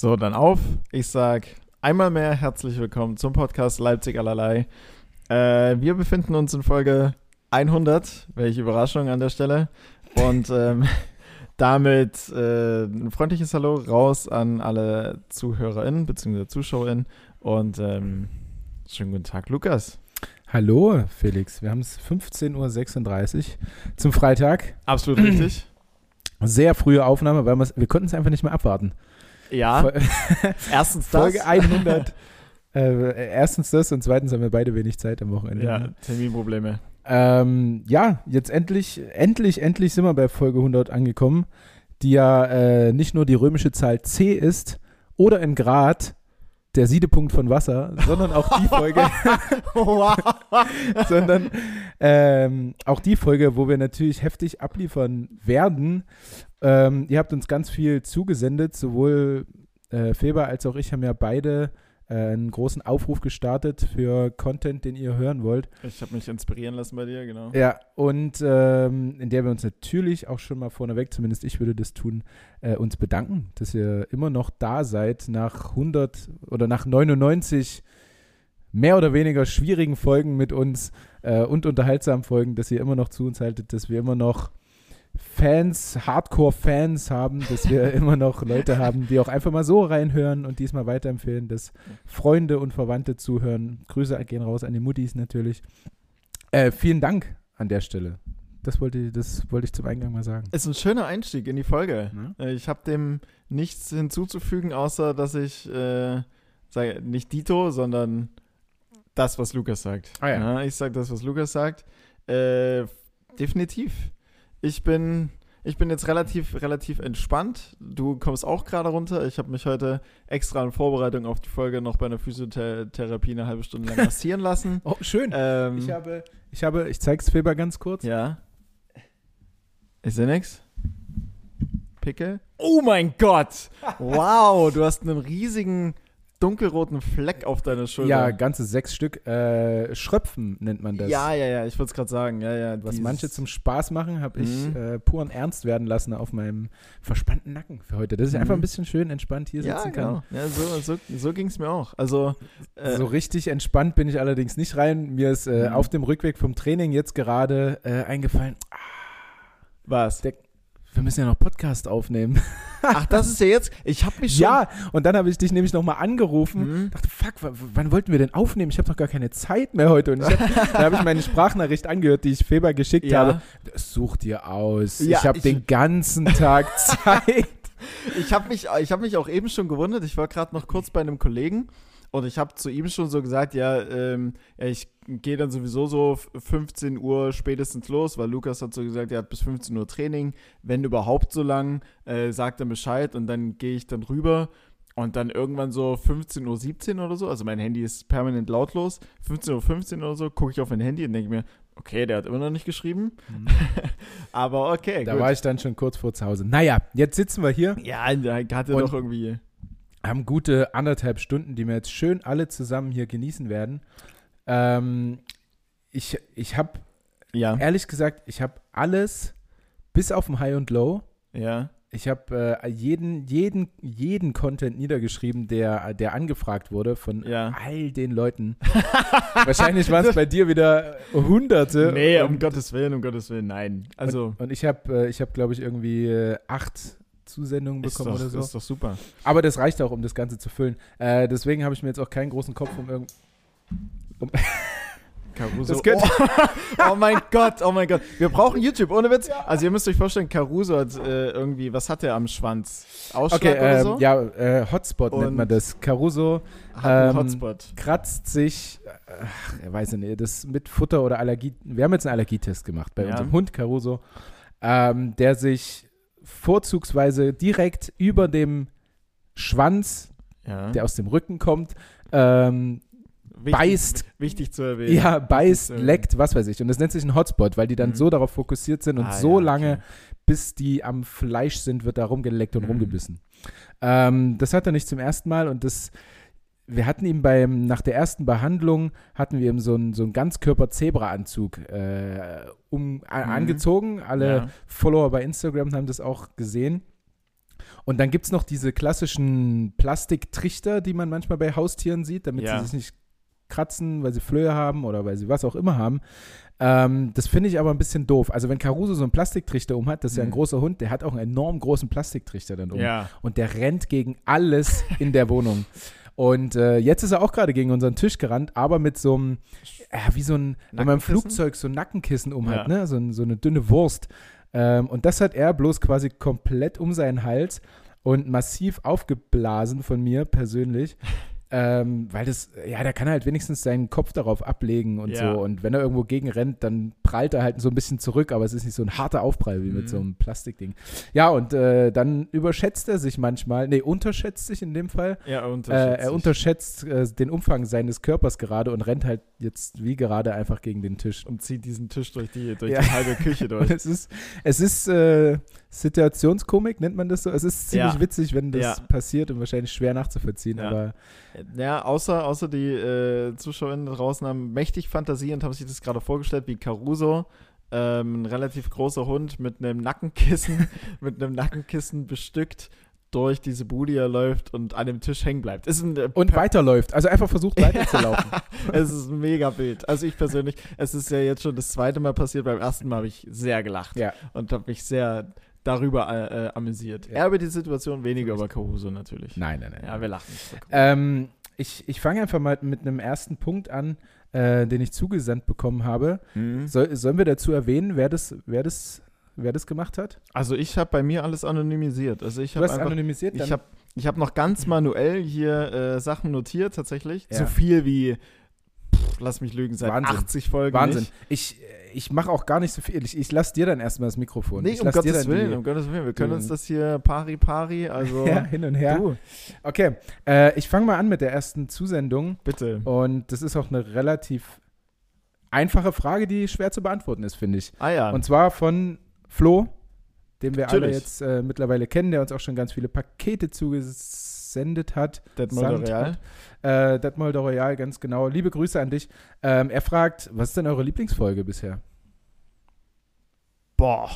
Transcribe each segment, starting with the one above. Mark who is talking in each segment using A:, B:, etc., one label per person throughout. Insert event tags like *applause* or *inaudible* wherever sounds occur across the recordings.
A: So, dann auf. Ich sag einmal mehr herzlich willkommen zum Podcast Leipzig allerlei. Äh, wir befinden uns in Folge 100. Welche Überraschung an der Stelle. Und ähm, *laughs* damit äh, ein freundliches Hallo raus an alle ZuhörerInnen bzw. ZuschauerInnen. Und ähm, schönen guten Tag, Lukas.
B: Hallo, Felix. Wir haben es 15.36 Uhr zum Freitag.
A: Absolut richtig. *clears throat*
B: Sehr frühe Aufnahme, weil wir konnten es einfach nicht mehr abwarten.
A: Ja. *laughs* Erstens das.
B: Folge 100. äh, erstens das und zweitens haben wir beide wenig Zeit am Wochenende.
A: Ja, Terminprobleme.
B: Ähm, ja, jetzt endlich, endlich, endlich sind wir bei Folge 100 angekommen, die ja äh, nicht nur die römische Zahl C ist oder in Grad der Siedepunkt von Wasser, sondern auch die Folge, *laughs* sondern ähm, auch die Folge, wo wir natürlich heftig abliefern werden. Ähm, ihr habt uns ganz viel zugesendet, sowohl äh, Feber als auch ich haben ja beide einen großen Aufruf gestartet für Content, den ihr hören wollt.
A: Ich habe mich inspirieren lassen bei dir, genau.
B: Ja, und ähm, in der wir uns natürlich auch schon mal vorneweg, zumindest ich würde das tun, äh, uns bedanken, dass ihr immer noch da seid nach 100 oder nach 99 mehr oder weniger schwierigen Folgen mit uns äh, und unterhaltsamen Folgen, dass ihr immer noch zu uns haltet, dass wir immer noch Fans, Hardcore-Fans haben, dass wir *laughs* immer noch Leute haben, die auch einfach mal so reinhören und diesmal weiterempfehlen, dass Freunde und Verwandte zuhören. Grüße gehen raus an die Muttis natürlich. Äh, vielen Dank an der Stelle. Das wollte, ich- das wollte ich zum Eingang mal sagen.
A: Ist ein schöner Einstieg in die Folge.
B: Ja.
A: Äh, Ich habe dem nichts hinzuzufügen, außer dass ich äh, sage, nicht Dito, sondern das, was Lukas sagt.
B: Ah ja.
A: ich sage das, was Lukas sagt. Äh, definitiv. Ich bin, ich bin jetzt relativ, relativ entspannt. Du kommst auch gerade runter. Ich habe mich heute extra in Vorbereitung auf die Folge noch bei einer Physiotherapie eine halbe Stunde lang *laughs* massieren lassen.
B: Oh, schön.
A: Ähm,
B: Ich habe, ich habe, ich zeig's Feber ganz kurz.
A: Ja. Ich sehe nix. Pickel. Oh mein Gott! Wow, du hast einen riesigen dunkelroten Fleck auf deiner Schulter.
B: Ja, ganze sechs Stück. Äh, Schröpfen nennt man das.
A: ja, ja, ja, ich wollte es gerade sagen. Ja, ja,
B: Was manche zum Spaß machen, habe ich
A: Mhm.
B: äh, puren Ernst werden lassen auf meinem verspannten Nacken für heute. Dass ich
A: Mhm.
B: einfach ein bisschen schön entspannt hier
A: Ja,
B: sitzen kann.
A: genau. Ja, so, so, so ging es mir auch. Also, äh,
B: So richtig entspannt bin ich allerdings nicht rein. Mir ist äh,
A: Mhm.
B: auf dem Rückweg vom Training jetzt gerade äh, eingefallen,
A: was?
B: Der- wir müssen ja noch Podcast aufnehmen. *laughs*
A: Ach, das ist ja jetzt. Ich habe mich schon.
B: Ja, und dann habe ich dich nämlich nochmal angerufen.
A: Mhm.
B: Dachte, fuck, wann wollten wir denn aufnehmen? Ich habe doch gar keine Zeit mehr heute. Und hab, *laughs* dann habe ich meine Sprachnachricht angehört, die ich Feber geschickt
A: Ja.
B: habe. Das sucht dir aus.
A: Ja,
B: ich habe den ganzen Tag *laughs* Zeit.
A: Ich habe mich, ich hab mich auch eben schon gewundert. Ich war gerade noch kurz bei einem Kollegen und ich habe zu ihm schon so gesagt, ja, ähm, ich gehe dann sowieso so f- 15 Uhr spätestens los, weil Lukas hat so gesagt, er hat bis 15 Uhr Training, wenn überhaupt so lang, äh, sagt dann Bescheid und dann gehe ich dann rüber. Und dann irgendwann so 15.17 Uhr oder so, also mein Handy ist permanent lautlos, 15.15 Uhr oder so, gucke ich auf mein Handy und denke mir, okay, der hat immer noch nicht geschrieben. *laughs* Aber okay,
B: da
A: gut.
B: war ich dann schon kurz vor zu Hause. Naja, jetzt sitzen wir hier,
A: ja, da hat er
B: Und-
A: doch irgendwie.
B: Haben gute anderthalb Stunden, die wir jetzt schön alle zusammen hier genießen werden. Ähm, ich ich habe,
A: Ja.
B: ehrlich gesagt, ich habe alles bis auf dem High und Low
A: Ja.
B: Ich habe äh, jeden, jeden, jeden Content niedergeschrieben, der, der angefragt wurde von
A: Ja.
B: all den Leuten. *laughs* Wahrscheinlich waren es bei dir wieder Hunderte.
A: Nee, um Gottes Willen, um Gottes Willen, nein. Also,
B: und, und ich habe, äh, ich hab, glaube ich, irgendwie äh, acht Zusendungen bekommen
A: doch,
B: oder so.
A: ist doch super.
B: Aber das reicht auch, um das Ganze zu füllen. Äh, deswegen habe ich mir jetzt auch keinen großen Kopf um irgend. *laughs*
A: Caruso.
B: Das könnte-
A: oh, *laughs* oh mein Gott, oh mein Gott. Wir brauchen YouTube, ohne Witz. Also, ihr müsst euch vorstellen, Caruso hat äh, irgendwie, was hat er am Schwanz? Ausschlag
B: Okay,
A: oder
B: ähm,
A: so?
B: ja, äh, Hotspot nennt
A: Und-
B: man das. Caruso ähm,
A: Hotspot.
B: kratzt sich, ach, er weiß ich nicht, das mit Futter oder Allergie. Wir haben jetzt einen Allergietest gemacht bei
A: Ja.
B: unserem Hund Caruso, ähm, der sich vorzugsweise direkt über dem Schwanz,
A: Ja.
B: der aus dem Rücken kommt, ähm,
A: Wichtig,
B: beißt,
A: Wichtig zu erwähnen.
B: ja, beißt, leckt, was weiß ich. Und das nennt sich ein Hotspot, weil die dann
A: Mhm.
B: so darauf fokussiert sind und
A: Ah,
B: so
A: ja,
B: lange,
A: okay.
B: bis die am Fleisch sind, wird da rumgeleckt und
A: Mhm.
B: rumgebissen. Ähm, das hat er nicht zum ersten Mal und das wir hatten ihm beim, nach der ersten Behandlung, hatten wir ihm so einen, so einen Ganzkörper-Zebra-Anzug äh, um,
A: Mhm.
B: angezogen. Alle
A: Ja.
B: Follower bei Instagram haben das auch gesehen. Und dann gibt es noch diese klassischen Plastiktrichter, die man manchmal bei Haustieren sieht, damit
A: Ja.
B: sie sich nicht kratzen, weil sie Flöhe haben oder weil sie was auch immer haben. Ähm, das finde ich aber ein bisschen doof. Also wenn Caruso so einen Plastiktrichter um hat, das ist ja ein
A: Mhm.
B: großer Hund, der hat auch einen enorm großen Plastiktrichter dann um.
A: Ja.
B: Und der rennt gegen alles in der Wohnung. *laughs* Und äh, jetzt ist er auch gerade gegen unseren Tisch gerannt, aber mit so einem, ja, wie so ein, wenn man im? Flugzeug so ein Nackenkissen um hat,
A: Ja.
B: ne? so, so eine dünne Wurst. Ähm, und das hat er bloß quasi komplett um seinen Hals und massiv aufgeblasen von mir persönlich. *laughs* Ähm, weil das, ja, der kann halt wenigstens seinen Kopf darauf ablegen und
A: Ja.
B: so. Und wenn er irgendwo gegen rennt, dann prallt er halt so ein bisschen zurück, aber es ist nicht so ein harter Aufprall wie mit
A: Mhm.
B: so einem Plastikding. Ja, und äh, dann überschätzt er sich manchmal, nee, unterschätzt sich in dem Fall.
A: Ja,
B: Äh,
A: unterschätzt
B: er
A: sich.
B: unterschätzt äh, den Umfang seines Körpers gerade und rennt halt jetzt wie gerade einfach gegen den Tisch.
A: und zieht diesen Tisch durch die, durch
B: Ja.
A: die halbe Küche *laughs* durch.
B: Es ist, es ist äh, Situationskomik, nennt man das so. Es ist ziemlich
A: Ja.
B: witzig, wenn das passiert und wahrscheinlich schwer nachzuvollziehen, aber
A: Ja, außer, außer die äh, ZuschauerInnen draußen haben mächtig Fantasie und haben sich das gerade vorgestellt, wie Caruso, ähm, ein relativ großer Hund mit einem Nackenkissen, *laughs* mit einem Nackenkissen bestückt durch diese Bude läuft und an dem Tisch hängen bleibt. Ist ein, äh,
B: und weiterläuft. Also einfach versucht *laughs* weiterzulaufen.
A: es ist ein mega Bild. Also ich persönlich, es ist ja jetzt schon das zweite Mal passiert. Beim ersten Mal habe ich sehr gelacht
B: ja.
A: und habe mich sehr darüber äh, äh, amüsiert.
B: Ja.
A: Er über die Situation, weniger über Caruso natürlich.
B: Nein, nein, nein.
A: Ja, wir lachen.
B: Ähm, ich ich fange einfach mal mit einem ersten Punkt an, äh, den ich zugesandt bekommen habe.
A: Mhm.
B: Soll, sollen wir dazu erwähnen, wer das, wer das, wer das gemacht hat?
A: Also ich habe bei mir alles anonymisiert. Also ich
B: Du
A: habe
B: hast
A: einfach,
B: anonymisiert,
A: ich habe, ich habe noch ganz manuell hier äh, Sachen notiert tatsächlich.
B: Ja.
A: So viel wie, pff, lass mich lügen, seit
B: Wahnsinn.
A: 80 Folgen.
B: Wahnsinn.
A: Nicht.
B: Ich, ich mache auch gar nicht so viel. Ich, ich lasse dir dann erstmal das Mikrofon.
A: Nee,
B: ich
A: um Gottes Willen, um Gottes Willen. Wir können uns das hier pari pari, also *laughs*
B: Ja, hin und her.
A: du,
B: Okay, äh, ich fange mal an mit der ersten Zusendung.
A: bitte.
B: Und das ist auch eine relativ einfache Frage, die schwer zu beantworten ist, finde ich.
A: Ah ja,
B: Und zwar von Flo, den wir alle
A: Natürlich.
B: jetzt äh, mittlerweile kennen, der uns auch schon ganz viele Pakete zugesendet hat.
A: Detmold
B: Sand
A: Real.
B: hat. Äh, Detmolder Royal, ganz genau. Liebe Grüße an dich. Ähm, er fragt, was ist denn eure Lieblingsfolge bisher?
A: Boah.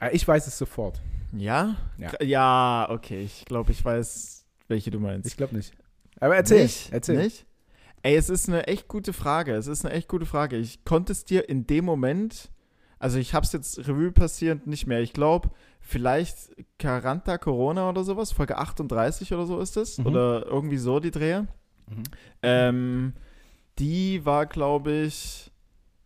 B: Äh, ich weiß es sofort.
A: Ja?
B: Ja.
A: Ja, okay. Ich glaube, ich weiß, welche du meinst.
B: Ich glaube nicht. Aber erzähl.
A: Nicht?
B: Erzähl.
A: Nicht? Ey, es ist eine echt gute Frage. Es ist eine echt gute Frage. Ich konnte es dir in dem Moment, also ich habe es jetzt Revue passierend nicht mehr. Ich glaube, vielleicht Caranta Corona oder sowas, Folge 38 oder so ist es.
B: Mhm.
A: Oder irgendwie so die Drehe.
B: Mhm.
A: Ähm, die war, glaube ich,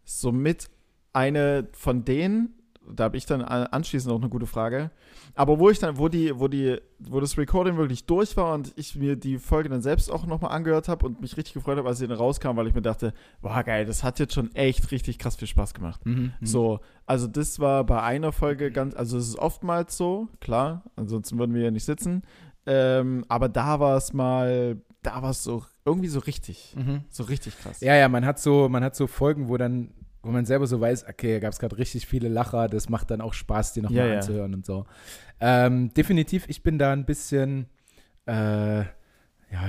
A: somit eine von denen. Da habe ich dann anschließend auch eine gute Frage. Aber wo ich dann, wo die, wo die, wo das Recording wirklich durch war und ich mir die Folge dann selbst auch nochmal angehört habe und mich richtig gefreut habe, als sie dann rauskam, weil ich mir dachte, boah geil, das hat jetzt schon echt richtig krass viel Spaß gemacht.
B: Mhm.
A: So, also das war bei einer Folge ganz, also es ist oftmals so, klar, ansonsten würden wir ja nicht sitzen. Ähm, aber da war es mal, da war es so irgendwie so richtig,
B: Mhm.
A: so richtig krass.
B: Ja, ja, man hat so, man hat so Folgen, wo dann, wo man selber so weiß, okay, da gab es gerade richtig viele Lacher, das macht dann auch Spaß, die nochmal
A: Ja, ja.
B: anzuhören und so. Ähm, definitiv, ich bin da ein bisschen, äh, ja,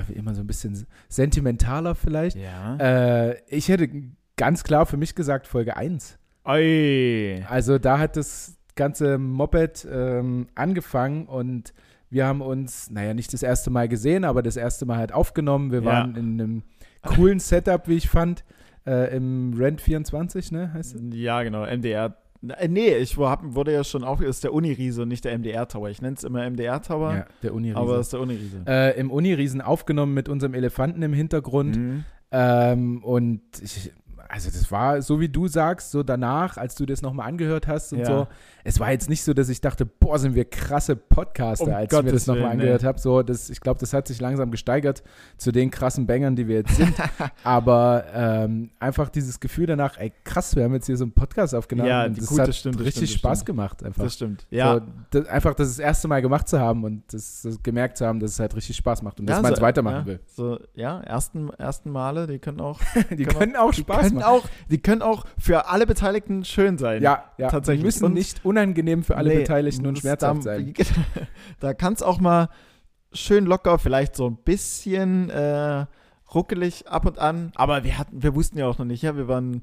B: wie immer so ein bisschen sentimentaler vielleicht.
A: Ja.
B: Äh, ich hätte ganz klar für mich gesagt Folge 1.
A: Oi.
B: Also da hat das ganze Moped ähm, angefangen und wir haben uns, naja, nicht das erste Mal gesehen, aber das erste Mal halt aufgenommen. Wir
A: Ja.
B: waren in einem coolen Setup, wie ich fand, äh, im Rent 24, ne, heißt?
A: Ja, genau, MDR. Äh, Nee, ich hab, wurde ja schon auf, ist der Uniriese und nicht der MDR-Tower. Ich nenne es immer MDR-Tower,
B: Ja, der Uni
A: aber es ist der Uniriese.
B: äh, Im Uniriesen aufgenommen mit unserem Elefanten im Hintergrund.
A: Mhm.
B: Ähm, und ich, also das war so wie du sagst, so danach, als du das nochmal angehört hast und
A: Ja.
B: so. Es war jetzt nicht so, dass ich dachte, boah, sind wir krasse Podcaster,
A: Um
B: als ich mir
A: Gottes
B: das nochmal angehört
A: nee.
B: habe. So, das, ich glaube, das hat sich langsam gesteigert zu den krassen Bangern, die wir jetzt sind. *laughs* Aber ähm, einfach dieses Gefühl danach, ey krass, wir haben jetzt hier so einen Podcast aufgenommen
A: Ja,
B: und
A: die-
B: das
A: gut,
B: hat
A: das stimmt,
B: richtig
A: stimmt,
B: Spaß
A: stimmt.
B: gemacht einfach.
A: Das stimmt. Ja,
B: So, das, einfach das, das erste Mal gemacht zu haben und das, das gemerkt zu haben, dass es halt richtig Spaß macht und dass
A: ja,
B: man es
A: so,
B: weitermachen
A: ja,
B: will.
A: So, ja, ersten, ersten Male, die können auch, *laughs*
B: Die
A: Können
B: können auch
A: die
B: Spaß
A: können
B: machen.
A: auch, die können auch für alle Beteiligten schön sein.
B: Ja, ja.
A: tatsächlich.
B: Die müssen
A: Und-
B: nicht unangenehm für alle
A: Nee,
B: Beteiligten und schmerzhaft
A: da,
B: sein. *laughs*
A: Da kann es auch mal schön locker, vielleicht so ein bisschen äh, ruckelig ab und an. Aber wir hatten, wir wussten ja auch noch nicht, ja, wir waren,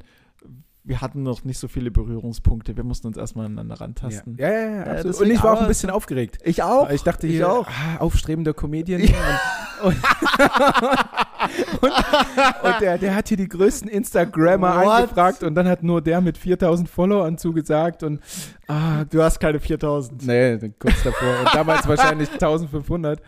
A: wir hatten noch nicht so viele Berührungspunkte. Wir mussten uns erstmal aneinander rantasten.
B: Ja, ja, ja.
A: Äh,
B: absolut.
A: deswegen
B: und ich war auch ein bisschen aufgeregt.
A: Ich auch.
B: Ich dachte
A: Ich
B: hier,
A: auch.
B: ah, aufstrebender Comedian. Und, *laughs* und, und der, der hat hier die größten Instagrammer
A: What?
B: angefragt und dann hat nur der mit 4000 Followern zugesagt und ah,
A: Du hast keine 4000.
B: nee, kurz davor. Und damals wahrscheinlich *laughs* 1500.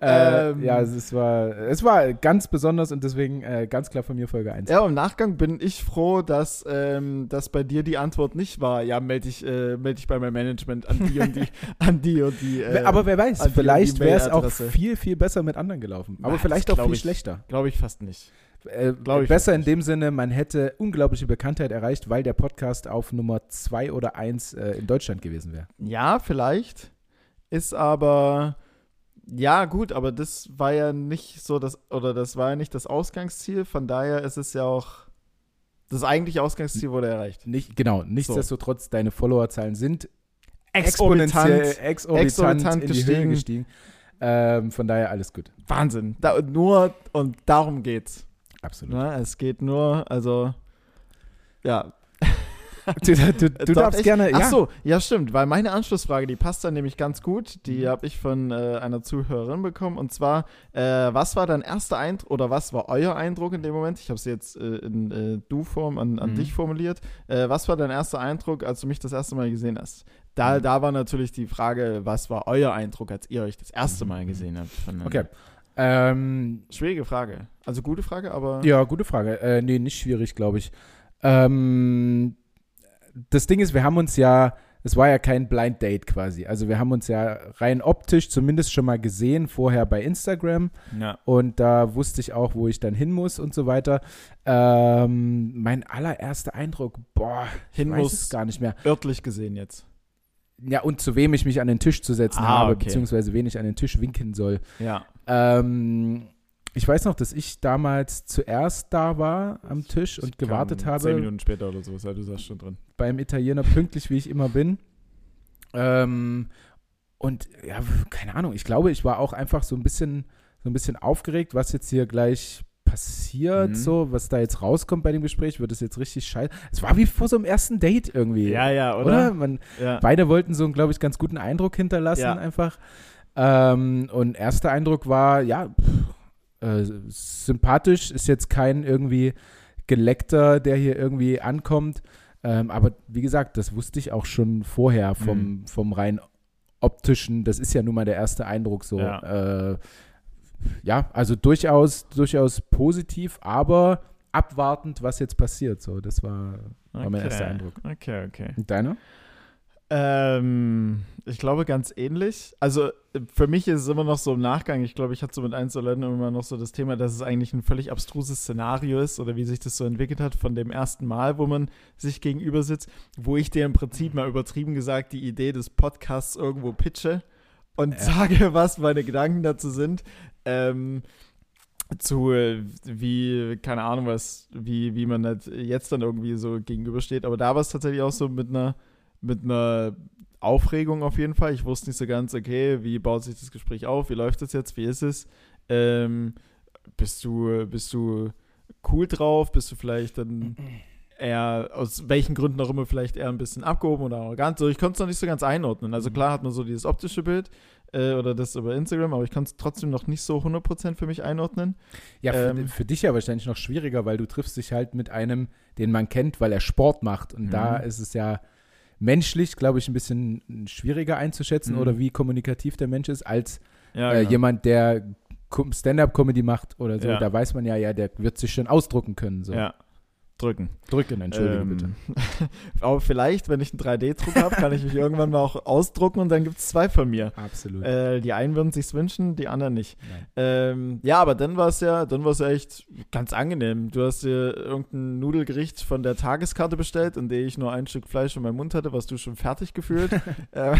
B: Äh,
A: Ähm.
B: ja, es, es war, es war ganz besonders und deswegen äh, ganz klar von mir Folge 1.
A: Ja, im Nachgang bin ich froh, dass, ähm, dass bei dir die Antwort nicht war, ja, melde dich, äh, melde dich bei meinem Management an die und die, *laughs* an die und die. Äh,
B: Aber wer weiß,
A: die-
B: vielleicht wäre es auch viel, viel besser mit anderen gelaufen. Aber
A: Na,
B: vielleicht auch viel
A: ich.
B: schlechter.
A: Glaube ich fast nicht.
B: Äh,
A: ich
B: besser in dem Sinne, man hätte unglaubliche Bekanntheit erreicht, weil der Podcast auf Nummer 2 oder 1 äh, in Deutschland gewesen wäre.
A: Ja, vielleicht. Ist aber. Ja, gut, aber das war ja nicht so das, oder das war ja nicht das Ausgangsziel. Von daher ist es ja auch. Das eigentliche Ausgangsziel wurde erreicht.
B: Nicht, genau, nichtsdestotrotz, deine Followerzahlen sind exorbitant,
A: exorbitant
B: in die Höhe
A: gestiegen.
B: gestiegen. Ähm, von daher alles gut.
A: Wahnsinn. Da, nur und darum geht's.
B: Absolut.
A: Ne? Es geht nur, also. Ja, *laughs*
B: Du, du, du
A: Doch,
B: darfst
A: echt?
B: gerne,
A: Ach
B: ja,
A: so, ja stimmt, weil meine Anschlussfrage, die passt dann nämlich ganz gut. Die
B: Mhm.
A: habe ich von äh, einer Zuhörerin bekommen. Und zwar, äh, was war dein erster Eindruck oder was war euer Eindruck in dem Moment? Ich habe sie jetzt äh, in äh, Du-Form an, an
B: Mhm.
A: dich formuliert. Äh, was war dein erster Eindruck, als du mich das erste Mal gesehen hast? Da,
B: Mhm.
A: da war natürlich die Frage, was war euer Eindruck, als ihr euch das erste Mal gesehen habt?
B: okay. Ähm,
A: Schwierige Frage. Also gute Frage, aber.
B: Ja, gute Frage. Äh, nee, nicht schwierig, glaube ich. Ähm, das Ding ist, wir haben uns ja, es war ja kein Blind Date quasi. Also wir haben uns ja rein optisch zumindest schon mal gesehen, vorher bei Instagram.
A: Ja.
B: Und da wusste ich auch, wo ich dann hin muss und so weiter. Ähm, mein allererster Eindruck, boah, ich
A: Hin
B: weiß
A: muss.
B: es gar nicht mehr.
A: Örtlich gesehen jetzt.
B: Ja, und zu wem ich mich an den Tisch zu setzen
A: Ah,
B: habe,
A: okay.
B: beziehungsweise wen ich an den Tisch winken soll.
A: Ja.
B: Ähm, ich weiß noch, dass ich damals zuerst da war am Tisch und gewartet
A: Kam
B: habe
A: Zehn Minuten später oder so, ja, du saßt schon drin.
B: beim Italiener pünktlich, wie ich immer bin. Ähm, und ja, keine Ahnung, ich glaube, ich war auch einfach so ein bisschen, so ein bisschen aufgeregt, was jetzt hier gleich passiert,
A: Mhm.
B: so, was da jetzt rauskommt bei dem Gespräch, wird es jetzt richtig scheiße. Es war wie vor so einem ersten Date irgendwie.
A: Ja, ja,
B: oder?
A: oder?
B: Man,
A: Ja.
B: beide wollten so einen, glaube ich, ganz guten Eindruck hinterlassen,
A: Ja.
B: einfach. Ähm, und erster Eindruck war, ja, pff, äh, sympathisch, ist jetzt kein irgendwie Geleckter, der hier irgendwie ankommt. Ähm, aber wie gesagt, das wusste ich auch schon vorher vom,
A: Mhm.
B: vom rein optischen. Das ist ja nun mal der erste Eindruck so.
A: Ja.
B: Äh, ja, also durchaus, durchaus positiv, aber abwartend, was jetzt passiert. So, das war, war mein erster Eindruck.
A: Okay, okay.
B: Und deiner?
A: Ähm, ich glaube ganz ähnlich. Also für mich ist es immer noch so im Nachgang, ich glaube, ich hatte so mit ein, zwei Leuten immer noch so das Thema, dass es eigentlich ein völlig abstruses Szenario ist oder wie sich das so entwickelt hat von dem ersten Mal, wo man sich gegenüber sitzt, wo ich dir im Prinzip mal übertrieben gesagt die Idee des Podcasts irgendwo pitche und
B: Ja.
A: sage, *laughs* was meine Gedanken dazu sind. Ähm, zu wie, keine Ahnung was, wie, wie man das jetzt dann irgendwie so gegenübersteht. Aber da war es tatsächlich auch so mit einer mit einer Aufregung auf jeden Fall. Ich wusste nicht so ganz, okay, wie baut sich das Gespräch auf, wie läuft das jetzt, wie ist es? Ähm, bist du, bist du cool drauf? Bist du vielleicht dann eher, aus welchen Gründen auch immer, vielleicht eher ein bisschen abgehoben oder arrogant? So, ich konnte es noch nicht so ganz einordnen. Also
B: Mhm.
A: klar hat man so dieses optische Bild äh, oder das über Instagram, aber ich konnte es trotzdem noch nicht so 100% für mich einordnen.
B: Ja, für,
A: Ähm,
B: für dich ja wahrscheinlich noch schwieriger, weil du triffst dich halt mit einem, den man kennt, weil er Sport macht. Und
A: Mhm.
B: da ist es ja menschlich, glaube ich, ein bisschen schwieriger einzuschätzen
A: Mhm.
B: oder wie kommunikativ der Mensch ist, als
A: Ja,
B: äh,
A: genau.
B: jemand, der Co- Stand-up-Comedy macht oder so.
A: Ja.
B: Da weiß man ja, ja, der wird sich schon ausdrucken können. So.
A: Ja, drücken.
B: Drücken, entschuldige
A: Ähm,
B: bitte. *laughs*
A: Aber vielleicht, wenn ich einen 3D-Druck habe, kann ich mich *laughs* irgendwann mal auch ausdrucken und dann gibt es zwei von mir.
B: Absolut.
A: Äh, die einen würden sich's wünschen, die anderen nicht. Ähm, ja, aber dann war es ja, dann war es ja echt ganz angenehm. Du hast dir irgendein Nudelgericht von der Tageskarte bestellt, in der ich nur ein Stück Fleisch in meinem Mund hatte, was du schon fertig gefühlt. *laughs* äh,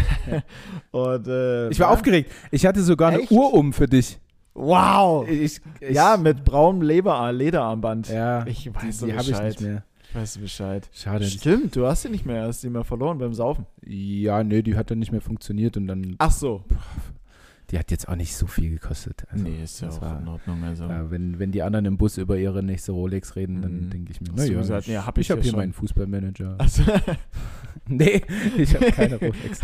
A: und, äh,
B: Ich war
A: ja.
B: aufgeregt. Ich hatte sogar
A: Echt?
B: eine Uhr um für dich.
A: Wow!
B: Ich, ich,
A: ja, mit braunem Leber Lederarmband.
B: ja,
A: Ich weiß
B: die, die habe ich
A: Bescheid.
B: nicht mehr.
A: Ich weiß Bescheid.
B: Schade.
A: Stimmt, du hast sie nicht mehr, hast sie mal verloren beim Saufen.
B: Ja, nee, die hat dann nicht mehr funktioniert und dann
A: Ach so.
B: die hat jetzt auch nicht so viel gekostet. Also,
A: nee, ist ja auch
B: war-
A: in Ordnung. Also.
B: Ja, wenn, wenn die anderen im Bus über ihre nächste Rolex reden, dann
A: Mhm.
B: denke ich mir, naja,
A: gesagt,
B: ich,
A: ja, hab
B: ich
A: ich
B: habe
A: ja
B: hier
A: schon.
B: meinen Fußballmanager.
A: Also, *laughs*
B: nee, ich habe keine *laughs* Rolex.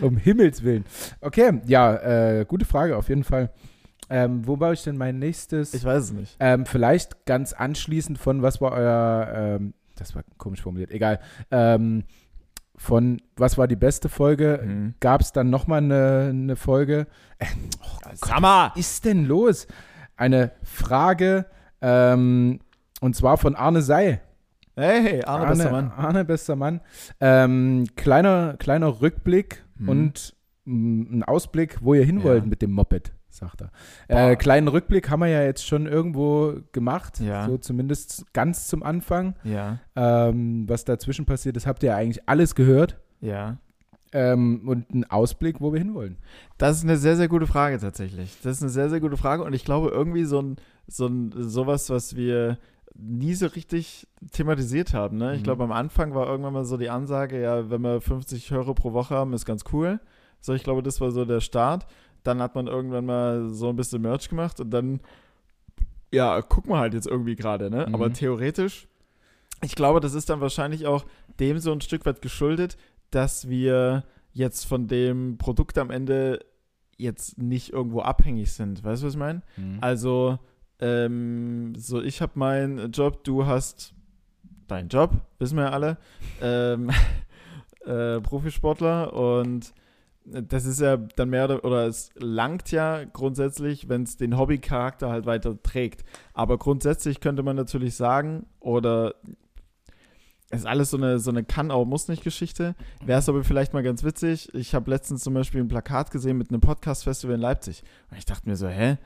B: Um Himmels Willen. Okay, ja, äh, gute Frage auf jeden Fall. Ähm, wo baue ich denn mein nächstes?
A: ich weiß es nicht.
B: Ähm, vielleicht ganz anschließend von, was war euer, ähm, das war komisch formuliert, egal, ähm, von was war die beste Folge?
A: Mhm.
B: Gab es dann nochmal eine, eine Folge?
A: Sag mal!
B: Was ist denn los? Eine Frage, ähm, und zwar von Arne Sei.
A: Hey, Arne, bester Mann.
B: Arne, bester Mann. Ähm, kleiner, kleiner Rückblick
A: Mhm.
B: und mm, ein Ausblick, wo ihr hin
A: Ja.
B: wollt mit dem Moped, sagt er. Äh, kleinen Rückblick haben wir ja jetzt schon irgendwo gemacht,
A: Ja.
B: so zumindest ganz zum Anfang.
A: Ja,
B: Ähm, was dazwischen passiert ist, habt ihr ja eigentlich alles gehört.
A: ja.
B: Ähm, und einen Ausblick, wo wir hinwollen.
A: Das ist eine sehr, sehr gute Frage tatsächlich. Das ist eine sehr, sehr gute Frage und ich glaube irgendwie so ein, so ein sowas, was wir nie so richtig thematisiert haben. Ne? Ich
B: Mhm.
A: glaube, am Anfang war irgendwann mal so die Ansage, ja, wenn wir 50 Hörer pro Woche haben, ist ganz cool. So, ich glaube, das war so der Start. Dann hat man irgendwann mal so ein bisschen Merch gemacht und dann, ja, gucken wir halt jetzt irgendwie gerade, ne?
B: Mhm.
A: Aber theoretisch, ich glaube, das ist dann wahrscheinlich auch dem so ein Stück weit geschuldet, dass wir jetzt von dem Produkt am Ende jetzt nicht irgendwo abhängig sind. Weißt du, was ich meine? Also, ähm, so ich habe meinen Job, du hast deinen Job, wissen wir ja alle. Ähm, *laughs* äh, Profisportler und das ist ja dann mehr oder, oder es langt ja grundsätzlich, wenn es den Hobbycharakter halt weiter trägt. Aber grundsätzlich könnte man natürlich sagen, oder es ist alles so eine, so eine kann, aber muss nicht Geschichte. Wäre es aber vielleicht mal ganz witzig. Ich habe letztens zum Beispiel ein Plakat gesehen mit einem Podcast-Festival in Leipzig. Und ich dachte mir so, hä?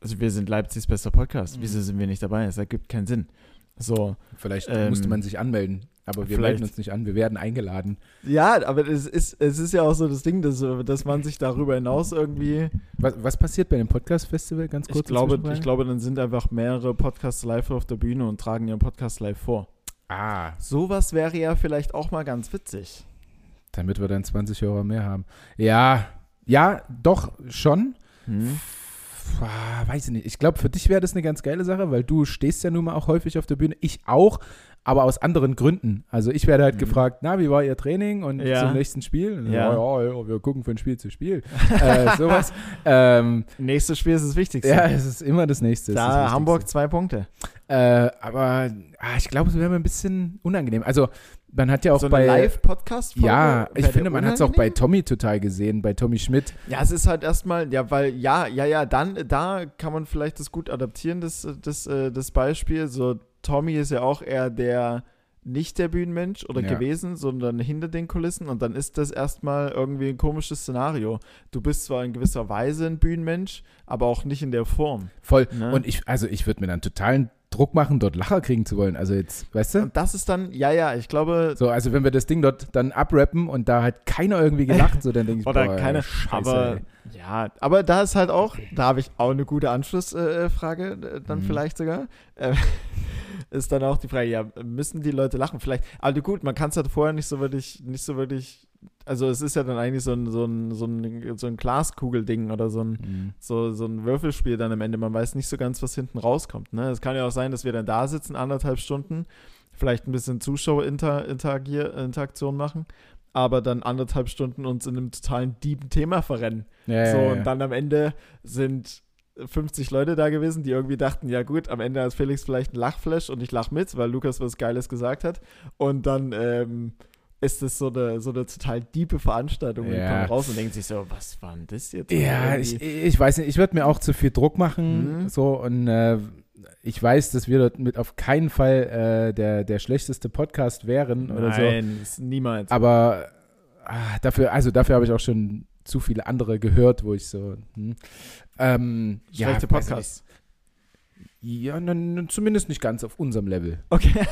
A: Also wir sind Leipzigs bester Podcast.
B: Mhm.
A: Wieso sind wir nicht dabei? Das ergibt keinen Sinn. So.
B: Vielleicht
A: Ähm,
B: musste man sich anmelden, aber wir
A: vielleicht.
B: melden uns nicht an, wir werden eingeladen.
A: Ja, aber es ist, es ist ja auch so das Ding, dass, dass man sich darüber hinaus irgendwie.
B: Was, was passiert bei dem Podcast-Festival, ganz kurz?
A: Ich glaube, ich glaube, dann sind einfach mehrere Podcasts live auf der Bühne und tragen ihren Podcast live vor.
B: Ah,
A: Sowas wäre ja vielleicht auch mal ganz witzig.
B: damit wir dann 20 Euro mehr haben. Ja, ja, doch, schon.
A: Hm?
B: Ah, weiß ich nicht. Ich glaube, für dich wäre das eine ganz geile Sache, weil du stehst ja nun mal auch häufig auf der Bühne. Ich auch, aber aus anderen Gründen. Also ich werde halt
A: Mhm.
B: gefragt, na, wie war Ihr Training und
A: Ja.
B: zum nächsten Spiel? Und
A: Ja.
B: ja. Ja, wir gucken von Spiel zu Spiel. *laughs* äh, sowas. Ähm,
A: Nächstes Spiel ist das Wichtigste.
B: ja, es ist immer das Nächste. das
A: da
B: Wichtigste.
A: Hamburg zwei Punkte.
B: Äh, aber ah, ich glaube, es wäre mir ein bisschen unangenehm. Also man hat ja auch
A: so
B: bei
A: Live-Podcast-Folge.
B: ja, ich finde, man hat es auch bei? Tommy total gesehen, bei Tommy Schmidt.
A: Ja, es ist halt erstmal, ja, weil, ja, ja, ja, dann, da kann man vielleicht das gut adaptieren, das, das, äh, das Beispiel. So, Tommy ist ja auch eher der, nicht der Bühnenmensch oder
B: Ja.
A: gewesen, sondern hinter den Kulissen und dann ist das erstmal irgendwie ein komisches Szenario. Du bist zwar in gewisser Weise ein Bühnenmensch, aber auch nicht in der Form.
B: Voll.
A: Ne?
B: Und ich, also ich würde mir dann totalen Druck machen, dort Lacher kriegen zu wollen. Also jetzt, weißt du?
A: Und das ist dann, ja, ja, ich glaube,
B: So, also wenn wir das Ding dort dann abrappen und da hat keiner irgendwie gelacht, so dann denke ich,
A: Oder
B: boah,
A: keine,
B: Scheiße,
A: aber
B: ey.
A: ja, aber da ist halt auch, da habe ich auch eine gute Anschlussfrage äh, Frage, äh, dann
B: Mhm.
A: vielleicht sogar. Äh, ist dann auch die Frage, ja, müssen die Leute lachen? Vielleicht, aber gut, man kann es halt vorher nicht so wirklich, nicht so wirklich, also es ist ja dann eigentlich so ein, so ein, so ein, so ein Glaskugelding oder so ein,
B: Mhm.
A: so, so ein Würfelspiel dann am Ende. Man weiß nicht so ganz, was hinten rauskommt. Ne? Es kann ja auch sein, dass wir dann da sitzen, anderthalb Stunden, vielleicht ein bisschen Zuschauerinteraktion machen, aber dann anderthalb Stunden uns in einem totalen dieben Thema verrennen.
B: Ja,
A: so,
B: ja, ja.
A: und dann am Ende sind 50 Leute da gewesen, die irgendwie dachten, ja gut, am Ende hat Felix vielleicht ein Lachflash und ich lach mit, weil Lukas was Geiles gesagt hat. Und dann ähm, ist es so eine, so eine total diepe Veranstaltung. Und die
B: Ja.
A: kommen raus und denken sich so, was war denn das jetzt?
B: Ja, ich, ich weiß nicht, ich würde mir auch zu viel Druck machen,
A: Mhm.
B: so und äh, ich weiß, dass wir dort mit auf keinen Fall äh, der, der schlechteste Podcast wären oder so.
A: Nein, niemals.
B: Aber ah, dafür, also dafür habe ich auch schon zu viele andere gehört, wo ich so, hm. ähm,
A: Schlechte
B: ja,
A: Podcasts.
B: Ja, n- n- zumindest nicht ganz auf unserem Level.
A: Okay. *laughs*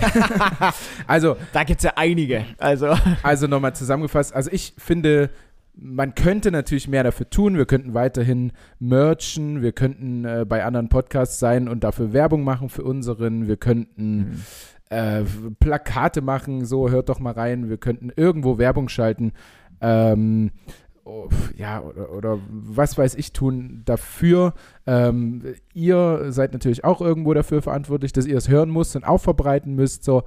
B: Also,
A: da gibt es ja einige. Also.
B: also nochmal zusammengefasst. Also ich finde, man könnte natürlich mehr dafür tun. Wir könnten weiterhin merchen. Wir könnten äh, bei anderen Podcasts sein und dafür Werbung machen für unseren. Wir könnten äh, Plakate machen. So, hört doch mal rein. Wir könnten irgendwo Werbung schalten. Ähm, ja, oder, oder was weiß ich tun dafür. Ähm, ihr seid natürlich auch irgendwo dafür verantwortlich, dass ihr es hören müsst und auch verbreiten müsst. So,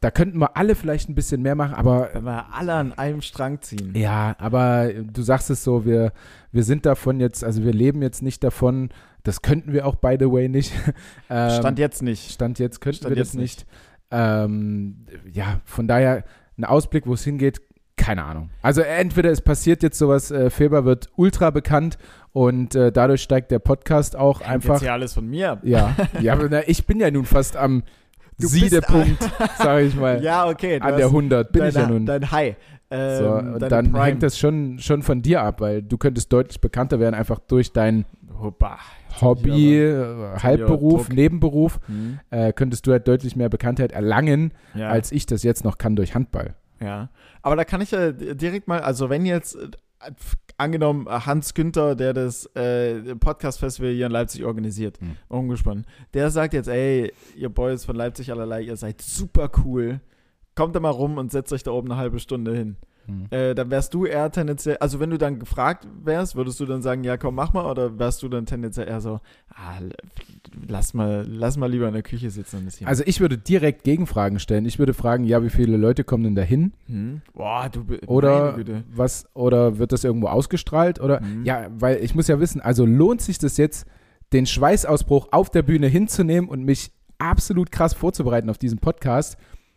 B: da könnten wir alle vielleicht ein bisschen mehr machen, aber
A: Wenn wir alle an einem Strang ziehen.
B: ja, aber du sagst es so, wir, wir sind davon jetzt, also wir leben jetzt nicht davon, das könnten wir auch, by the way, nicht. *laughs* Ähm,
A: Stand jetzt nicht.
B: Stand jetzt könnten
A: Stand
B: wir das
A: jetzt nicht.
B: nicht. Ähm, ja, von daher ein Ausblick, wo es hingeht, keine Ahnung. Also entweder es passiert jetzt sowas, äh, Feber wird ultra bekannt und äh, dadurch steigt der Podcast auch
A: Hängt
B: einfach.
A: Jetzt hier alles von mir.
B: Ja, *laughs* ja, aber na, ich bin ja nun fast am
A: Du
B: Siedepunkt, *laughs* sage ich mal,
A: Ja, okay.
B: an der
A: hast
B: 100 bin
A: dein,
B: ich ja nun.
A: Dein High. Ähm,
B: so, und
A: deine
B: dann
A: Prime.
B: hängt das schon, schon von dir ab, weil du könntest deutlich bekannter werden, einfach durch dein
A: Hoppa.
B: Hobby,
A: ich
B: äh, Halbberuf. Nebenberuf,
A: Hm.
B: äh, könntest du halt deutlich mehr Bekanntheit erlangen,
A: Ja.
B: als ich das jetzt noch kann durch Handball.
A: Ja, aber da kann ich ja direkt mal, also wenn jetzt äh, angenommen äh, Hans Günther, der das äh, Podcast-Festival hier in Leipzig organisiert,
B: Hm.
A: umgespannt, der sagt jetzt, ey, ihr Boys von Leipzig allerlei, ihr seid super cool, kommt da mal rum und setzt euch da oben eine halbe Stunde hin.
B: Hm.
A: Äh, dann wärst du eher tendenziell, also wenn du dann gefragt wärst, würdest du dann sagen, ja komm, mach mal, oder wärst du dann tendenziell eher so, ah, lass mal, lass mal lieber in der Küche sitzen.
B: Also ich würde direkt Gegenfragen stellen. Ich würde fragen, ja, wie viele Leute kommen denn da hin?
A: hm? Boah, du,
B: Oder was, oder wird das irgendwo ausgestrahlt? Oder
A: Mhm.
B: ja, weil ich muss ja wissen, also lohnt sich das jetzt, den Schweißausbruch auf der Bühne hinzunehmen und mich absolut krass vorzubereiten auf diesen Podcast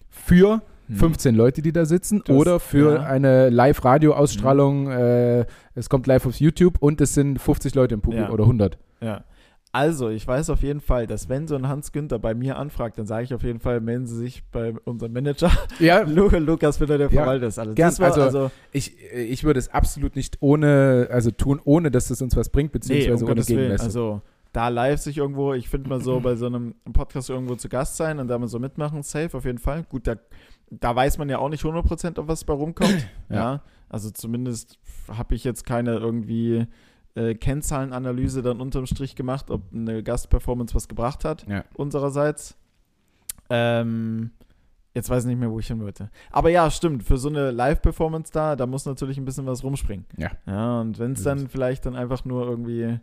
B: für. 15 Leute, die da sitzen,
A: Das-
B: oder für
A: ja.
B: eine Live-Radio-Ausstrahlung, äh, es kommt live auf YouTube und es sind 50 Leute im Publikum
A: Ja.
B: oder 100.
A: Ja. Also, ich weiß auf jeden Fall, dass wenn so ein Hans Günther bei mir anfragt, dann sage ich auf jeden Fall, melden Sie sich bei unserem Manager,
B: Ja, *laughs*
A: Lu Lukas Witter, der
B: Ja,
A: verwaltet das alles.
B: gern. Also,
A: also,
B: ich, ich würde es absolut nicht ohne, also tun, ohne dass es uns was bringt,
A: nee,
B: beziehungsweise
A: um
B: ohne. Gegenleistung.
A: Also, da live sich irgendwo, ich finde mal so bei so einem Podcast irgendwo zu Gast sein und da mal so mitmachen, safe auf jeden Fall. Gut, da, da weiß man ja auch nicht 100% auf was bei rumkommt. *clears throat* ja.
B: Ja.
A: Also zumindest habe ich jetzt keine irgendwie äh, Kennzahlenanalyse dann unterm Strich gemacht, ob eine Gastperformance was gebracht hat.
B: Ja.
A: unsererseits. Ähm, jetzt weiß ich nicht mehr, wo ich hin wollte. Aber ja, stimmt, für so eine Live-Performance da, da muss natürlich ein bisschen was rumspringen.
B: Ja.
A: Ja, und wenn es dann vielleicht dann einfach nur irgendwie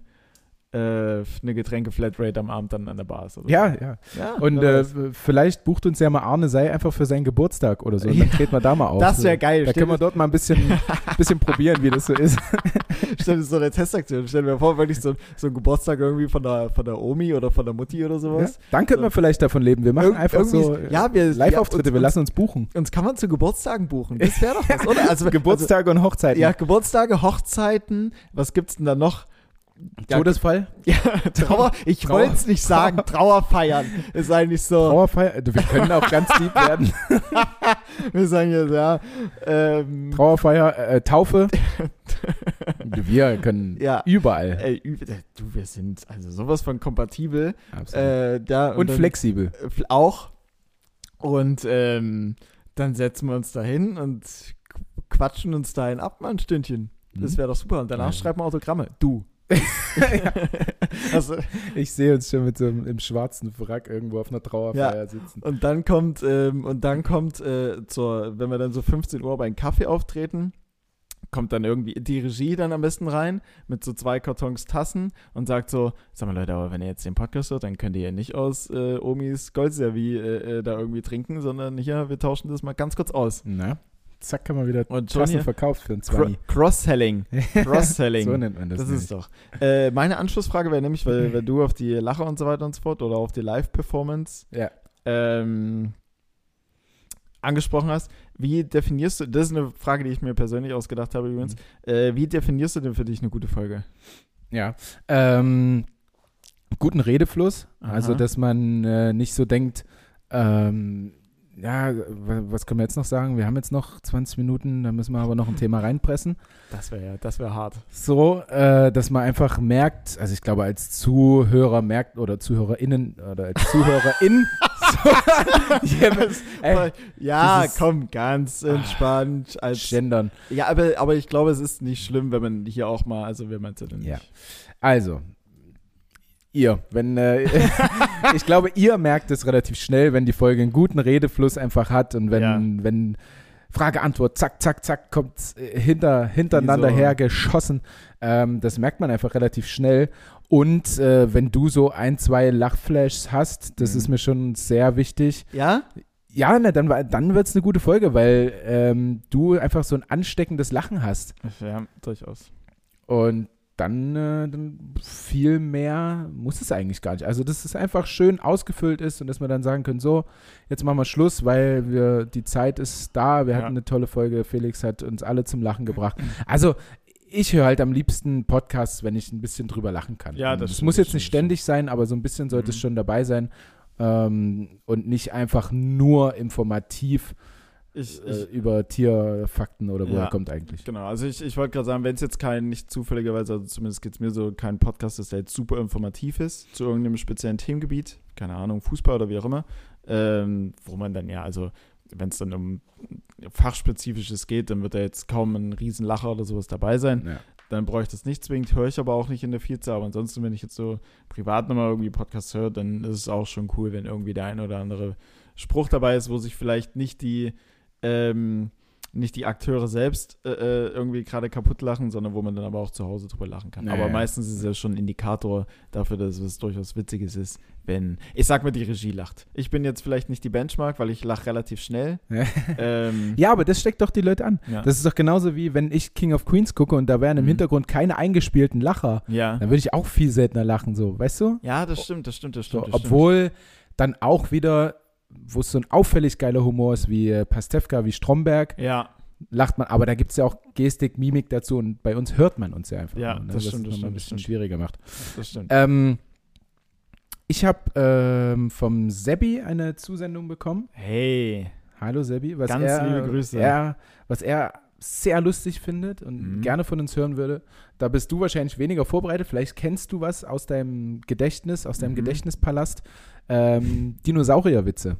A: eine Getränke-Flatrate am Abend dann an der Bar ist. Oder
B: Ja, ja.
A: so. ja
B: Und
A: wer
B: äh, vielleicht bucht uns ja mal Arne Sei einfach für seinen Geburtstag oder so. Und dann
A: Ja.
B: treten wir da mal auf.
A: das wäre geil.
B: Da können wir dort mal ein bisschen, *laughs* bisschen probieren, wie das so ist. *laughs*
A: stell dir so eine Testaktion. Stell dir mir vor, wirklich so, so ein Geburtstag irgendwie von der, von der Omi oder von der Mutti oder
B: Ja?
A: sowas.
B: Dann könnten wir vielleicht davon leben. Wir machen
A: Irg-
B: einfach so
A: ja, wir-
B: Live-Auftritte,
A: ja,
B: wir lassen uns buchen.
A: Uns kann man zu Geburtstagen buchen. Das wäre doch was, oder? *laughs* Also,
B: Geburtstage und Hochzeiten.
A: Ja, Geburtstage, Hochzeiten, was gibt's denn da noch? Ja,
B: Todesfall, *laughs*
A: Ja, Trauer, ich
B: Trauer-
A: wollte es nicht sagen, *laughs* Trauerfeiern ist eigentlich so,
B: Trauerfeier. Also Wir können auch ganz lieb werden. *laughs*
A: wir sagen jetzt, ja, ähm,
B: Trauerfeier, äh, Taufe. Wir können
A: Ja.
B: überall.
A: äh, du, wir sind also sowas von kompatibel,
B: Absolut.
A: äh, da
B: und
A: dann,
B: flexibel.
A: äh, auch und ähm, dann setzen wir uns da hin und qu- quatschen uns da ein ab, mal ein Stündchen. Das
B: Mhm.
A: wäre doch super. Und danach
B: Ja.
A: schreiben wir Autogramme. Du. *laughs* also,
B: Ich sehe uns schon mit so einem im schwarzen Wrack irgendwo auf einer Trauerfeier sitzen.
A: Und dann kommt, ähm, und dann kommt äh, zur, wenn wir dann so 15 Uhr bei einem Kaffee auftreten, kommt dann irgendwie die Regie dann am besten rein mit so zwei Kartons Tassen und sagt so, sag mal Leute, aber wenn ihr jetzt den Podcast hört, dann könnt ihr ja nicht aus äh, Omis Goldservie äh, äh, da irgendwie trinken, sondern hier, wir tauschen das mal ganz kurz aus.
B: Na, zack, kann man wieder
A: Und
B: Tassen verkauft für
A: Cro
B: Zwanni.
A: Cross-Selling. *laughs* Cross-Selling.
B: So nennt man das.
A: Das ist
B: nämlich.
A: doch. Äh, meine Anschlussfrage wäre nämlich, weil, weil du auf die Lache und so weiter und so fort oder auf die Live-Performance
B: Ja.
A: ähm, angesprochen hast, wie definierst du, das ist eine Frage, die ich mir persönlich ausgedacht habe übrigens,
B: Mhm.
A: äh, wie definierst du denn für dich eine gute Folge?
B: Ja. Ähm, guten Redefluss.
A: Aha.
B: Also, dass man äh, nicht so denkt, ähm, ja, wa- was können wir jetzt noch sagen? Wir haben jetzt noch 20 Minuten, da müssen wir aber noch ein Thema reinpressen.
A: Das wäre ja, das wäre hart.
B: So, äh, dass man einfach merkt, also ich glaube, als Zuhörer merkt oder ZuhörerInnen oder als Zuhörerin, *laughs* so, ja, ey,
A: ja,
B: das ist-
A: komm, ganz entspannt. Als,
B: gendern.
A: ja, aber, aber ich glaube, es ist nicht schlimm, wenn man hier auch mal, also wenn man es denn nicht.
B: Ja. Also, ihr, wenn, äh, *laughs* ich glaube, ihr merkt es relativ schnell, wenn die Folge einen guten Redefluss einfach hat und wenn,
A: Ja.
B: wenn Frage, Antwort, zack, zack, zack, kommt äh, hinter, hintereinander
A: so.
B: her geschossen. Ähm, das merkt man einfach relativ schnell. Und äh, wenn du so ein, zwei Lachflashs hast, das
A: Mhm.
B: ist mir schon sehr wichtig.
A: Ja?
B: Ja, na, dann, dann wird es eine gute Folge, weil ähm, du einfach so ein ansteckendes Lachen hast.
A: Ja, durchaus.
B: Und dann, äh, dann viel mehr muss es eigentlich gar nicht. Also, dass es einfach schön ausgefüllt ist und dass wir dann sagen können, so, jetzt machen wir Schluss, weil wir, die Zeit ist da, wir
A: Ja.
B: hatten eine tolle Folge, Felix hat uns alle zum Lachen gebracht. Also, ich höre halt am liebsten Podcasts, wenn ich ein bisschen drüber lachen kann.
A: Ja, das
B: Es
A: stimmt,
B: muss
A: das
B: jetzt nicht ständig sein, aber so ein bisschen sollte es
A: Mhm.
B: schon dabei sein. Ähm, und nicht einfach nur informativ
A: Ich,
B: äh,
A: ich,
B: über Tierfakten oder woher
A: Ja.
B: kommt eigentlich.
A: genau, also ich, ich wollte gerade sagen, wenn es jetzt kein, nicht zufälligerweise, also zumindest geht es mir so, kein Podcast ist, der jetzt super informativ ist zu irgendeinem speziellen Themengebiet, keine Ahnung, Fußball oder wie auch immer, ähm, wo man dann ja, also wenn es dann um fachspezifisches geht, dann wird da jetzt kaum ein Riesenlacher oder sowas dabei sein.
B: Ja.
A: dann bräuchte es nicht zwingend, höre ich aber auch nicht in der Vielzahl. Aber ansonsten, wenn ich jetzt so privat nochmal irgendwie Podcasts höre, dann ist es auch schon cool, wenn irgendwie der ein oder andere Spruch dabei ist, wo sich vielleicht nicht die, ähm, nicht die Akteure selbst äh, äh, irgendwie gerade kaputt lachen, sondern wo man dann aber auch zu Hause drüber lachen kann.
B: Ja,
A: aber meistens ist es ja schon ein Indikator dafür, dass es durchaus Witziges ist, wenn, ich sag mal, die Regie lacht. Ich bin jetzt vielleicht nicht die Benchmark, weil ich lache relativ schnell. *laughs* ähm,
B: Ja, aber das steckt doch die Leute an.
A: ja.
B: Das ist doch genauso wie wenn ich King of Queens gucke und da wären im
A: Mhm.
B: Hintergrund keine eingespielten Lacher.
A: ja.
B: Dann würde ich auch viel seltener lachen, so, weißt du?
A: ja, das stimmt, das stimmt, das
B: So,
A: stimmt. das stimmt.
B: obwohl dann auch wieder, wo es so ein auffällig geiler Humor ist, wie äh, Pastewka, wie Stromberg,
A: Ja,
B: lacht man, aber da gibt es ja auch Gestik, Mimik dazu und bei uns hört man uns ja einfach.
A: Ja,
B: nur, ne?
A: das
B: was
A: stimmt, das
B: ein
A: stimmt, das
B: bisschen
A: stimmt.
B: schwieriger macht.
A: das stimmt.
B: Ähm, ich habe ähm, vom Sebi eine Zusendung bekommen.
A: Hey.
B: Hallo Sebi, was
A: Ganz
B: er,
A: liebe Grüße.
B: Er, was er sehr lustig findet und
A: Mhm.
B: gerne von uns hören würde. Da bist du wahrscheinlich weniger vorbereitet. Vielleicht kennst du was aus deinem Gedächtnis, aus deinem
A: Mhm.
B: Gedächtnispalast. Ähm, Dinosaurierwitze.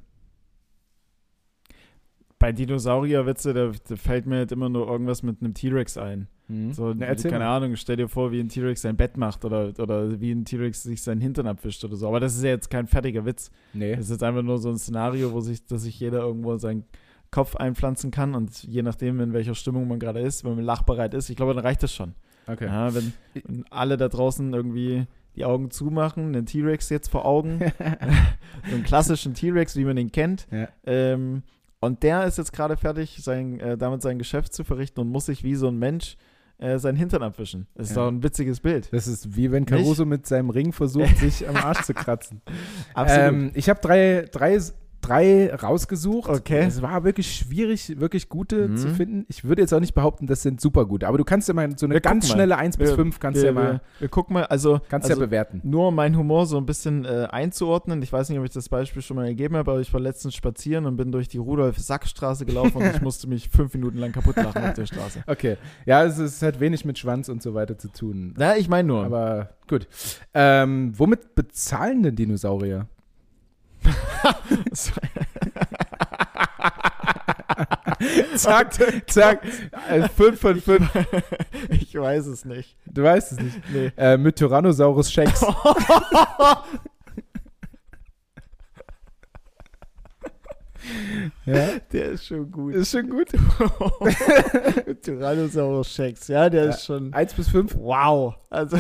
A: Bei Dinosaurierwitze, da, da fällt mir halt immer nur irgendwas mit einem T-Rex ein. So,
B: Na, erzähl
A: keine
B: mal.
A: Ahnung, stell dir vor, wie ein T-Rex sein Bett macht oder, oder wie ein T-Rex sich seinen Hintern abwischt oder so. Aber das ist ja jetzt kein fertiger Witz.
B: Nee.
A: Das ist jetzt einfach nur so ein Szenario, wo sich, dass sich jeder irgendwo seinen Kopf einpflanzen kann und je nachdem, in welcher Stimmung man gerade ist, wenn man lachbereit ist, ich glaube, dann reicht das schon.
B: Okay.
A: Ja, wenn, wenn alle da draußen irgendwie die Augen zumachen, einen T-Rex jetzt vor Augen, *laughs* *laughs* so einen klassischen T-Rex, wie man ihn kennt.
B: Ja.
A: Ähm, und der ist jetzt gerade fertig, sein, äh, damit sein Geschäft zu verrichten und muss sich wie so ein Mensch äh, seinen Hintern abwischen. Das ist
B: Ja.
A: doch ein witziges Bild.
B: Das ist wie wenn Caruso mit seinem Ring versucht, *laughs* sich am Arsch zu kratzen.
A: Absolut.
B: Ähm, ich habe drei, drei, drei rausgesucht.
A: Okay.
B: Es war wirklich schwierig, wirklich gute
A: Mhm.
B: zu finden. Ich würde jetzt auch nicht behaupten, das sind super gute. Aber du kannst ja mal so eine
A: Wir
B: ganz schnelle 1 bis
A: Wir-
B: 5 kannst
A: wir,
B: ja mal
A: wir, gucken mal, also,
B: kannst
A: also
B: ja bewerten.
A: nur um meinen Humor so ein bisschen äh, einzuordnen. Ich weiß nicht, ob ich das Beispiel schon mal gegeben habe, aber ich war letztens spazieren und bin durch die Rudolf-Sack-Straße gelaufen und ich *laughs* musste mich fünf Minuten lang kaputt lachen auf der Straße.
B: Okay. Ja, es, es hat wenig mit Schwanz und so weiter zu tun.
A: Na, ich meine nur.
B: Aber gut. Ähm, womit bezahlen denn Dinosaurier? *laughs* zack, zack. 5 von 5.
A: ich weiß es nicht.
B: Du weißt es nicht.
A: Nee.
B: Äh, mit Tyrannosaurus Rex. *laughs* ja,
A: Der ist schon gut.
B: ist schon gut. *laughs*
A: Tyrannosaurus Rex, ja, der
B: Ja.
A: ist schon.
B: 1 bis 5.
A: Wow. Also,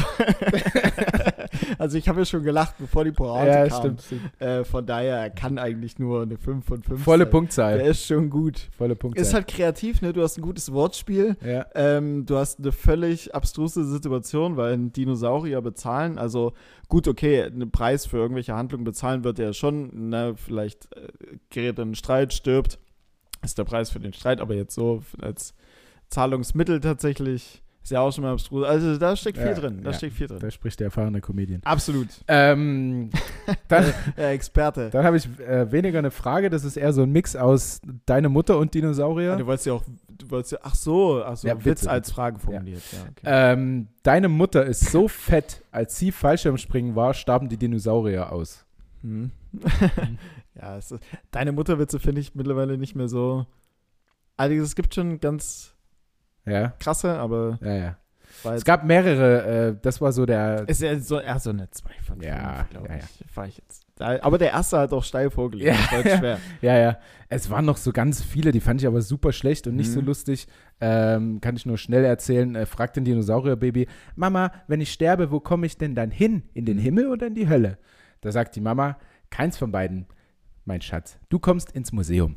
A: *laughs* also ich habe ja schon gelacht, bevor die Pointe
B: Ja,
A: kam.
B: stimmt.
A: Äh, von daher, er kann eigentlich nur eine 5 von 5
B: Volle
A: sein.
B: Punktzahl.
A: Der ist schon gut.
B: Volle Punktzahl.
A: Ist halt kreativ, ne? Du hast ein gutes Wortspiel.
B: ja.
A: Ähm, du hast eine völlig abstruse Situation, weil ein Dinosaurier bezahlen, also gut, okay, einen Preis für irgendwelche Handlungen bezahlen wird er schon, ne? Vielleicht äh, gerät in einen Streit, stirbt, ist der Preis für den Streit, aber jetzt so als Zahlungsmittel tatsächlich ist ja auch schon mal abstrus. Also da steckt viel
B: Ja,
A: drin, da
B: ja.
A: steckt viel drin.
B: Da spricht der erfahrene Comedian.
A: Absolut.
B: Ähm, *laughs* dann
A: Der Experte.
B: dann habe ich äh, weniger eine Frage. Das ist eher so ein Mix aus deine Mutter und Dinosaurier.
A: Ah, Du wolltest ja auch, du wolltest ja, ach so, ach so,
B: Ja,
A: Witz
B: Witze.
A: als Frage formuliert. Ja, okay.
B: Ähm, deine Mutter ist so fett, als sie Fallschirmspringen war, starben die Dinosaurier aus.
A: Hm. *laughs* ja, es ist, deine Mutterwitze finde ich mittlerweile nicht mehr so. Also es gibt schon ganz
B: Ja,
A: krasse, aber
B: ja, ja. Es gab mehrere, äh, das war so der.
A: ist ja so, eher so eine 2 von 5,
B: Ja,
A: glaube
B: ja,
A: ich. War ich jetzt. Aber der erste hat auch steil vorgelegt.
B: Ja.
A: Jetzt schwer. *laughs*
B: Ja, ja. Es waren noch so ganz viele, die fand ich aber super schlecht und nicht so
A: Mhm.
B: lustig. Ähm, kann ich nur schnell erzählen. Äh, fragt den Dinosaurierbaby, Mama, wenn ich sterbe, wo komme ich denn dann hin? In den
A: Mhm.
B: Himmel oder in die Hölle? Da sagt die Mama, keins von beiden, mein Schatz. Du kommst ins Museum.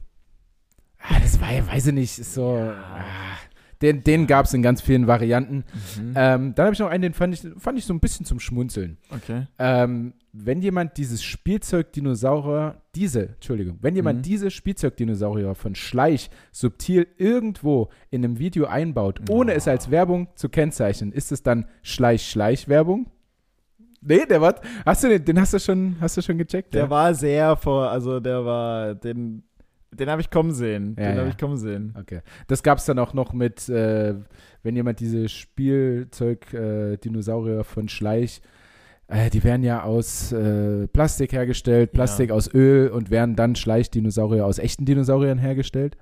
B: Ah, das war ja, weiß ich nicht, ist so. Ah, den den gab es in ganz vielen Varianten.
A: Mhm.
B: Ähm, dann habe ich noch einen, den fand ich, fand ich so ein bisschen zum Schmunzeln.
A: Okay.
B: Ähm, wenn jemand dieses Spielzeugdinosaurier, diese, Entschuldigung, wenn jemand
A: Mhm.
B: diese Spielzeugdinosaurier von Schleich subtil irgendwo in einem Video einbaut, ohne es als Werbung zu kennzeichnen, ist es dann Schleich-Schleich-Werbung? Nee, der war, hast du den, den hast du schon, hast du schon gecheckt?
A: Der
B: ja?
A: war sehr vor, also der war, den, den habe ich kommen sehen.
B: Ja,
A: den
B: ja.
A: habe ich kommen sehen.
B: Okay. Das gab es dann auch noch mit, äh, wenn jemand diese Spielzeug-Dinosaurier von Schleich, äh, die werden ja aus äh, Plastik hergestellt, Plastik aus Öl und werden dann Schleich-Dinosaurier aus echten Dinosauriern hergestellt.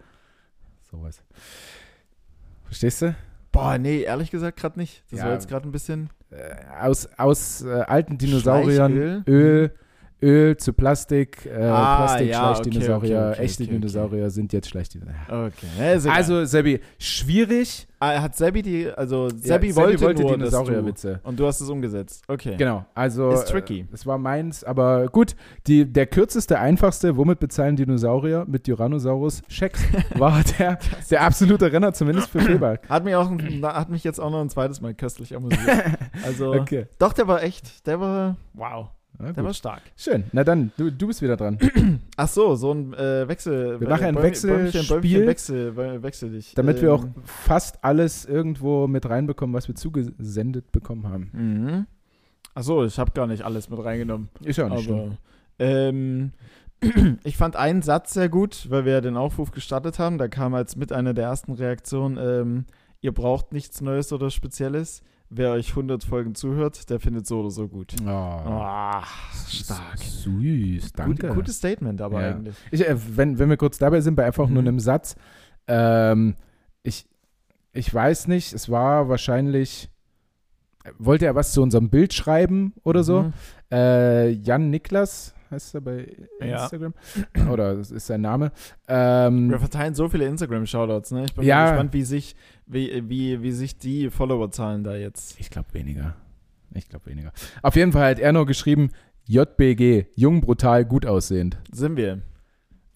B: Sowas. Verstehst du?
A: Boah, nee, ehrlich gesagt gerade nicht. Das
B: Ja.
A: war jetzt gerade ein bisschen.
B: Äh, aus aus äh, alten Dinosauriern,
A: Schleichöl?
B: Öl, Öl zu Plastik, äh,
A: Ah,
B: Plastik,
A: ja,
B: Schleichdinosaurier,
A: okay, okay,
B: echte
A: okay, okay.
B: Dinosaurier sind jetzt Schleichdinosaurier.
A: Okay. Ja.
B: Also, Sebi, schwierig.
A: Ah, hat Sebi die, also
B: Ja,
A: Sebi wollte, nur, dass du,
B: Dinosaurierwitze.
A: und du hast es umgesetzt. Okay.
B: Genau, also
A: Ist tricky.
B: Äh, es war meins, aber gut, die, der kürzeste, einfachste, womit bezahlen Dinosaurier mit Tyrannosaurus Schecks, *laughs* war der, der absolute Renner, zumindest für Fehlberg.
A: Hat mich, auch, hat mich jetzt auch noch ein zweites Mal köstlich amüsiert. *laughs* Also,
B: Okay.
A: doch, der war echt, der war, wow,
B: Na
A: der war stark.
B: Schön, na dann, du, du bist wieder dran. *clears throat*
A: Ach so, so ein äh, Wechsel.
B: Wir machen ein
A: Bäum-
B: Wechselspiel.
A: Wechsel, wechsel dich.
B: Damit wir auch
A: Ähm,
B: fast alles irgendwo mit reinbekommen, was wir zugesendet bekommen haben.
A: Mhm. Ach so, ich habe gar nicht alles mit reingenommen.
B: Ist ja auch nicht.
A: Aber ähm, *clears throat* ich fand einen Satz sehr gut, weil wir ja den Aufruf gestartet haben. Da kam als mit einer der ersten Reaktionen, ähm, ihr braucht nichts Neues oder Spezielles. Wer euch 100 Folgen zuhört, der findet so oder so gut.
B: Oh,
A: Ah, stark.
B: Süß, danke.
A: Gut, gutes Statement aber
B: Ja.
A: eigentlich.
B: Ich, äh, wenn, wenn wir kurz dabei sind, bei einfach nur
A: Mhm.
B: einem Satz. Ähm, ich, ich weiß nicht, es war wahrscheinlich. Wollte er was zu unserem Bild schreiben oder so?
A: Mhm.
B: Äh, Jan Niklas heißt er bei
A: Ja.
B: Instagram. oder das ist sein Name. Ähm,
A: Wir verteilen so viele Instagram-Shoutouts, ne? Ich bin
B: Ja.
A: mal gespannt, wie sich, wie, wie, wie sich die Followerzahlen da jetzt.
B: ich glaube weniger. Ich glaube weniger. Auf jeden Fall hat er nur geschrieben: JBG, jung, brutal, gut aussehend.
A: Sind wir.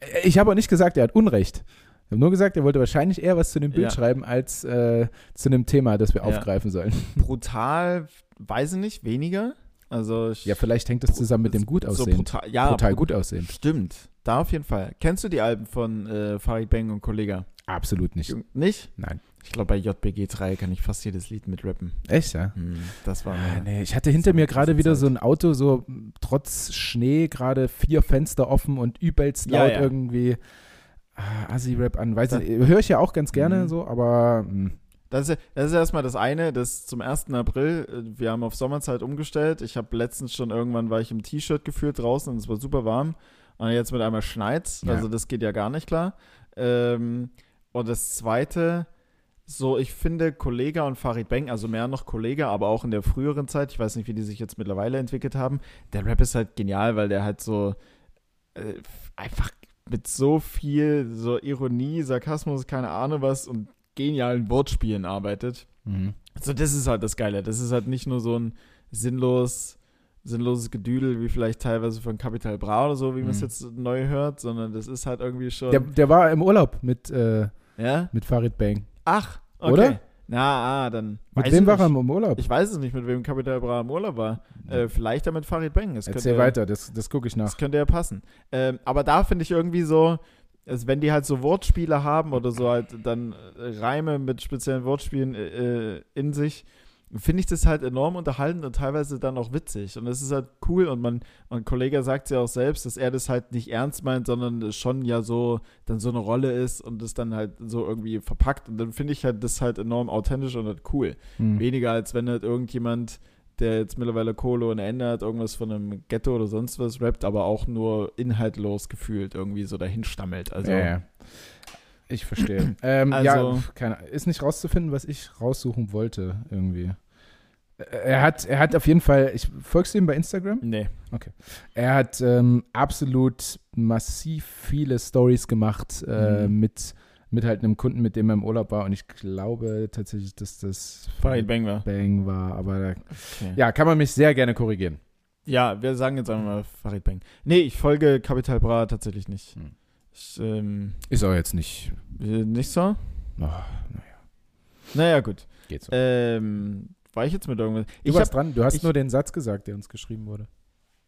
B: Äh, Ich habe auch nicht gesagt, er hat Unrecht. Ich habe nur gesagt, er wollte wahrscheinlich eher was zu dem Bild
A: Ja.
B: schreiben, als äh, zu einem Thema, das wir
A: Ja.
B: aufgreifen sollen. *laughs*
A: Brutal, weiß ich nicht, weniger. Also ich,
B: Ja, vielleicht hängt das zusammen mit dem gut
A: so
B: aussehen.
A: brutal, ja,
B: Brutal
A: brut-
B: gut aussehen.
A: Stimmt, da auf jeden Fall. Kennst du die Alben von äh, Farid Bang und Kollega?
B: Absolut nicht.
A: Nicht?
B: Nein.
A: Ich glaube, bei JBG 3 kann ich fast jedes Lied mit rappen.
B: Echt, ja?
A: Hm, das war
B: Ah, nee, ich hatte hinter mir gerade wieder
A: Zeit.
B: so ein Auto, so trotz Schnee, gerade vier Fenster offen und übelst
A: Ja,
B: laut
A: ja.
B: irgendwie ah, Assi-Rap an. Weiß nicht, höre ich ja auch ganz gerne
A: Mhm.
B: so, aber hm,
A: Das ist, das ist erstmal das eine, das zum 1. April, äh, wir haben auf Sommerzeit umgestellt. Ich habe letztens schon irgendwann, war ich im T-Shirt gefühlt draußen und es war super warm. Und jetzt mit einmal schneit's,
B: Ja.
A: also das geht ja gar nicht klar. Ähm, und das zweite, so ich finde Kollega und Farid Bang, also mehr noch Kollega, aber auch in der früheren Zeit, ich weiß nicht, wie die sich jetzt mittlerweile entwickelt haben, der Rap ist halt genial, weil der halt so äh, einfach mit so viel so Ironie, Sarkasmus, keine Ahnung was und genialen Wortspielen arbeitet.
B: mhm.
A: So, das ist halt das Geile. Das ist halt nicht nur so ein sinnlos, sinnloses Gedüdel, wie vielleicht teilweise von Capital Bra oder so, wie man es
B: Mhm.
A: jetzt neu hört, sondern das ist halt irgendwie schon.
B: der, der war im Urlaub mit, äh,
A: ja?
B: mit Farid Bang.
A: Ach, okay.
B: Oder?
A: Na, ah, dann.
B: Mit wem war er im Urlaub?
A: Ich weiß es nicht, mit wem Capital Bra im Urlaub war. Äh, vielleicht ja mit Farid Bang. Das
B: Erzähl
A: könnte,
B: weiter, das, das gucke ich nach.
A: Das könnte ja passen. Ähm, aber da finde ich irgendwie so, also wenn die halt so Wortspiele haben oder so halt dann Reime mit speziellen Wortspielen äh, äh, in sich, finde ich das halt enorm unterhaltend und teilweise dann auch witzig. Und das ist halt cool und man, mein Kollege sagt ja auch selbst, dass er das halt nicht ernst meint, sondern schon ja so dann so eine Rolle ist und das dann halt so irgendwie verpackt. Und dann finde ich halt das halt enorm authentisch und halt cool.
B: Hm.
A: Weniger als wenn halt irgendjemand, der jetzt mittlerweile Kohle ohne Ende hat, irgendwas von einem Ghetto oder sonst was rappt, aber auch nur inhaltlos gefühlt irgendwie so dahinstammelt. Also,
B: ja, ja. Ich verstehe. *clears throat* ähm,
A: Also-
B: ja, keine, ist nicht rauszufinden, was ich raussuchen wollte irgendwie. Er hat, er hat auf jeden Fall, ich folgst du ihm bei Instagram?
A: Nee.
B: Er hat ähm, absolut massiv viele Stories gemacht äh,
A: Mhm.
B: mit, mit halt einem Kunden, mit dem er im Urlaub war. Und ich glaube tatsächlich, dass das
A: Farid Bang war.
B: Bang war. Aber da,
A: Okay.
B: ja, kann man mich sehr gerne korrigieren.
A: Ja, wir sagen jetzt einfach mal Farid Bang. Nee, ich folge Capital Bra tatsächlich nicht.
B: Hm.
A: Ich, ähm,
B: Ist auch jetzt nicht.
A: äh, nicht so?
B: Oh,
A: Naja, gut.
B: geht so.
A: Ähm, war ich jetzt mit irgendwas?
B: du
A: Ich
B: warst
A: hab,
B: dran, du hast
A: ich-
B: nur den Satz gesagt, der uns geschrieben wurde.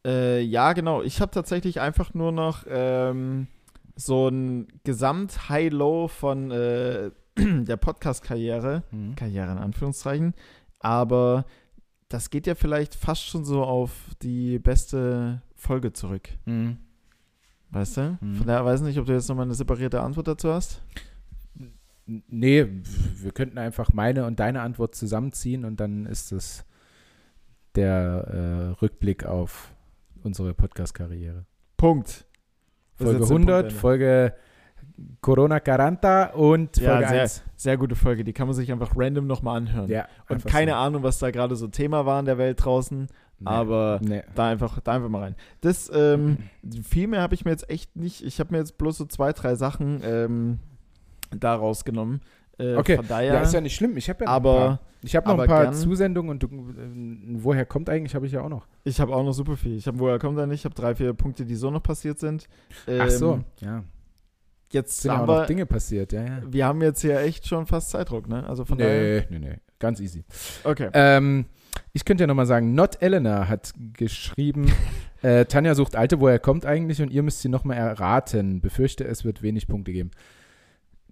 A: äh, ja, genau. Ich habe tatsächlich einfach nur noch ähm, so ein Gesamt-High-Low von äh, *clears throat* der Podcast-Karriere.
B: Mhm.
A: Karriere in Anführungszeichen. Aber das geht ja vielleicht fast schon so auf die beste Folge zurück.
B: Mhm.
A: Weißt du?
B: Mhm.
A: Von daher weiß ich nicht, ob du jetzt nochmal eine separierte Antwort dazu hast.
B: Nee, wir könnten einfach meine und deine Antwort zusammenziehen und dann ist es der äh, Rückblick auf unsere Podcast-Karriere.
A: Punkt. Das
B: Folge
A: jetzt der
B: 100,
A: Punkt,
B: Folge Corona Caranta und
A: Ja,
B: Folge
A: sehr,
B: 1.
A: sehr gute Folge. Die kann man sich einfach random nochmal anhören.
B: Ja,
A: Und keine
B: so.
A: Ahnung, was da gerade so Thema war in der Welt draußen.
B: Nee.
A: Aber
B: Nee.
A: da einfach, da einfach mal rein. Das, ähm, *clears throat* viel mehr habe ich mir jetzt echt nicht. Ich habe mir jetzt bloß so zwei, drei Sachen ähm, da rausgenommen. Äh,
B: Okay.
A: Von daher,
B: Ja, ist ja nicht schlimm. Ich habe ja noch
A: aber
B: ein paar. Ich habe noch
A: aber
B: ein paar
A: gern-
B: Zusendungen und du, äh, woher kommt eigentlich, habe ich ja auch noch.
A: ich habe auch noch super viel. Ich habe, woher kommt nicht? Ich habe drei, vier Punkte, die so noch passiert sind.
B: Ach so,
A: Ähm,
B: ja.
A: Jetzt
B: Sind ja auch
A: haben
B: noch Dinge passiert, ja, ja.
A: wir haben jetzt hier echt schon fast Zeitdruck, ne? Also von daher.
B: Nee, nee, nee. Ganz easy.
A: Okay.
B: Ähm, ich könnte ja nochmal sagen, Not Elena hat geschrieben, *laughs* äh, Tanja sucht Alte, woher kommt eigentlich und ihr müsst sie nochmal erraten. Befürchte, es wird wenig Punkte geben.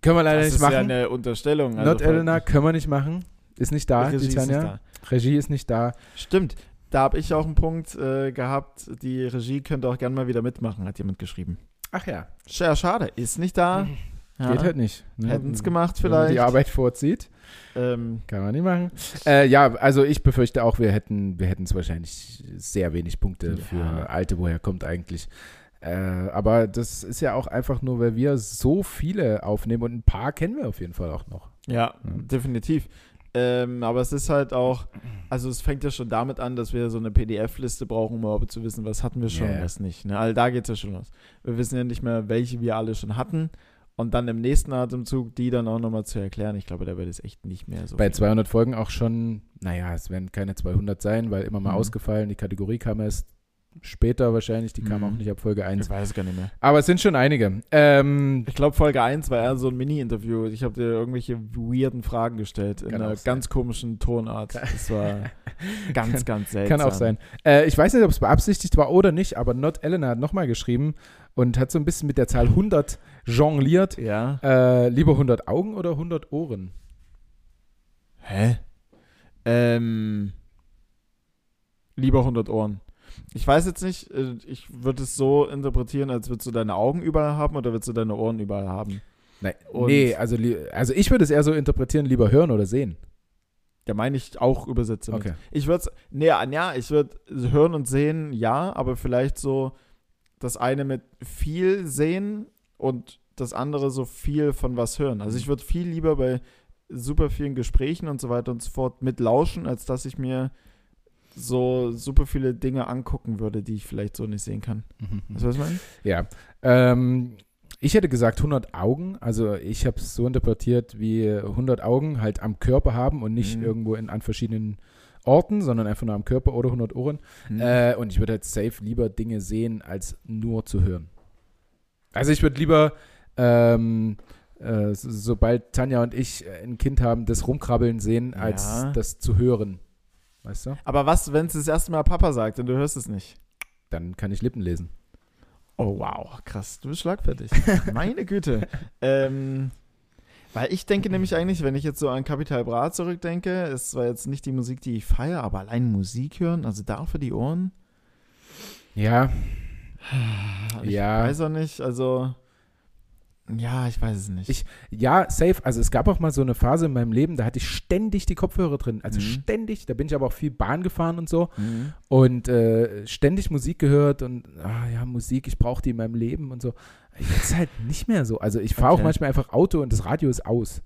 B: Können wir leider
A: das
B: nicht
A: ist
B: machen.
A: ja eine Unterstellung. also
B: Not Elena können wir nicht machen. Ist nicht da,
A: Regie
B: die
A: ist
B: Tanja.
A: da.
B: Regie ist nicht da.
A: Stimmt. Da habe ich auch einen Punkt äh, gehabt. Die Regie könnte auch gerne mal wieder mitmachen, hat jemand geschrieben.
B: Ach ja.
A: Ja, schade. Ist nicht da. *laughs* Ja.
B: Geht halt nicht. Ne?
A: Hätten es gemacht
B: Wenn man
A: vielleicht.
B: die Arbeit vorzieht,
A: Ähm,
B: kann man nicht machen. Äh, ja, also ich befürchte auch, wir hätten wir es wahrscheinlich sehr wenig Punkte
A: Ja.
B: für Alte, woher kommt eigentlich. Äh, aber das ist ja auch einfach nur, weil wir so viele aufnehmen und ein paar kennen wir auf jeden Fall auch noch.
A: ja,
B: Ja.
A: definitiv. Ähm, aber es ist halt auch, also es fängt ja schon damit an, dass wir so eine PDF-Liste brauchen, um überhaupt zu wissen, was hatten wir schon
B: ja.
A: was nicht. Ne? Also da geht es ja schon los. Wir wissen ja nicht mehr, welche wir alle schon hatten. Und dann im nächsten Atemzug die dann auch nochmal zu erklären. Ich glaube, da wird es echt nicht mehr so.
B: Bei
A: viel.
B: 200 Folgen auch schon, naja, es werden keine 200 sein, weil immer mal
A: Mhm.
B: ausgefallen. Die Kategorie kam erst später wahrscheinlich, die kam
A: Mhm.
B: auch nicht ab Folge 1.
A: Ich weiß gar nicht mehr.
B: Aber es sind schon einige. Ähm,
A: Ich glaube, Folge 1 war eher so ein Mini-Interview. Ich habe dir irgendwelche weirden Fragen gestellt in
B: Kann
A: einer ganz komischen Tonart. Das war *laughs* ganz, ganz seltsam.
B: Kann auch sein. Äh, ich weiß nicht, ob es beabsichtigt war oder nicht, aber Not Elena hat nochmal geschrieben und hat so ein bisschen mit der Zahl 100 jongliert.
A: Ja.
B: Äh, lieber 100 Augen oder 100 Ohren?
A: Hä? Ähm. Lieber 100 Ohren. Ich weiß jetzt nicht, äh, ich würde es so interpretieren, als würdest du deine Augen überall haben oder würdest du deine Ohren überall haben?
B: Nein,
A: Und-
B: nee, also, also ich würde es eher so interpretieren, lieber hören oder sehen.
A: Ja, meine ich auch übersetze. mit.
B: Okay.
A: Ich würde es, nee, ja, ich würde hören und sehen, ja, aber vielleicht so das eine mit viel sehen und das andere so viel von was hören. Also ich würde viel lieber bei super vielen Gesprächen und so weiter und so fort mitlauschen, als dass ich mir so super viele Dinge angucken würde, die ich vielleicht so nicht sehen kann.
B: Mhm.
A: Weißt du, was ich meine?
B: Ja. Ähm, ich hätte gesagt 100 Augen. Also ich habe es so interpretiert, wie 100 Augen halt am Körper haben und nicht
A: Mhm.
B: irgendwo in, an verschiedenen Orten, sondern einfach nur am Körper oder 100 Ohren.
A: Hm.
B: Äh, und ich würde halt safe lieber Dinge sehen, als nur zu hören. Also ich würde lieber, ähm, äh, so, sobald Tanja und ich ein Kind haben, das Rumkrabbeln sehen, als
A: Ja.
B: das zu hören. Weißt du?
A: aber was, wenn es das erste Mal Papa sagt und du hörst es nicht?
B: Dann kann ich Lippen lesen.
A: Oh, wow, krass, du bist schlagfertig. *laughs* Meine Güte. Ähm, weil ich denke nämlich eigentlich, wenn ich jetzt so an Capital Bra zurückdenke, es war jetzt nicht die Musik, die ich feiere, aber allein Musik hören, also da für die Ohren.
B: Ja,
A: Ich
B: Ja.
A: weiß auch nicht, also. Ja, ich weiß es nicht.
B: Ich- ja, safe. Also es gab auch mal so eine Phase in meinem Leben, da hatte ich ständig die Kopfhörer drin. Also
A: Mhm.
B: ständig. Da bin ich aber auch viel Bahn gefahren und so.
A: Mhm.
B: Und äh, ständig Musik gehört und ah, ja, Musik, ich brauche die in meinem Leben und so. Jetzt halt nicht mehr so. Also ich fahre auch
A: Okay.
B: manchmal einfach Auto und das Radio ist aus.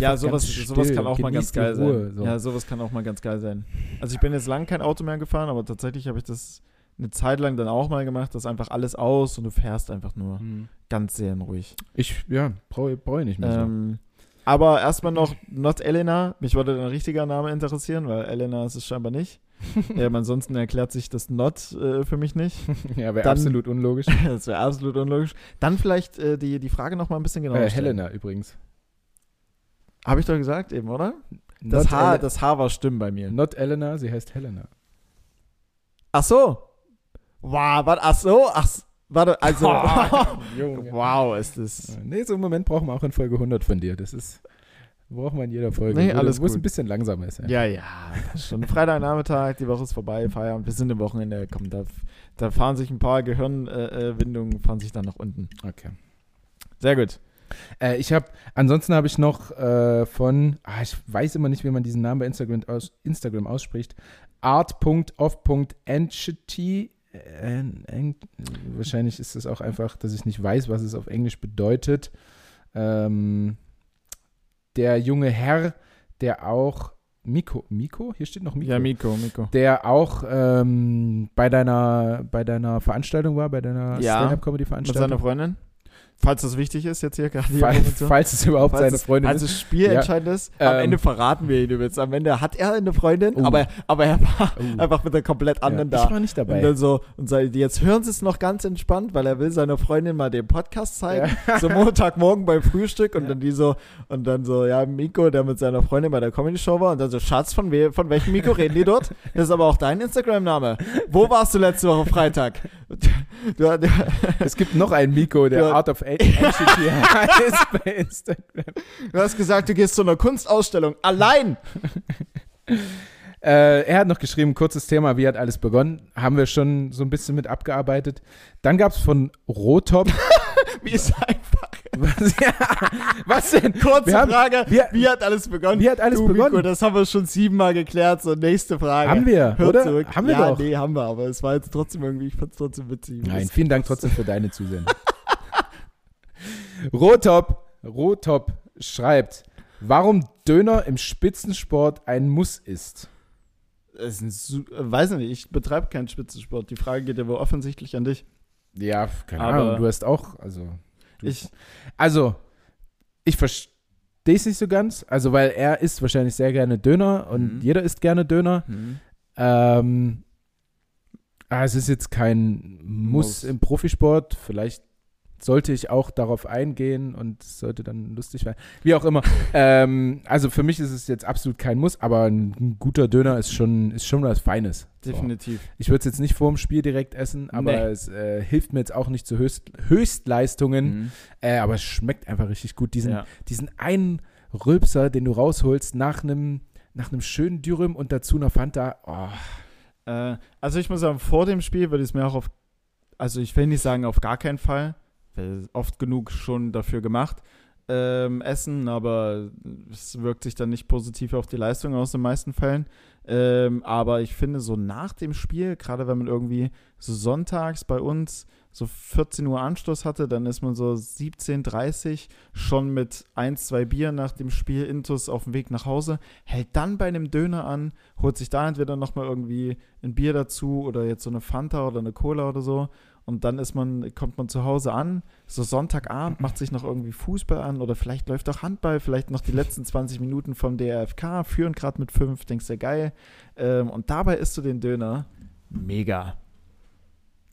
A: Ja, sowas, sowas kann auch mal ganz geil
B: Ruhe,
A: sein.
B: So.
A: Ja, sowas kann auch mal ganz geil sein. Also ich bin jetzt lang kein Auto mehr gefahren, aber tatsächlich habe ich das eine Zeit lang dann auch mal gemacht, dass einfach alles aus und du fährst einfach nur
B: Hm.
A: ganz seelenruhig.
B: Ich, ja, brauche brauch ich nicht mehr so.
A: Ähm, aber erstmal noch Not Elena. Mich würde dein richtiger Name interessieren, weil Elena ist es scheinbar nicht. *laughs* ähm, ansonsten erklärt sich das Not äh, für mich nicht. *laughs*
B: ja, wäre absolut unlogisch. *laughs*
A: das wäre absolut unlogisch. Dann vielleicht äh, die, die Frage noch mal ein bisschen genauer
B: äh,
A: stellen.
B: Helena übrigens.
A: Habe ich doch gesagt eben, oder? Das
B: Not
A: Haar,
B: Ele-
A: das Haar war stimmen bei mir.
B: Not Elena, sie heißt Helena.
A: Ach so. Wow, warte, ach so, ach, warte, also, *laughs*
B: Junge. *laughs*
A: wow, ist das.
B: Nee, so einen Moment brauchen wir auch in Folge 100 von dir. Das ist, braucht man in jeder Folge.
A: Nee, alles
B: Wo es ein bisschen langsamer ist.
A: Ja, ja, schon Freitagnachmittag, die Woche ist vorbei, Feierabend, wir sind im Wochenende, komm, da, da fahren sich ein paar Gehirnwindungen, äh, Windungen, fahren sich dann nach unten.
B: Okay.
A: Sehr gut.
B: Äh, ich habe, ansonsten habe ich noch äh, von, ah, ich weiß immer nicht, wie man diesen Namen bei Instagram, aus, Instagram ausspricht, art.of.entity. Äh, eng- wahrscheinlich ist es auch einfach, dass ich nicht weiß, was es auf Englisch bedeutet. Ähm, der junge Herr, der auch Miko, Miko? Hier steht noch Miko.
A: Ja, Miko, Miko.
B: der auch ähm, bei deiner bei deiner Veranstaltung war, bei deiner
A: Ja,
B: Stand-up-Comedy-Veranstaltung.
A: Mit seiner Freundin. Falls das wichtig ist, jetzt hier gerade. die
B: Fall,
A: Information.
B: falls es überhaupt
A: Falls
B: seine Freundin
A: Also
B: ist.
A: das Spiel
B: Ja.
A: entscheidend ist, am
B: Ähm.
A: Ende verraten wir ihn übrigens. Am Ende hat er eine Freundin,
B: Oh.
A: aber, aber er war
B: Oh.
A: einfach mit einer komplett anderen
B: ja,
A: da.
B: Ich war nicht
A: Und
B: dabei.
A: dann so, und sei- jetzt hören sie es noch ganz entspannt, weil er will seiner Freundin mal den Podcast zeigen. So Montagmorgen beim Frühstück und
B: Ja.
A: dann die so, und dann so, ja, Miko, der mit seiner Freundin bei der Comedy-Show war und dann so, Schatz, von, we von welchem Miko reden die dort? *laughs* Das ist aber auch dein Instagram-Name. Wo warst du letzte Woche Freitag? Du, *laughs* du,
B: Es gibt noch einen Miko, der
A: Ja.
B: Art of Entity heißt bei Instagram.
A: du hast gesagt, du gehst zu einer Kunstausstellung. Allein!
B: Äh, er hat noch geschrieben, kurzes Thema, wie hat alles begonnen? Haben wir schon so ein bisschen mit abgearbeitet. Dann gab es von Rotop. *laughs*
A: Wie ist einfach?
B: was, ja, was denn?
A: Kurze
B: haben-
A: Frage,
B: wir-
A: wie hat alles begonnen?
B: Wie hat alles
A: du,
B: begonnen?
A: Miko, das haben wir schon siebenmal geklärt. So, nächste Frage.
B: Haben wir,
A: Hör
B: oder?
A: zurück.
B: Haben wir
A: ja,
B: doch.
A: nee, haben wir, aber es war jetzt trotzdem irgendwie, ich fand es trotzdem witzig.
B: Nein, vielen Dank trotzdem für deine Zusendung. *laughs* Rotop, Rotop schreibt, warum Döner im Spitzensport ein Muss ist.
A: Es ist ein, weiß nicht, ich betreibe keinen Spitzensport. Die Frage geht ja wohl offensichtlich an dich.
B: Ja, keine
A: Aber-
B: Ahnung, du hast auch, also.
A: Ich,
B: also, ich verstehe es nicht so ganz, also weil er isst wahrscheinlich sehr gerne Döner und
A: Mhm.
B: jeder isst gerne Döner.
A: hm.
B: Ähm, ah, es ist jetzt kein Muss,
A: Muss.
B: im Profisport. Vielleicht sollte ich auch darauf eingehen und es sollte dann lustig werden. Wie auch immer. *laughs* ähm, also für mich ist es jetzt absolut kein Muss, aber ein, ein guter Döner ist schon, ist schon was Feines. So.
A: definitiv.
B: Ich würde es jetzt nicht vor dem Spiel direkt essen, aber
A: Nee.
B: es äh, hilft mir jetzt auch nicht zu Höchst, Höchstleistungen.
A: Mhm.
B: Äh, aber es schmeckt einfach richtig gut. Diesen,
A: Ja.
B: diesen einen Rülpser, den du rausholst nach einem nach einem schönen Dürüm und dazu einer Fanta. Oh,
A: Äh, also ich muss sagen, vor dem Spiel würde ich es mir auch auf, also ich will nicht sagen auf gar keinen Fall, oft genug schon dafür gemacht, ähm, essen, aber es wirkt sich dann nicht positiv auf die Leistung aus in den meisten Fällen. Ähm, aber ich finde so nach dem Spiel, gerade wenn man irgendwie so sonntags bei uns so 14 Uhr Anschluss hatte, dann ist man so 17.30 schon mit ein, zwei Bier nach dem Spiel Intus auf dem Weg nach Hause, hält dann bei einem Döner an, holt sich da entweder nochmal irgendwie ein Bier dazu oder jetzt so eine Fanta oder eine Cola oder so. Und dann ist man, kommt man zu Hause an, so Sonntagabend, macht sich noch irgendwie Fußball an oder vielleicht läuft auch Handball, vielleicht noch die letzten 20 Minuten vom DRFK, führen gerade mit fünf, denkst du, geil. Ähm, und dabei isst du den Döner. Mega.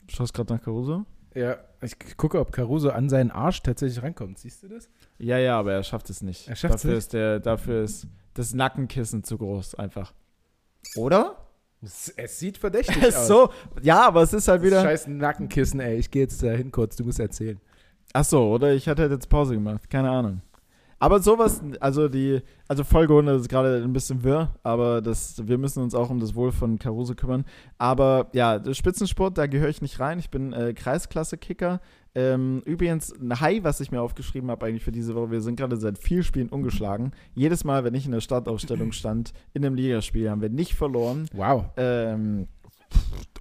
A: Schaust gerade nach Caruso?
B: Ja, ich gucke, ob Caruso an seinen Arsch tatsächlich rankommt. Siehst du das?
A: Ja, ja, aber er schafft es nicht.
B: Er schafft's
A: dafür
B: nicht?
A: Ist der, dafür ist das Nackenkissen zu groß, einfach. Oder?
B: Es, sieht verdächtig *laughs*
A: ist so, ja, aber es ist halt wieder.
B: Scheiß Nackenkissen, ey. Ich gehe jetzt da hin kurz, du musst erzählen.
A: Ach so, oder ich hatte jetzt Pause gemacht, keine Ahnung. Aber sowas, also die, also Folge 100 ist gerade ein bisschen wirr, aber das, wir müssen uns auch um das Wohl von Caruso kümmern. Aber ja, der Spitzensport, da gehöre ich nicht rein. Ich bin äh, Kreisklasse-Kicker. Ähm, übrigens, ein High, was ich mir aufgeschrieben habe eigentlich für diese Woche, wir sind gerade seit vier Spielen ungeschlagen. Jedes Mal, wenn ich in der Startaufstellung stand, in einem Ligaspiel, haben wir nicht verloren.
B: Wow.
A: Ähm,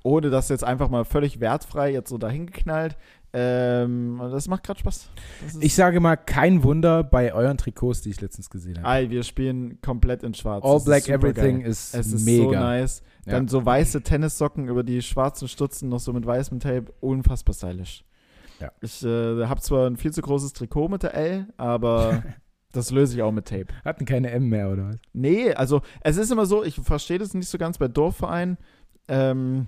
A: ohne das jetzt einfach mal völlig wertfrei jetzt so dahin geknallt. Ähm, das macht gerade Spaß. Ist-
B: Ich sage mal, kein Wunder bei euren Trikots, die ich letztens gesehen habe.
A: Ey, wir spielen komplett in schwarz.
B: All
A: Das ist
B: Black Everything
A: geil.
B: ist,
A: Es ist
B: mega.
A: so nice.
B: Ja.
A: Dann so weiße Tennissocken über die schwarzen Stutzen, noch so mit weißem Tape. Unfassbar stylisch.
B: Ja.
A: Ich äh, habe zwar ein viel zu großes Trikot mit der L, aber *laughs* das löse ich auch mit Tape.
B: Hatten keine M mehr, oder was?
A: Nee, also es ist immer so, ich verstehe das nicht so ganz bei Dorfvereinen ähm,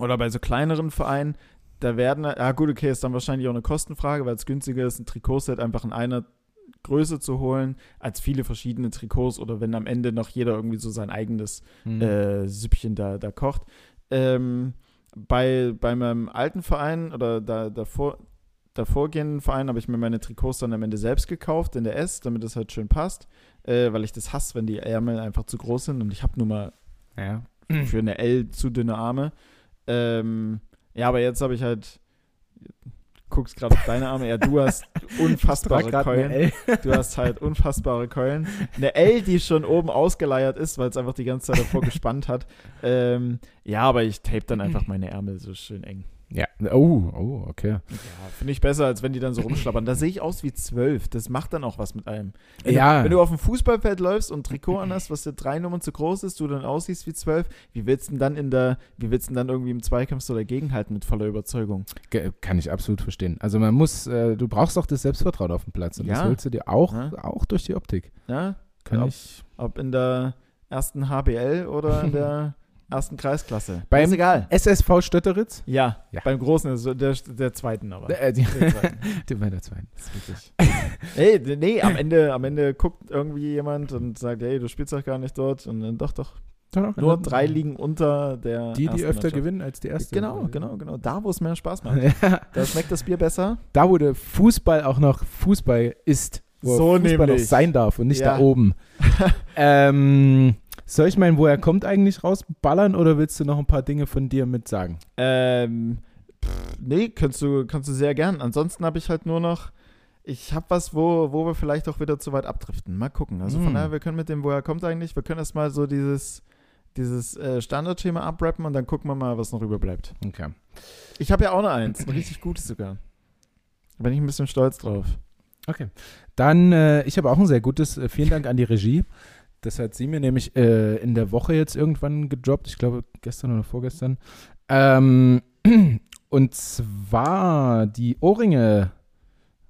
A: oder bei so kleineren Vereinen. Da werden, ja gut, okay, ist dann wahrscheinlich auch eine Kostenfrage, weil es günstiger ist, ein Trikotset einfach in einer Größe zu holen, als viele verschiedene Trikots oder wenn am Ende noch jeder irgendwie so sein eigenes
B: Hm.
A: äh, Süppchen da, da kocht. Ähm, bei, bei meinem alten Verein oder da, davor, davorgehenden Verein habe ich mir meine Trikots dann am Ende selbst gekauft in der S, damit es halt schön passt, äh, weil ich das hasse, wenn die Ärmel einfach zu groß sind und ich habe nun mal
B: ja.
A: für eine L zu dünne Arme. Ähm, ja, aber jetzt habe ich halt, guckst gerade auf deine Arme, ja, du hast *laughs* unfassbare Keulen. Du hast halt unfassbare Keulen. Eine L, die schon oben ausgeleiert ist, weil es einfach die ganze Zeit davor *laughs* gespannt hat. Ähm, ja, aber ich tape dann einfach meine Ärmel so schön eng.
B: Ja. Oh, oh, okay.
A: Ja, finde ich besser, als wenn die dann so rumschlappern. Da sehe ich aus wie zwölf. Das macht dann auch was mit einem. Wenn
B: Ja.
A: Du, wenn du auf dem Fußballfeld läufst und ein Trikot anhast, was dir drei Nummern zu groß ist, du dann aussiehst wie zwölf, wie willst du denn dann in der, wie willst du denn dann irgendwie im Zweikampf so dagegenhalten mit voller Überzeugung?
B: Kann ich absolut verstehen. Also man muss, äh, du brauchst doch das Selbstvertrauen auf dem Platz und das
A: Ja.
B: holst du dir auch,
A: Ja.
B: auch durch die Optik.
A: Ja?
B: Kann
A: Ja.
B: ich.
A: Ob in der ersten HBL oder in der *laughs* ersten Kreisklasse.
B: Beim-
A: ist egal.
B: SSV Stötteritz?
A: Ja,
B: Ja.
A: beim Großen, also der, der zweiten aber.
B: Äh, die,
A: Der zweiten. *laughs*
B: die bei der zweiten.
A: Das ist wirklich. *laughs* Ey, d- nee, am Ende, am Ende guckt irgendwie jemand und sagt, hey, du spielst doch gar nicht dort. Und dann doch, doch.
B: Doch,
A: Nur
B: doch.
A: drei liegen unter der.
B: Die, die
A: ersten
B: öfter gewinnen als die erste.
A: Genau, genau, genau. Da, wo es mehr Spaß macht. *laughs*
B: Ja.
A: Da schmeckt das Bier besser.
B: Da, wo der Fußball auch noch Fußball ist. Wo
A: So
B: Fußball
A: nämlich.
B: noch sein darf und nicht
A: Ja.
B: da oben. ähm, soll ich meinen, woher kommt eigentlich rausballern oder willst du noch ein paar Dinge von dir mit sagen?
A: Ähm, pff, nee, kannst du, kannst du sehr gern. Ansonsten habe ich halt nur noch. Ich habe was, wo, wo wir vielleicht auch wieder zu weit abdriften. Mal gucken. Also von
B: Hm.
A: daher, wir können mit dem, woher kommt eigentlich, wir können erstmal so dieses, dieses äh, Standardschema abrappen und dann gucken wir mal, was noch überbleibt.
B: Okay.
A: Ich habe ja auch noch eins, ein richtig gutes sogar. Da bin ich ein bisschen stolz drauf.
B: Dann, äh, ich habe auch ein sehr gutes, äh, vielen Dank an die Regie. Das hat sie mir nämlich äh, in der Woche jetzt irgendwann gedroppt. Ich glaube, gestern oder vorgestern. Ähm, *clears throat* und zwar die Ohrringe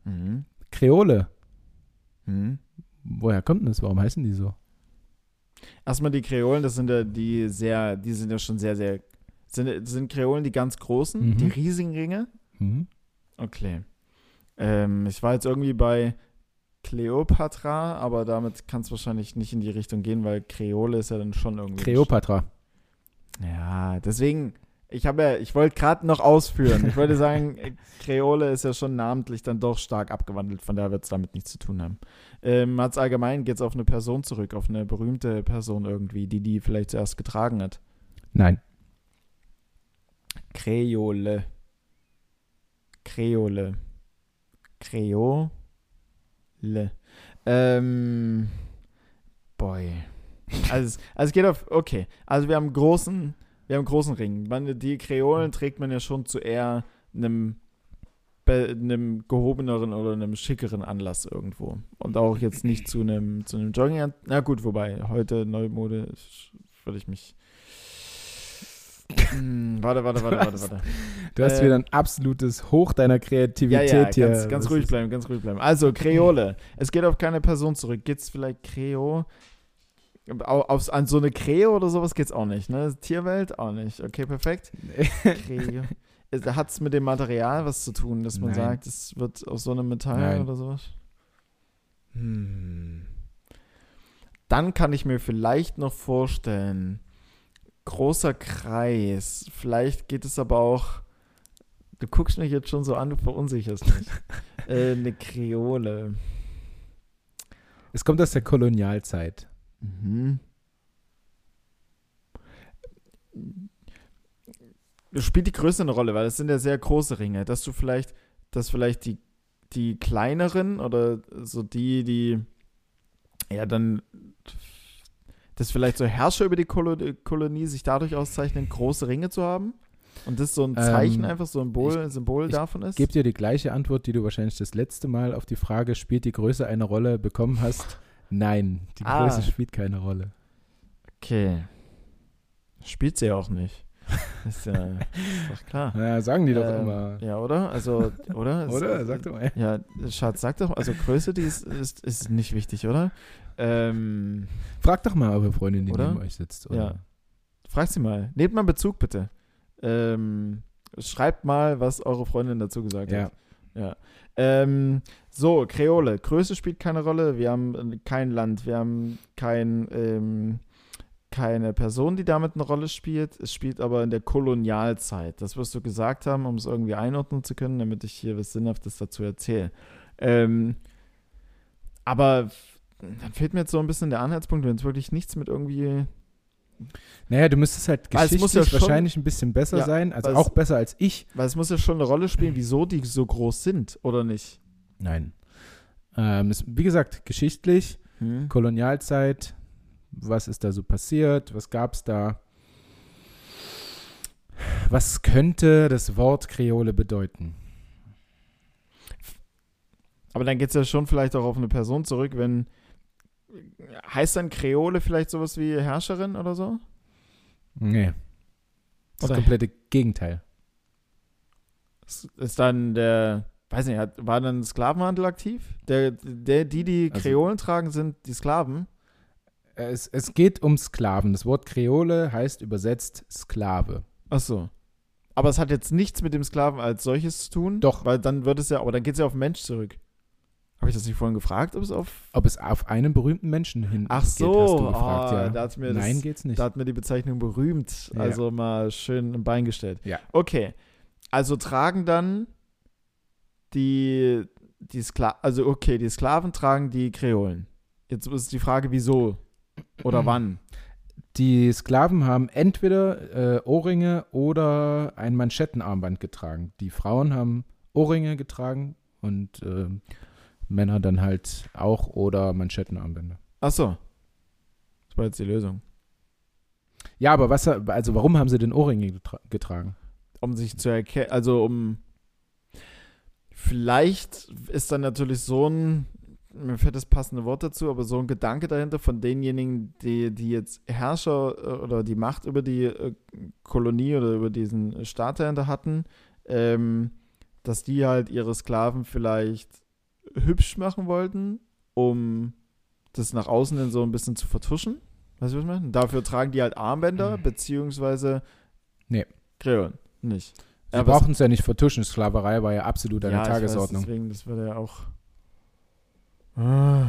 A: Mhm.
B: Kreole.
A: Mhm.
B: Woher kommt denn das? Warum heißen die so?
A: Erstmal die Kreolen, das sind ja die sehr, die sind ja schon sehr, sehr. Sind, sind Kreolen die ganz großen,
B: Mhm.
A: die riesigen Ringe?
B: Mhm.
A: Okay. Ähm, ich war jetzt irgendwie bei Kleopatra, aber damit kann es wahrscheinlich nicht in die Richtung gehen, weil Kreole ist ja dann schon irgendwie.
B: Kleopatra.
A: Ja, deswegen, ich habe ja, ich wollte gerade noch ausführen. Ich wollte sagen, *laughs* Kreole ist ja schon namentlich dann doch stark abgewandelt, von daher wird es damit nichts zu tun haben. Ähm, Hat's allgemein, geht es auf eine Person zurück, auf eine berühmte Person irgendwie, die die vielleicht zuerst getragen hat.
B: Nein.
A: Kreole. Kreole. Kreole. Ähm. Boy. Also, also es geht auf. Okay. Also wir haben großen. Wir haben großen Ring. Man, die Kreolen trägt man ja schon zu eher einem, einem gehobeneren oder einem schickeren Anlass irgendwo. Und auch jetzt nicht zu einem, zu einem Jogging. Na gut, wobei, heute Neumode würde ich mich. Hm, warte, warte, warte, warte, warte.
B: Du hast
A: Ähm,
B: wieder ein absolutes Hoch deiner
A: Ja,
B: Kreativität
A: ja,
B: hier.
A: ganz, ganz ruhig bleiben, ganz ruhig bleiben. Also, Kreole. es geht auf keine Person zurück. Geht es vielleicht Kreo? Au- Aufs, an so eine Kreo oder sowas geht's auch nicht, ne? Tierwelt auch nicht. Okay, perfekt. Kreo. Hat es mit dem Material was zu tun, dass man
B: Nein.
A: sagt, es wird aus so einem Metall
B: Nein.
A: oder sowas? Hm. Dann kann ich mir vielleicht noch vorstellen, großer Kreis. Vielleicht geht es aber auch. Du guckst mich jetzt schon so an, du verunsicherst mich. *laughs* äh, eine Kreole.
B: Es kommt aus der Kolonialzeit.
A: Mhm. Spielt die Größe eine Rolle, weil das sind ja sehr große Ringe, dass du vielleicht, dass vielleicht die, die kleineren oder so die, die ja dann, dass vielleicht so Herrscher über die Kolo Kolonie sich dadurch auszeichnen, große Ringe zu haben. Und das so ein Zeichen,
B: Ähm,
A: einfach so ein Symbol, Symbol
B: ich
A: davon ist?
B: Gebe dir die gleiche Antwort, die du wahrscheinlich das letzte Mal auf die Frage, spielt die Größe eine Rolle, bekommen hast. Nein, die
A: Ah.
B: Größe spielt keine Rolle.
A: Okay. Spielt sie ja auch nicht. Ist ja *laughs* ist doch klar.
B: Ja, sagen die doch
A: Ähm,
B: immer.
A: Ja, oder? Also, oder? *laughs*
B: Oder? Sag doch mal.
A: Ja, Schatz, sag doch, also Größe, die ist, ist, ist nicht wichtig, oder? Ähm,
B: Frag doch mal, eine Freundin, die
A: Oder?
B: neben euch sitzt. Oder?
A: Ja. frag sie mal. Nehmt mal Bezug, bitte. Ähm, schreibt mal, was eure Freundin dazu gesagt
B: Ja.
A: hat. Ja. Ähm, so, Kreole. Größe spielt keine Rolle. Wir haben äh, kein Land. Wir haben kein, ähm, keine Person, die damit eine Rolle spielt. Es spielt aber in der Kolonialzeit. Das wirst du gesagt haben, um es irgendwie einordnen zu können, damit ich hier was Sinnhaftes dazu erzähle. Ähm, aber dann fehlt mir jetzt so ein bisschen der Anhaltspunkt, wenn es wirklich nichts mit irgendwie
B: Naja, du müsstest halt geschichtlich
A: ja schon-
B: wahrscheinlich ein bisschen besser
A: Ja,
B: sein, also
A: weil es-
B: auch besser als ich.
A: Weil es muss ja schon eine Rolle spielen, wieso die so groß sind, oder nicht?
B: Nein. Ähm, es, wie gesagt, geschichtlich,
A: Hm?
B: Kolonialzeit, was ist da so passiert, was gab es da? Was könnte das Wort Kreole bedeuten?
A: Aber dann geht es ja schon vielleicht auch auf eine Person zurück, wenn. Heißt dann Kreole vielleicht sowas wie Herrscherin oder so?
B: Nee. Das
A: Oder-
B: komplette Gegenteil.
A: Ist- dann der. Weiß nicht, hat, war dann Sklavenhandel aktiv? Der, der, die, die
B: Also-
A: Kreolen tragen, sind die Sklaven.
B: Es, es geht um Sklaven. Das Wort Kreole heißt übersetzt Sklave.
A: Ach so. Aber es hat jetzt nichts mit dem Sklaven als solches zu tun.
B: Doch.
A: Weil dann wird es ja, aber dann geht es ja auf den Mensch zurück. Habe ich das nicht vorhin gefragt, ob es auf.
B: Ob es auf einen berühmten Menschen hin
A: Ach
B: geht,
A: so,
B: hast du gefragt,
A: ah,
B: ja.
A: da hat mir das-
B: Nein, geht's nicht.
A: Da hat mir die Bezeichnung berühmt,
B: Ja.
A: also mal schön im Bein gestellt.
B: Ja.
A: Okay. Also tragen dann die, die Skla also okay, die Sklaven tragen die Kreolen. Jetzt ist die Frage, wieso oder wann?
B: Die Sklaven haben entweder äh, Ohrringe oder ein Manschettenarmband getragen. Die Frauen haben Ohrringe getragen und äh, Männer dann halt auch oder Manschettenarmbänder.
A: Ach so. Das war jetzt die Lösung.
B: Ja, aber was, also warum haben sie denn Ohrringe getra getragen?
A: Um sich zu erkennen, also um vielleicht ist dann natürlich so ein mir fällt das passende Wort dazu, aber so ein Gedanke dahinter von denjenigen, die, die jetzt Herrscher äh, oder die Macht über die äh, Kolonie oder über diesen Staat dahinter hatten, ähm, dass die halt ihre Sklaven vielleicht hübsch machen wollten, um das nach außen hin so ein bisschen zu vertuschen. Weißt du, was ich meine? Dafür tragen die halt Armbänder, beziehungsweise
B: Nee.
A: Kreolen, nicht.
B: Sie brauchen es ja nicht vertuschen. Sklaverei war ja absolut an
A: ja,
B: der
A: ich weiß,
B: Tagesordnung.
A: deswegen, das würde ja auch. Ah.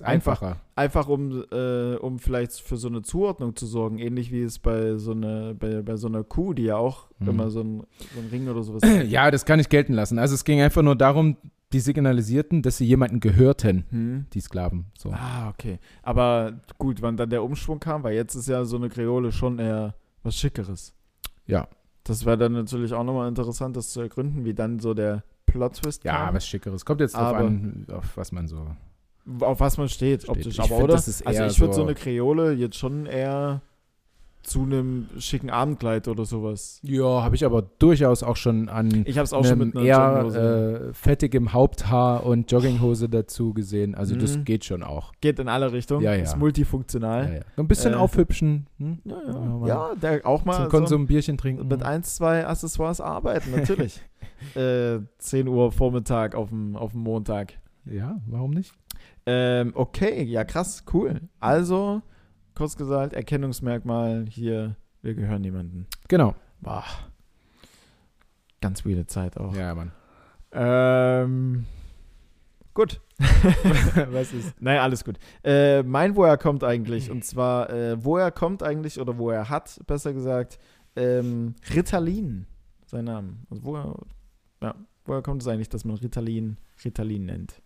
B: Ist
A: einfach-
B: einfacher.
A: Einfach um, äh, um vielleicht für so eine Zuordnung zu sorgen, ähnlich wie es bei so, eine, bei, bei so einer Kuh, die ja auch
B: Mhm.
A: immer so ein, so ein Ring oder sowas *clears throat*
B: Ja, das kann ich gelten lassen. Also es ging einfach nur darum, die signalisierten, dass sie jemanden gehörten,
A: Hm.
B: die Sklaven. So.
A: Ah, okay. Aber gut, wann dann der Umschwung kam, weil jetzt ist ja so eine Kreole schon eher was Schickeres.
B: Ja.
A: Das wäre dann natürlich auch nochmal interessant, das zu ergründen, wie dann so der Plot-Twist
B: Ja,
A: kam.
B: was Schickeres. Kommt jetzt drauf
A: Aber-
B: an, auf was man so.
A: Auf was man steht,
B: Steht.
A: optisch.
B: Ich
A: Aber
B: find,
A: oder?
B: das ist
A: also
B: eher
A: ich würde so,
B: so-
A: eine Kreole jetzt schon eher zu einem schicken Abendkleid oder sowas.
B: Ja, habe ich aber durchaus auch schon an
A: Ich habe es auch schon mit einer
B: eher äh, fettigem Haupthaar und Jogginghose dazu gesehen. Also das
A: Mhm.
B: geht schon auch.
A: Geht in alle Richtungen.
B: Ja, ja.
A: Ist multifunktional.
B: Ja, ja. So ein bisschen
A: Äh,
B: aufhübschen. Hm?
A: Ja,
B: Ja,
A: ja. der auch mal
B: Zum
A: so
B: Konsum Bierchen trinken.
A: mit ein, zwei Accessoires arbeiten, natürlich. *laughs* äh, 10 Uhr Vormittag auf dem, auf dem Montag.
B: Ja, warum nicht?
A: Ähm, okay, ja krass, cool. Also, kurz gesagt, Erkennungsmerkmal hier, wir gehören niemandem.
B: Genau.
A: Boah. Ganz weirde Zeit auch.
B: Ja, Mann.
A: Ähm, gut. *laughs*
B: was ist?
A: Naja, alles gut. Äh, mein Woher kommt eigentlich, und zwar, äh, woher kommt eigentlich, oder woher hat, besser gesagt, ähm, Ritalin, sein Name. Also woher, ja, woher kommt es eigentlich, dass man Ritalin Ritalin nennt?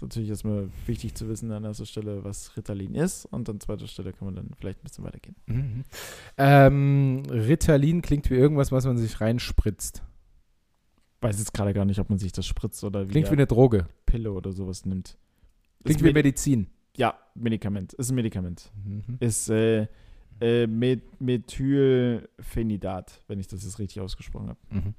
A: Ist natürlich erstmal wichtig zu wissen an erster Stelle, was Ritalin ist, und an zweiter Stelle kann man dann vielleicht ein bisschen weitergehen.
B: Mhm. Ähm, Ritalin klingt wie irgendwas, was man sich reinspritzt.
A: Weiß jetzt gerade gar nicht, ob man sich das spritzt oder wie
B: Klingt wie
A: eine
B: Droge.
A: Pille oder sowas nimmt.
B: Klingt
A: Ist
B: wie
A: Medi-
B: Medizin.
A: Ja, Medikament. Ist ein Medikament.
B: Mhm.
A: ist, äh, äh, Met Methylphenidat, wenn ich das jetzt richtig ausgesprochen habe.
B: Mhm.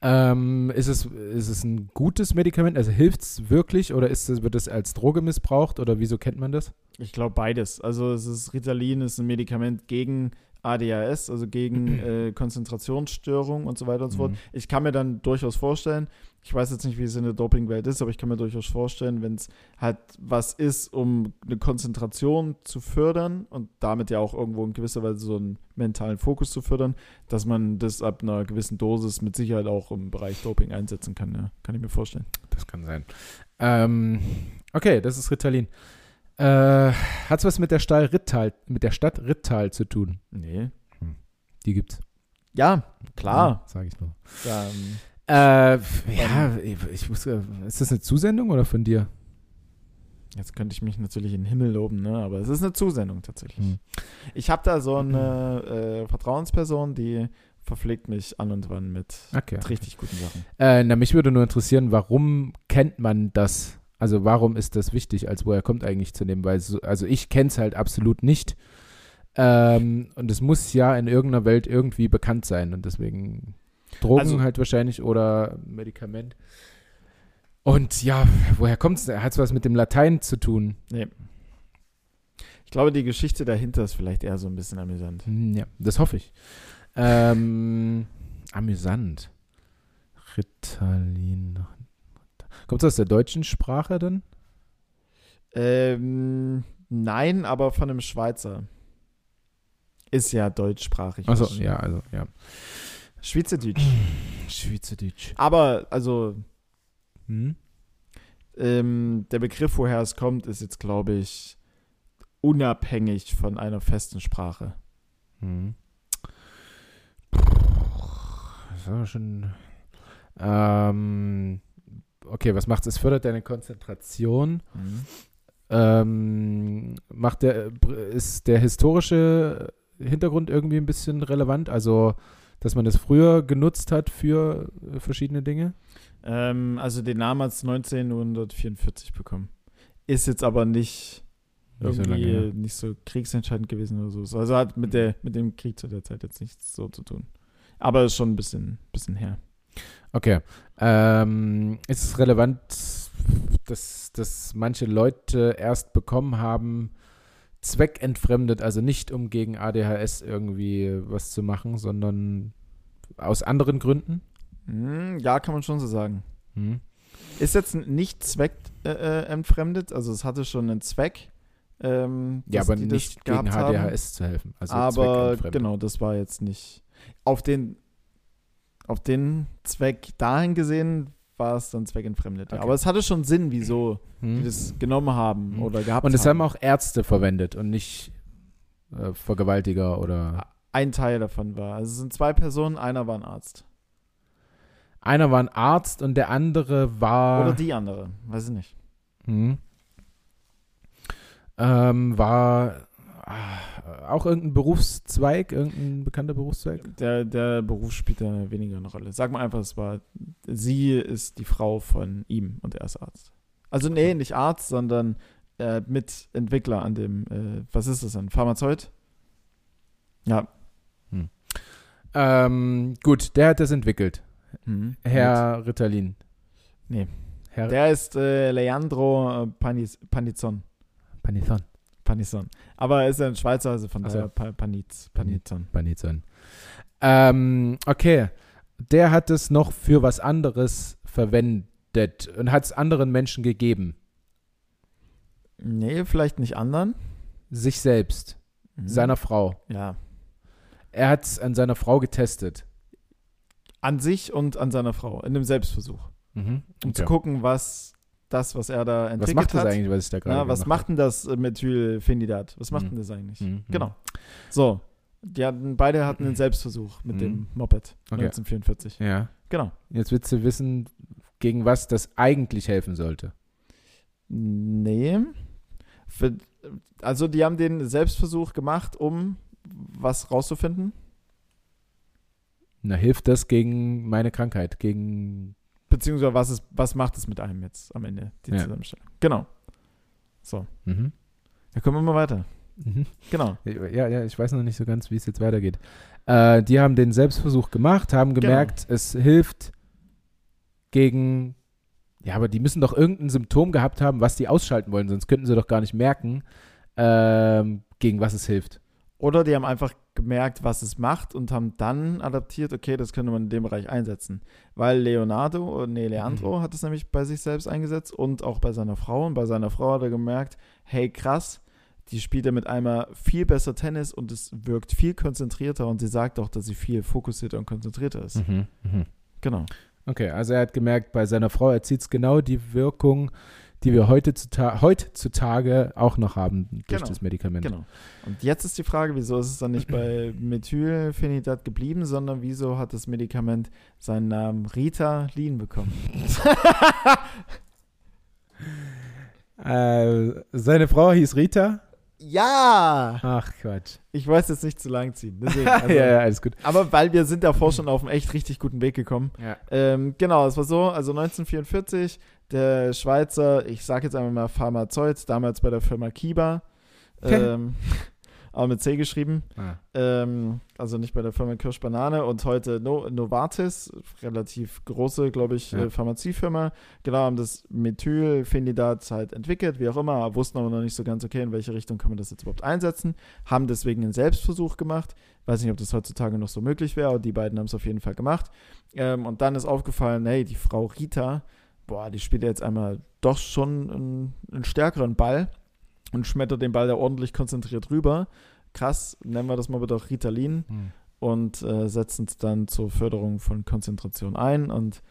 B: Ähm, ist, es, ist es ein gutes Medikament? Also hilft es wirklich oder ist es, wird es als Droge missbraucht oder wieso kennt man das?
A: Ich glaube beides. Also es ist Ritalin ist ein Medikament gegen ADHS, also gegen *clears throat* äh, Konzentrationsstörungen und so weiter und so fort.
B: Mhm.
A: Ich kann mir dann durchaus vorstellen, ich weiß jetzt nicht, wie es in der Dopingwelt ist, aber ich kann mir durchaus vorstellen, wenn es halt was ist, um eine Konzentration zu fördern und damit ja auch irgendwo in gewisser Weise so einen mentalen Fokus zu fördern, dass man das ab einer gewissen Dosis mit Sicherheit auch im Bereich Doping einsetzen kann. Ja. Kann ich mir vorstellen.
B: Das kann sein. Ähm, okay, das ist Ritalin. Äh, Hat es was mit der, Stadt Rittal, mit der Stadt Rittal zu tun?
A: Nee.
B: Die gibt's.
A: Ja, klar.
B: Sage ich nur.
A: Ja, ähm,
B: Äh, ja, ich, ich muss, äh, ist das eine Zusendung oder von dir?
A: Jetzt könnte ich mich natürlich in den Himmel loben, ne? aber es ist eine Zusendung tatsächlich.
B: Hm.
A: Ich habe da so eine äh, Vertrauensperson, die verpflegt mich an und wann mit,
B: Okay.
A: mit richtig guten Sachen.
B: Äh, na, mich würde nur interessieren, warum kennt man das? Also warum ist das wichtig, als woher kommt eigentlich zu nehmen? Weil so, also ich kenne es halt absolut nicht. Ähm, und es muss ja in irgendeiner Welt irgendwie bekannt sein. Und deswegen Drogen
A: Also-
B: halt wahrscheinlich oder Medikament. Und ja, woher kommt es? Hat es was mit dem Latein zu tun?
A: Ich glaube, die Geschichte dahinter ist vielleicht eher so ein bisschen amüsant.
B: Hm, Ja, das hoffe ich. Ähm, amüsant. Ritalin. Kommt es aus der deutschen Sprache dann?
A: Ähm, nein, aber von einem Schweizer. Ist ja deutschsprachig.
B: Achso, ja, also, ja.
A: Schweizerdeutsch. *clears throat*
B: Schweizerdeutsch.
A: Aber, also,
B: Hm?
A: ähm, der Begriff, woher es kommt, ist jetzt, glaube ich, unabhängig von einer festen Sprache.
B: Hm. Das aber schon. Ähm, okay, was macht es? Es fördert deine Konzentration. Ähm, macht der, ist der historische Hintergrund irgendwie ein bisschen relevant? Also, dass man das früher genutzt hat für verschiedene Dinge?
A: Ähm, also den Namen hat es 1944 bekommen. Ist jetzt aber nicht
B: Nicht so
A: irgendwie
B: lange her.
A: nicht so kriegsentscheidend gewesen oder so. Also hat mit, der, mit dem Krieg zu der Zeit jetzt nichts so zu tun. Aber ist schon ein bisschen, bisschen her.
B: Okay. Ähm, ist es relevant, dass, dass manche Leute erst bekommen haben, zweckentfremdet, also nicht um gegen ADHS irgendwie was zu machen, sondern aus anderen Gründen?
A: Hm, ja, kann man schon so sagen.
B: Hm?
A: Ist jetzt nicht zweckentfremdet, äh, entfremdet, also es hatte schon einen Zweck. Ähm,
B: Ja, aber nicht gegen
A: gehabt haben.
B: Zu helfen. Also
A: aber genau, das war jetzt nicht. Auf den, auf den Zweck dahin gesehen war es dann zweckentfremdet.
B: Okay.
A: Aber es hatte schon Sinn, wieso
B: Hm?
A: die das genommen haben
B: Hm.
A: oder gehabt
B: Und es haben
A: haben.
B: auch Ärzte verwendet und nicht äh, Vergewaltiger oder.
A: Ein Teil davon war. Also es sind zwei Personen, einer war ein Arzt.
B: Einer war ein Arzt und der andere war.
A: Oder die andere, weiß ich nicht.
B: Hm. Ähm, war auch irgendein Berufszweig, irgendein bekannter Berufszweig?
A: Der, der Beruf spielt da weniger eine Rolle. Sag mal einfach, es war, sie ist die Frau von ihm und er ist Arzt. Also nee, nicht Arzt, sondern äh, Mitentwickler an dem, äh, was ist das denn, Pharmazeut? Ja.
B: Ähm, gut, der hat das entwickelt.
A: Mhm.
B: Herr Ritalin.
A: Nee.
B: Herr
A: Der ist äh, Leandro Panis, Panizon.
B: Panizon.
A: Panizon. Aber er ist ja ein Schweizer, also von daher pa Paniz, Panizon.
B: Panizon. Ähm, okay. Der hat es noch für was anderes verwendet und hat es anderen Menschen gegeben.
A: Nee, vielleicht nicht anderen.
B: Sich selbst,
A: Mhm.
B: seiner Frau.
A: Ja.
B: Er hat es an seiner Frau getestet.
A: An sich und an seiner Frau, in einem Selbstversuch.
B: Mhm.
A: Um
B: Okay.
A: zu gucken, was das, was er da entwickelt
B: Was macht das
A: hat.
B: eigentlich, was ich da gerade
A: was macht denn das äh, Methylphenidat? Was macht
B: Mhm.
A: denn das eigentlich?
B: Mhm.
A: Genau. So. Die hatten, beide hatten einen *clears throat* Selbstversuch mit
B: Mhm.
A: dem Moped
B: Okay.
A: 1944.
B: Ja.
A: Genau.
B: Jetzt willst du wissen, gegen was das eigentlich helfen sollte.
A: Nee. Für, also die haben den Selbstversuch gemacht, um was rauszufinden.
B: Na, hilft das gegen meine Krankheit, gegen
A: Beziehungsweise was, ist, was macht es mit einem jetzt am Ende, die
B: Ja.
A: Zusammenstellung. Genau. So.
B: mhm.
A: Da kommen wir mal weiter.
B: Mhm.
A: Genau.
B: Ja, ja, ich weiß noch nicht so ganz, wie es jetzt weitergeht. Äh, die haben den Selbstversuch gemacht, haben
A: Genau.
B: gemerkt, es hilft gegen. Ja, aber die müssen doch irgendein Symptom gehabt haben, was die ausschalten wollen, sonst könnten sie doch gar nicht merken, ähm, gegen was es hilft.
A: Oder die haben einfach gemerkt, was es macht und haben dann adaptiert, okay, das könnte man in dem Bereich einsetzen. Weil Leonardo, nee, Leandro hat es nämlich bei sich selbst eingesetzt und auch bei seiner Frau. Und bei seiner Frau hat er gemerkt, hey krass, die spielt ja mit einmal viel besser Tennis und es wirkt viel konzentrierter und sie sagt auch, dass sie viel fokussierter und konzentrierter ist. Genau.
B: Okay, also er hat gemerkt, bei seiner Frau erzielt es genau die Wirkung, die wir heute zuta heutzutage auch noch haben durch
A: Genau,
B: das Medikament.
A: Genau. Und jetzt ist die Frage, wieso ist es dann nicht bei *clears throat* Methylphenidat geblieben, sondern wieso hat das Medikament seinen Namen Ritalin bekommen? *laughs*
B: Äh, seine Frau hieß Rita.
A: Ja!
B: Ach Quatsch.
A: Ich weiß jetzt nicht zu lang ziehen. Deswegen, *laughs* also,
B: ja, ja, alles gut.
A: Aber weil wir sind davor schon auf einen echt richtig guten Weg gekommen.
B: Ja.
A: Ähm, genau, es war so, also 1944, der Schweizer, ich sage jetzt einmal mal Pharmazeut, damals bei der Firma Kiba, ähm, aber mit C geschrieben,
B: Ah.
A: ähm, also nicht bei der Firma Kirsch Banane und heute no Novartis, relativ große, glaube ich,
B: Ja.
A: äh, Pharmaziefirma, genau, haben das Methylphenidat halt entwickelt, wie auch immer, wussten aber noch nicht so ganz, okay, in welche Richtung können wir das jetzt überhaupt einsetzen, haben deswegen einen Selbstversuch gemacht, weiß nicht, ob das heutzutage noch so möglich wäre, aber die beiden haben es auf jeden Fall gemacht. Ähm, und dann ist aufgefallen, hey, die Frau Rita, boah, die spielt jetzt einmal doch schon einen, einen stärkeren Ball und schmettert den Ball da ordentlich konzentriert rüber. Krass, nennen wir das mal bitte auch Ritalin
B: Hm.
A: und äh, setzen es dann zur Förderung von Konzentration ein. Und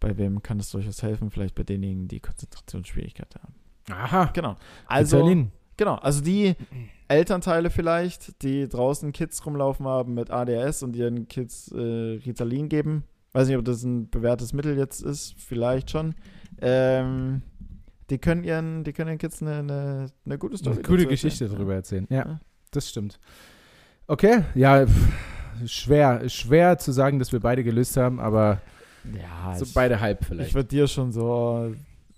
A: bei wem kann es durchaus helfen? Vielleicht bei denjenigen, die Konzentrationsschwierigkeiten haben.
B: Aha.
A: Genau. Also,
B: Ritalin.
A: genau. Also die Elternteile vielleicht, die draußen Kids rumlaufen haben mit ADHS und ihren Kids äh, Ritalin geben. Weiß nicht, ob das ein bewährtes Mittel jetzt ist. Vielleicht schon. Ähm, die können ihren, die können ihren Kids eine, eine, eine gute Story
B: Eine coole Geschichte
A: erzählen.
B: darüber erzählen. Ja,
A: Ja.
B: das stimmt. Okay, ja, pff, schwer, schwer zu sagen, dass wir beide gelöst haben, aber
A: Ja,
B: so
A: ich,
B: beide halb
A: ich
B: vielleicht.
A: würde dir schon so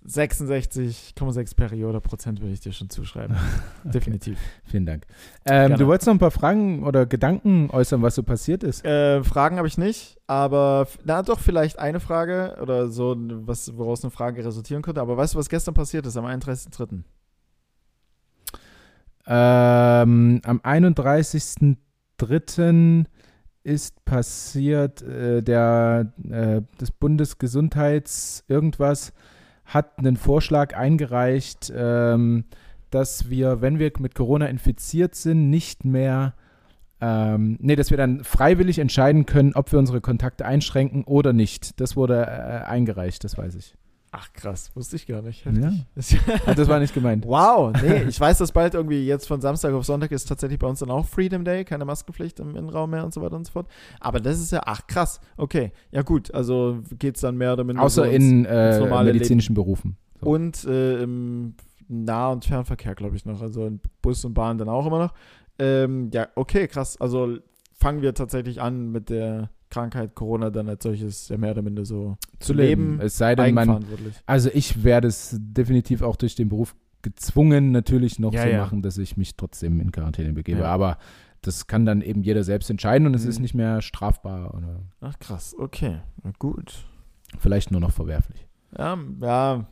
A: 66,6 Periode Prozent würde ich dir schon zuschreiben. *laughs* Definitiv.
B: Vielen Dank. Ähm, du wolltest noch ein paar Fragen oder Gedanken äußern, was so passiert ist.
A: Äh, Fragen habe ich nicht, aber na doch, vielleicht eine Frage oder so, was, woraus eine Frage resultieren könnte. Aber weißt du, was gestern passiert ist, am 31.03.?
B: Ähm, am 31.03. ist passiert, äh, der, äh, das Bundesgesundheits irgendwas hat einen Vorschlag eingereicht, ähm, dass wir, wenn wir mit Corona infiziert sind, nicht mehr, ähm, nee, dass wir dann freiwillig entscheiden können, ob wir unsere Kontakte einschränken oder nicht. Das wurde äh, eingereicht, das weiß ich.
A: Ach krass, wusste ich gar nicht.
B: Ja.
A: Heftig.
B: Das war nicht gemeint.
A: wow, nee, ich weiß, dass bald irgendwie jetzt von Samstag auf Sonntag ist tatsächlich bei uns dann auch Freedom Day, keine Maskenpflicht im Innenraum mehr und so weiter und so fort. Aber das ist ja, ach krass, okay, ja gut, also geht es dann mehr oder minder
B: Außer in äh, medizinischen Berufen. So.
A: Und äh, im Nah- und Fernverkehr, glaube ich, noch. Also in Bus und Bahn dann auch immer noch. Ähm, ja, okay, krass. Also fangen wir tatsächlich an mit der Krankheit Corona dann als solches ja mehr oder minder so
B: zu leben. Es sei denn, man. Also ich werde es definitiv auch durch den Beruf gezwungen, natürlich noch
A: Ja,
B: so
A: ja.
B: machen, dass ich mich trotzdem in Quarantäne begebe.
A: Ja.
B: Aber das kann dann eben jeder selbst entscheiden und es
A: Mhm.
B: ist nicht mehr strafbar oder
A: Ach krass, okay. Na gut.
B: vielleicht nur noch verwerflich.
A: Ja, ja.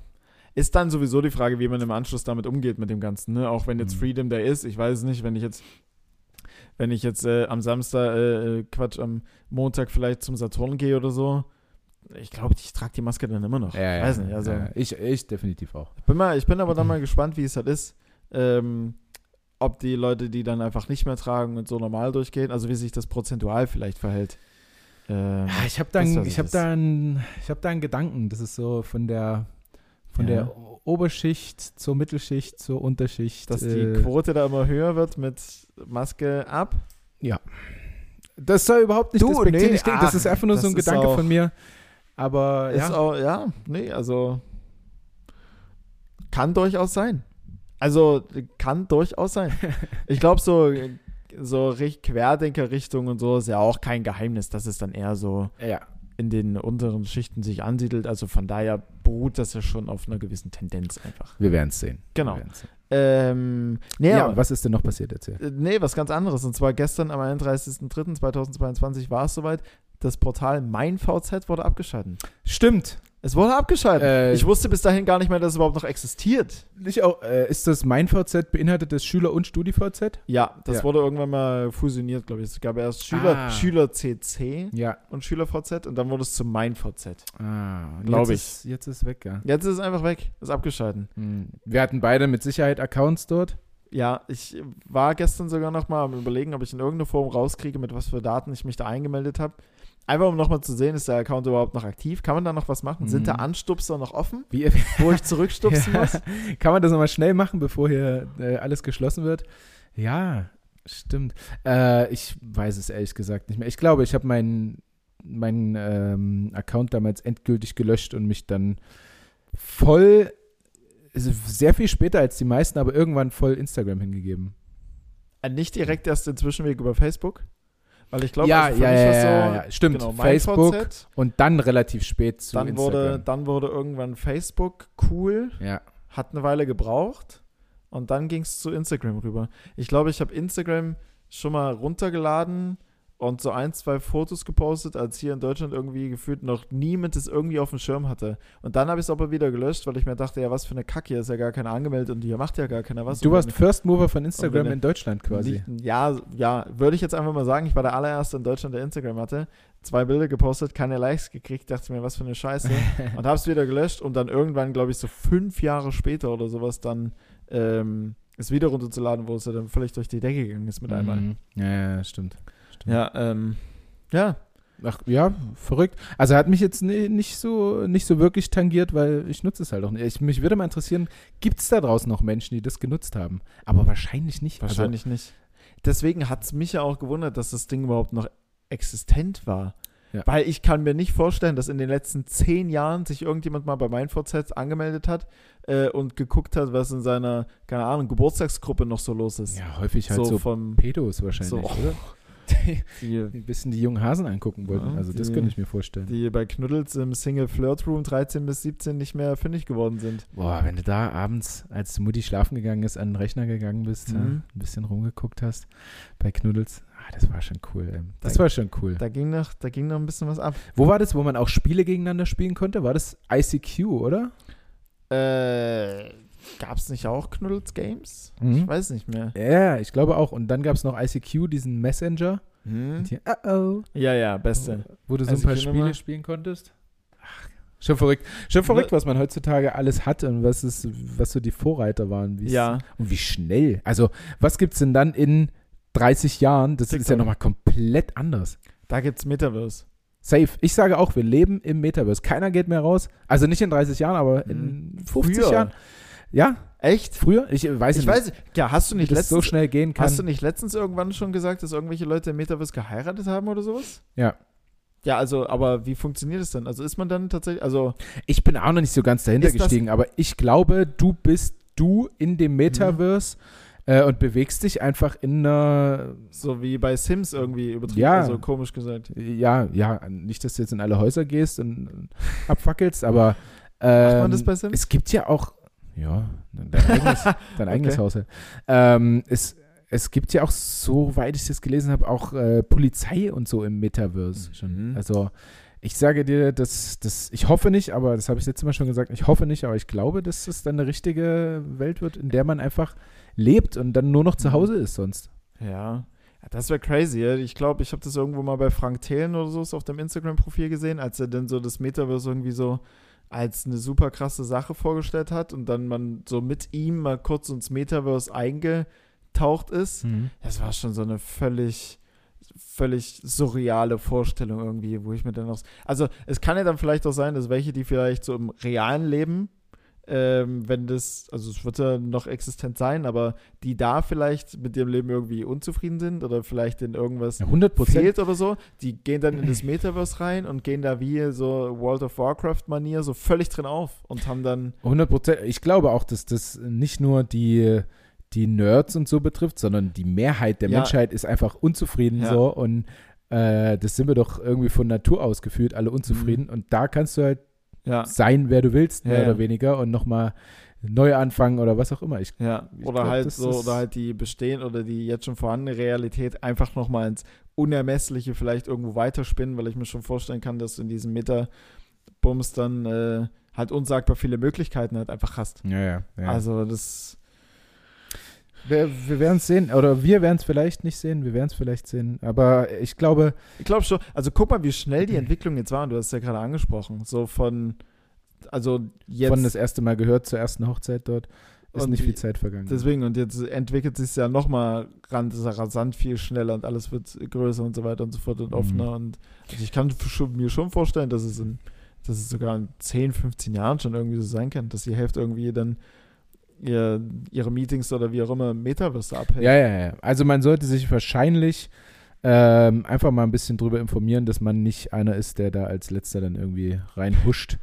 A: Ist dann sowieso die Frage, wie man im Anschluss damit umgeht mit dem Ganzen, ne? Auch wenn jetzt
B: Mhm.
A: Freedom Day ist, ich weiß es nicht, wenn ich jetzt, wenn ich jetzt äh, am Samstag, äh, äh, Quatsch, am Montag vielleicht zum Saturn gehe oder so, ich glaube, ich trage die Maske dann immer noch.
B: Ja, ja,
A: weiß nicht, also
B: ja, ich, ich definitiv auch.
A: ich bin, mal, ich bin aber dann mal gespannt, wie es halt ist, ähm, ob die Leute, die dann einfach nicht mehr tragen und so normal durchgehen, also wie sich das prozentual vielleicht verhält. Ähm,
B: ich habe da, ich hab da, einen- ich hab da einen Gedanken. Das ist so von der, von
A: Ja.
B: der Oberschicht zur Mittelschicht zur Unterschicht.
A: dass die
B: äh,
A: Quote da immer höher wird mit Maske ab.
B: das soll überhaupt nicht
A: Du,
B: despektierlich
A: nee,
B: klingen. Das ist einfach nur so ein
A: das ist
B: Gedanke
A: auch-
B: von mir. Aber
A: Ist
B: ja.
A: auch, ja, nee, also kann durchaus sein. Also kann durchaus sein. *laughs* Ich glaube, so, so Richt- Querdenker-Richtung und so ist ja auch kein Geheimnis, dass es dann eher so
B: ja.
A: In den unteren Schichten sich ansiedelt. Also von daher beruht das ja schon auf einer gewissen Tendenz einfach.
B: Wir werden es sehen.
A: Genau.
B: Sehen.
A: Ähm, nee,
B: Ja,
A: aber,
B: was ist denn noch passiert? Erzähl.
A: äh, nee, was ganz anderes. Und zwar gestern am 31.03.2022 war es soweit. Das Portal MeinVZ wurde abgeschaltet.
B: Stimmt.
A: Es wurde abgeschaltet.
B: Äh,
A: ich wusste bis dahin gar nicht mehr, dass es überhaupt noch existiert.
B: Nicht auch, äh, ist das mein VZ beinhaltet das Schüler- und StudiVZ?
A: Ja, das
B: Ja.
A: wurde irgendwann mal fusioniert, glaube ich. Es gab erst Schüler,
B: Ah.
A: Schüler CC
B: Ja.
A: und Schüler VZ und dann wurde es zu mein VZ.
B: Ah,
A: Glaub
B: jetzt
A: ich.
B: Ist, jetzt ist weg, ja.
A: Jetzt ist es einfach weg, ist abgeschaltet.
B: Hm. Wir hatten beide mit Sicherheit Accounts dort.
A: Ja, ich war gestern sogar noch mal am überlegen, ob ich in irgendeiner Form rauskriege, mit was für Daten ich mich da eingemeldet habe. Einfach um nochmal zu sehen, ist der Account überhaupt noch aktiv? Kann man da noch was machen? Sind
B: Mhm.
A: da Anstupser noch offen,
B: Wie,
A: wo ich zurückstupsen *laughs*
B: Ja.
A: muss?
B: Kann man das nochmal schnell machen, bevor hier äh, alles geschlossen wird? Ja, stimmt. Äh, ich weiß es ehrlich gesagt nicht mehr. Ich glaube, ich habe meinen meinen ähm, Account damals endgültig gelöscht und mich dann voll, sehr viel später als die meisten, aber irgendwann voll Instagram hingegeben.
A: Äh, Nicht direkt erst den Zwischenweg über Facebook? Weil ich glaube,
B: ja,
A: also
B: ja, ja,
A: so,
B: ja, ja, stimmt.
A: genau,
B: Facebook
A: VZ,
B: und dann relativ spät zu
A: dann wurde,
B: Instagram.
A: dann wurde irgendwann Facebook cool,
B: ja.
A: hat eine Weile gebraucht und dann ging es zu Instagram rüber. Ich glaube, ich habe Instagram schon mal runtergeladen und so ein, zwei Fotos gepostet, als hier in Deutschland irgendwie gefühlt noch niemand es irgendwie auf dem Schirm hatte. Und dann habe ich es aber wieder gelöscht, weil ich mir dachte, ja, was für eine Kacke, hier ist ja gar keiner angemeldet und hier macht ja gar keiner was.
B: Du warst First Mover von Instagram in Deutschland quasi.
A: Nicht, ja, ja, würde ich jetzt einfach mal sagen, ich war der allererste in Deutschland, der Instagram hatte. Zwei Bilder gepostet, keine Likes gekriegt, dachte mir, was für eine Scheiße. *laughs* und habe es wieder gelöscht und dann irgendwann, glaube ich, so fünf Jahre später oder sowas, dann ähm, es wieder runterzuladen, wo es ja dann völlig durch die Decke gegangen ist mit einmal.
B: Mhm. Ja, ja, stimmt.
A: Ja, ähm, ja,
B: Ach ja, verrückt. Also hat mich jetzt ni- nicht so, nicht so wirklich tangiert, weil ich nutze es halt auch nicht. Ich, mich würde mal interessieren, gibt es da draußen noch Menschen, die das genutzt haben? Aber wahrscheinlich nicht.
A: wahrscheinlich nicht. Deswegen hat es mich ja auch gewundert, dass das Ding überhaupt noch existent war.
B: Ja.
A: Weil ich kann mir nicht vorstellen, dass in den letzten zehn Jahren sich irgendjemand mal bei MeinVZ angemeldet hat äh, und geguckt hat, was in seiner, keine Ahnung, Geburtstagsgruppe noch so los
B: Also,
A: ist.
B: ja, häufig halt so,
A: so vom
B: Pedos wahrscheinlich,
A: So.
B: oder? *laughs* *laughs*
A: die,
B: ein bisschen die jungen Hasen angucken wollten.
A: Ja,
B: also das
A: die-
B: könnte ich mir vorstellen.
A: die bei Knuddels im Single Flirt Room 13 bis 17 nicht mehr fündig geworden sind.
B: Boah, wenn du da abends, als Mutti schlafen gegangen ist, an den Rechner gegangen bist,
A: Mhm.
B: ja, ein bisschen rumgeguckt hast bei Knuddels. Ah, das war schon cool. Ey. Das
A: Da-
B: war schon cool.
A: Da ging noch, da ging noch ein bisschen was ab.
B: Wo war das, wo man auch Spiele gegeneinander spielen konnte? War das ICQ, oder?
A: Äh, gab es nicht auch Knuddels Games?
B: Mhm.
A: Ich weiß nicht mehr.
B: Ja, ich glaube auch. Und dann gab es noch ICQ, diesen Messenger.
A: Hm?
B: Und hier, uh-oh.
A: Ja, ja, beste.
B: Wo du so ein paar Spiele spielen konntest. Ach, schon verrückt. Schon verrückt, was man heutzutage alles hat und was, es, was so die Vorreiter waren.
A: Ja,
B: Und wie schnell. Also, was gibt es denn dann in 30 Jahren? Das ist ja
A: TikTok.
B: nochmal komplett anders.
A: da gibt's Metaverse.
B: Safe. Ich sage auch, wir leben im Metaverse. Keiner geht mehr raus. Also nicht in 30 Jahren, aber in 50
A: Mhm. Früher.
B: Jahren. Ja,
A: Echt?
B: früher? Ich äh, weiß
A: Ich
B: nicht,
A: weiß, ja, hast du nicht
B: das so
A: letztens,
B: schnell gehen kann.
A: hast du nicht letztens irgendwann schon gesagt, dass irgendwelche Leute im Metaverse geheiratet haben oder sowas?
B: Ja.
A: Ja, also, aber wie funktioniert es denn? Also ist man dann tatsächlich, also,
B: Ich bin auch noch nicht so ganz dahinter
A: das-
B: gestiegen, aber ich glaube, du bist du in dem Metaverse äh, und bewegst dich einfach in einer,
A: so wie bei Sims irgendwie übertrieben,
B: Ja.
A: also komisch gesagt.
B: ja, ja, nicht, dass du jetzt in alle Häuser gehst und abfackelst, aber
A: Macht
B: ähm,
A: man das bei Sims?
B: es gibt ja auch, ja, dein eigenes, dein eigenes *laughs*
A: Okay.
B: Haus. Ähm, es, es gibt ja auch, soweit ich das gelesen habe, auch äh, Polizei und so im Metaverse.
A: Mhm.
B: Also ich sage dir, dass das, ich hoffe nicht, aber das habe ich letztes Mal schon gesagt, ich hoffe nicht, aber ich glaube, dass es dann eine richtige Welt wird, in der man einfach lebt und dann nur noch zu
A: Mhm.
B: Hause ist sonst.
A: Ja. Das wäre crazy. Ich glaube, ich habe das irgendwo mal bei Frank Thelen oder so auf dem Instagram-Profil gesehen, als er dann so das Metaverse irgendwie so als eine super krasse Sache vorgestellt hat und dann man so mit ihm mal kurz ins Metaverse eingetaucht ist. Das war schon so eine völlig, völlig surreale Vorstellung irgendwie, wo ich mir dann noch. Also, es kann ja dann vielleicht auch sein, dass welche, die vielleicht so im realen Leben, ähm, wenn das, also es wird ja noch existent sein, aber die da vielleicht mit ihrem Leben irgendwie unzufrieden sind oder vielleicht in irgendwas
B: Ja, 100 Prozent.
A: fehlt oder so, die gehen dann in das Metaverse rein und gehen da wie so World of Warcraft-Manier so völlig drin auf und haben dann.
B: 100 Prozent. Ich glaube auch, dass das nicht nur die, die Nerds und so betrifft, sondern die Mehrheit der
A: Ja.
B: Menschheit ist einfach unzufrieden
A: Ja.
B: so und äh, das sind wir doch irgendwie von Natur aus gefühlt alle unzufrieden und da kannst du halt
A: Ja.
B: sein, wer du willst, mehr
A: Ja, ja.
B: oder weniger und nochmal Neuanfang oder was auch immer. Ich,
A: Ja,
B: Ich
A: oder
B: glaub,
A: halt so, oder halt die bestehen oder die jetzt schon vorhandene Realität einfach nochmal ins Unermessliche vielleicht irgendwo weiterspinnen, weil ich mir schon vorstellen kann, dass du in diesem Meta-Bums dann äh, halt unsagbar viele Möglichkeiten halt einfach hast.
B: ja, ja. ja.
A: Also das,
B: wir, wir werden es sehen, oder wir werden es vielleicht nicht sehen, wir werden es vielleicht sehen, aber ich glaube,
A: ich glaube schon, also guck mal, wie schnell die Entwicklung jetzt war, und du hast es ja gerade angesprochen, so von, also jetzt,
B: von das erste Mal gehört zur ersten Hochzeit dort, ist nicht viel Zeit vergangen.
A: deswegen, und jetzt entwickelt sich ja nochmal rasant viel schneller und alles wird größer und so weiter und so fort und
B: Mhm.
A: offener und also ich kann mir schon vorstellen, dass es in, dass es sogar in 10, 15 Jahren schon irgendwie so sein kann, dass die Hälfte irgendwie dann ihr, ihre Meetings oder wie auch immer im Metaverse abhält.
B: Ja, ja, ja. Also man sollte sich wahrscheinlich ähm, einfach mal ein bisschen drüber informieren, dass man nicht einer ist, der da als letzter dann irgendwie reinhuscht,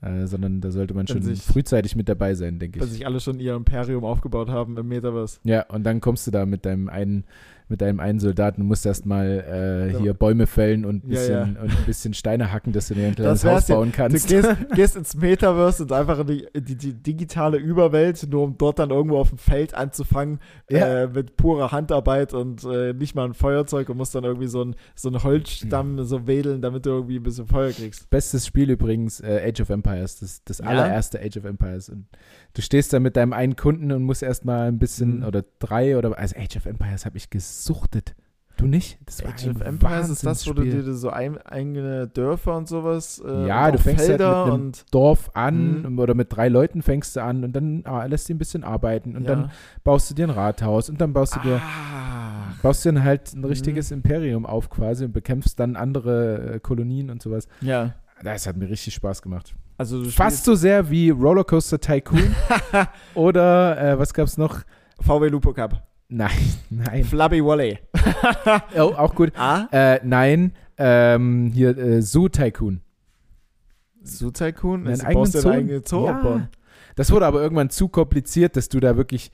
B: äh, sondern da sollte man
A: Wenn
B: schon
A: sich-
B: frühzeitig mit dabei sein, denke
A: Weil
B: ich.
A: sich alle schon ihr Imperium aufgebaut haben im Metaverse.
B: Ja, und dann kommst du da mit deinem einen, mit deinem einen Soldaten und musst erstmal äh,
A: Ja.
B: hier Bäume fällen und ein
A: Ja,
B: bisschen,
A: ja.
B: Und ein bisschen Steine hacken, dass du dir ein kleines Haus
A: ja.
B: bauen
A: Du
B: kannst.
A: gehst, *laughs* gehst ins Metaverse und einfach in die, die, die digitale Überwelt, nur um dort dann irgendwo auf dem Feld anzufangen
B: Ja.
A: äh, mit purer Handarbeit und äh, nicht mal ein Feuerzeug und musst dann irgendwie so ein, so ein Holzstamm so wedeln, damit du irgendwie ein bisschen Feuer kriegst.
B: Bestes Spiel übrigens, äh, Age of Empires, das, das
A: Ja?
B: allererste Age of Empires. Und du stehst da mit deinem einen Kunden und musst erstmal ein bisschen,
A: Mhm.
B: oder drei oder, also Age of Empires habe ich gesuchtet. Du nicht? Das war
A: Age of Empires ist das, wo du dir so ein, eigene Dörfer und sowas äh,
B: Ja, du fängst halt
A: Felder
B: mit einem
A: und
B: Dorf an
A: Mhm.
B: oder mit drei Leuten fängst du an und dann ah, lässt du ein bisschen arbeiten und
A: ja.
B: dann baust du dir ein Rathaus und dann baust du dir
A: ah,
B: baust dir halt ein
A: Mhm.
B: richtiges Imperium auf quasi und bekämpfst dann andere äh, Kolonien und sowas.
A: ja.
B: Das hat mir richtig Spaß gemacht.
A: Also
B: Fast so sehr wie Rollercoaster Tycoon *laughs* oder äh, was gab's noch?
A: VW Lupo Cup.
B: Nein, *laughs* nein.
A: Flubby Wally. *laughs*
B: Oh, auch gut.
A: ah?
B: Äh, nein, ähm, hier äh, Zoo Tycoon.
A: Zoo Tycoon?
B: Einen
A: Also, dir
B: Zoo?
A: einen eigenen Zoo
B: Ja. Das wurde aber irgendwann zu kompliziert, dass du da wirklich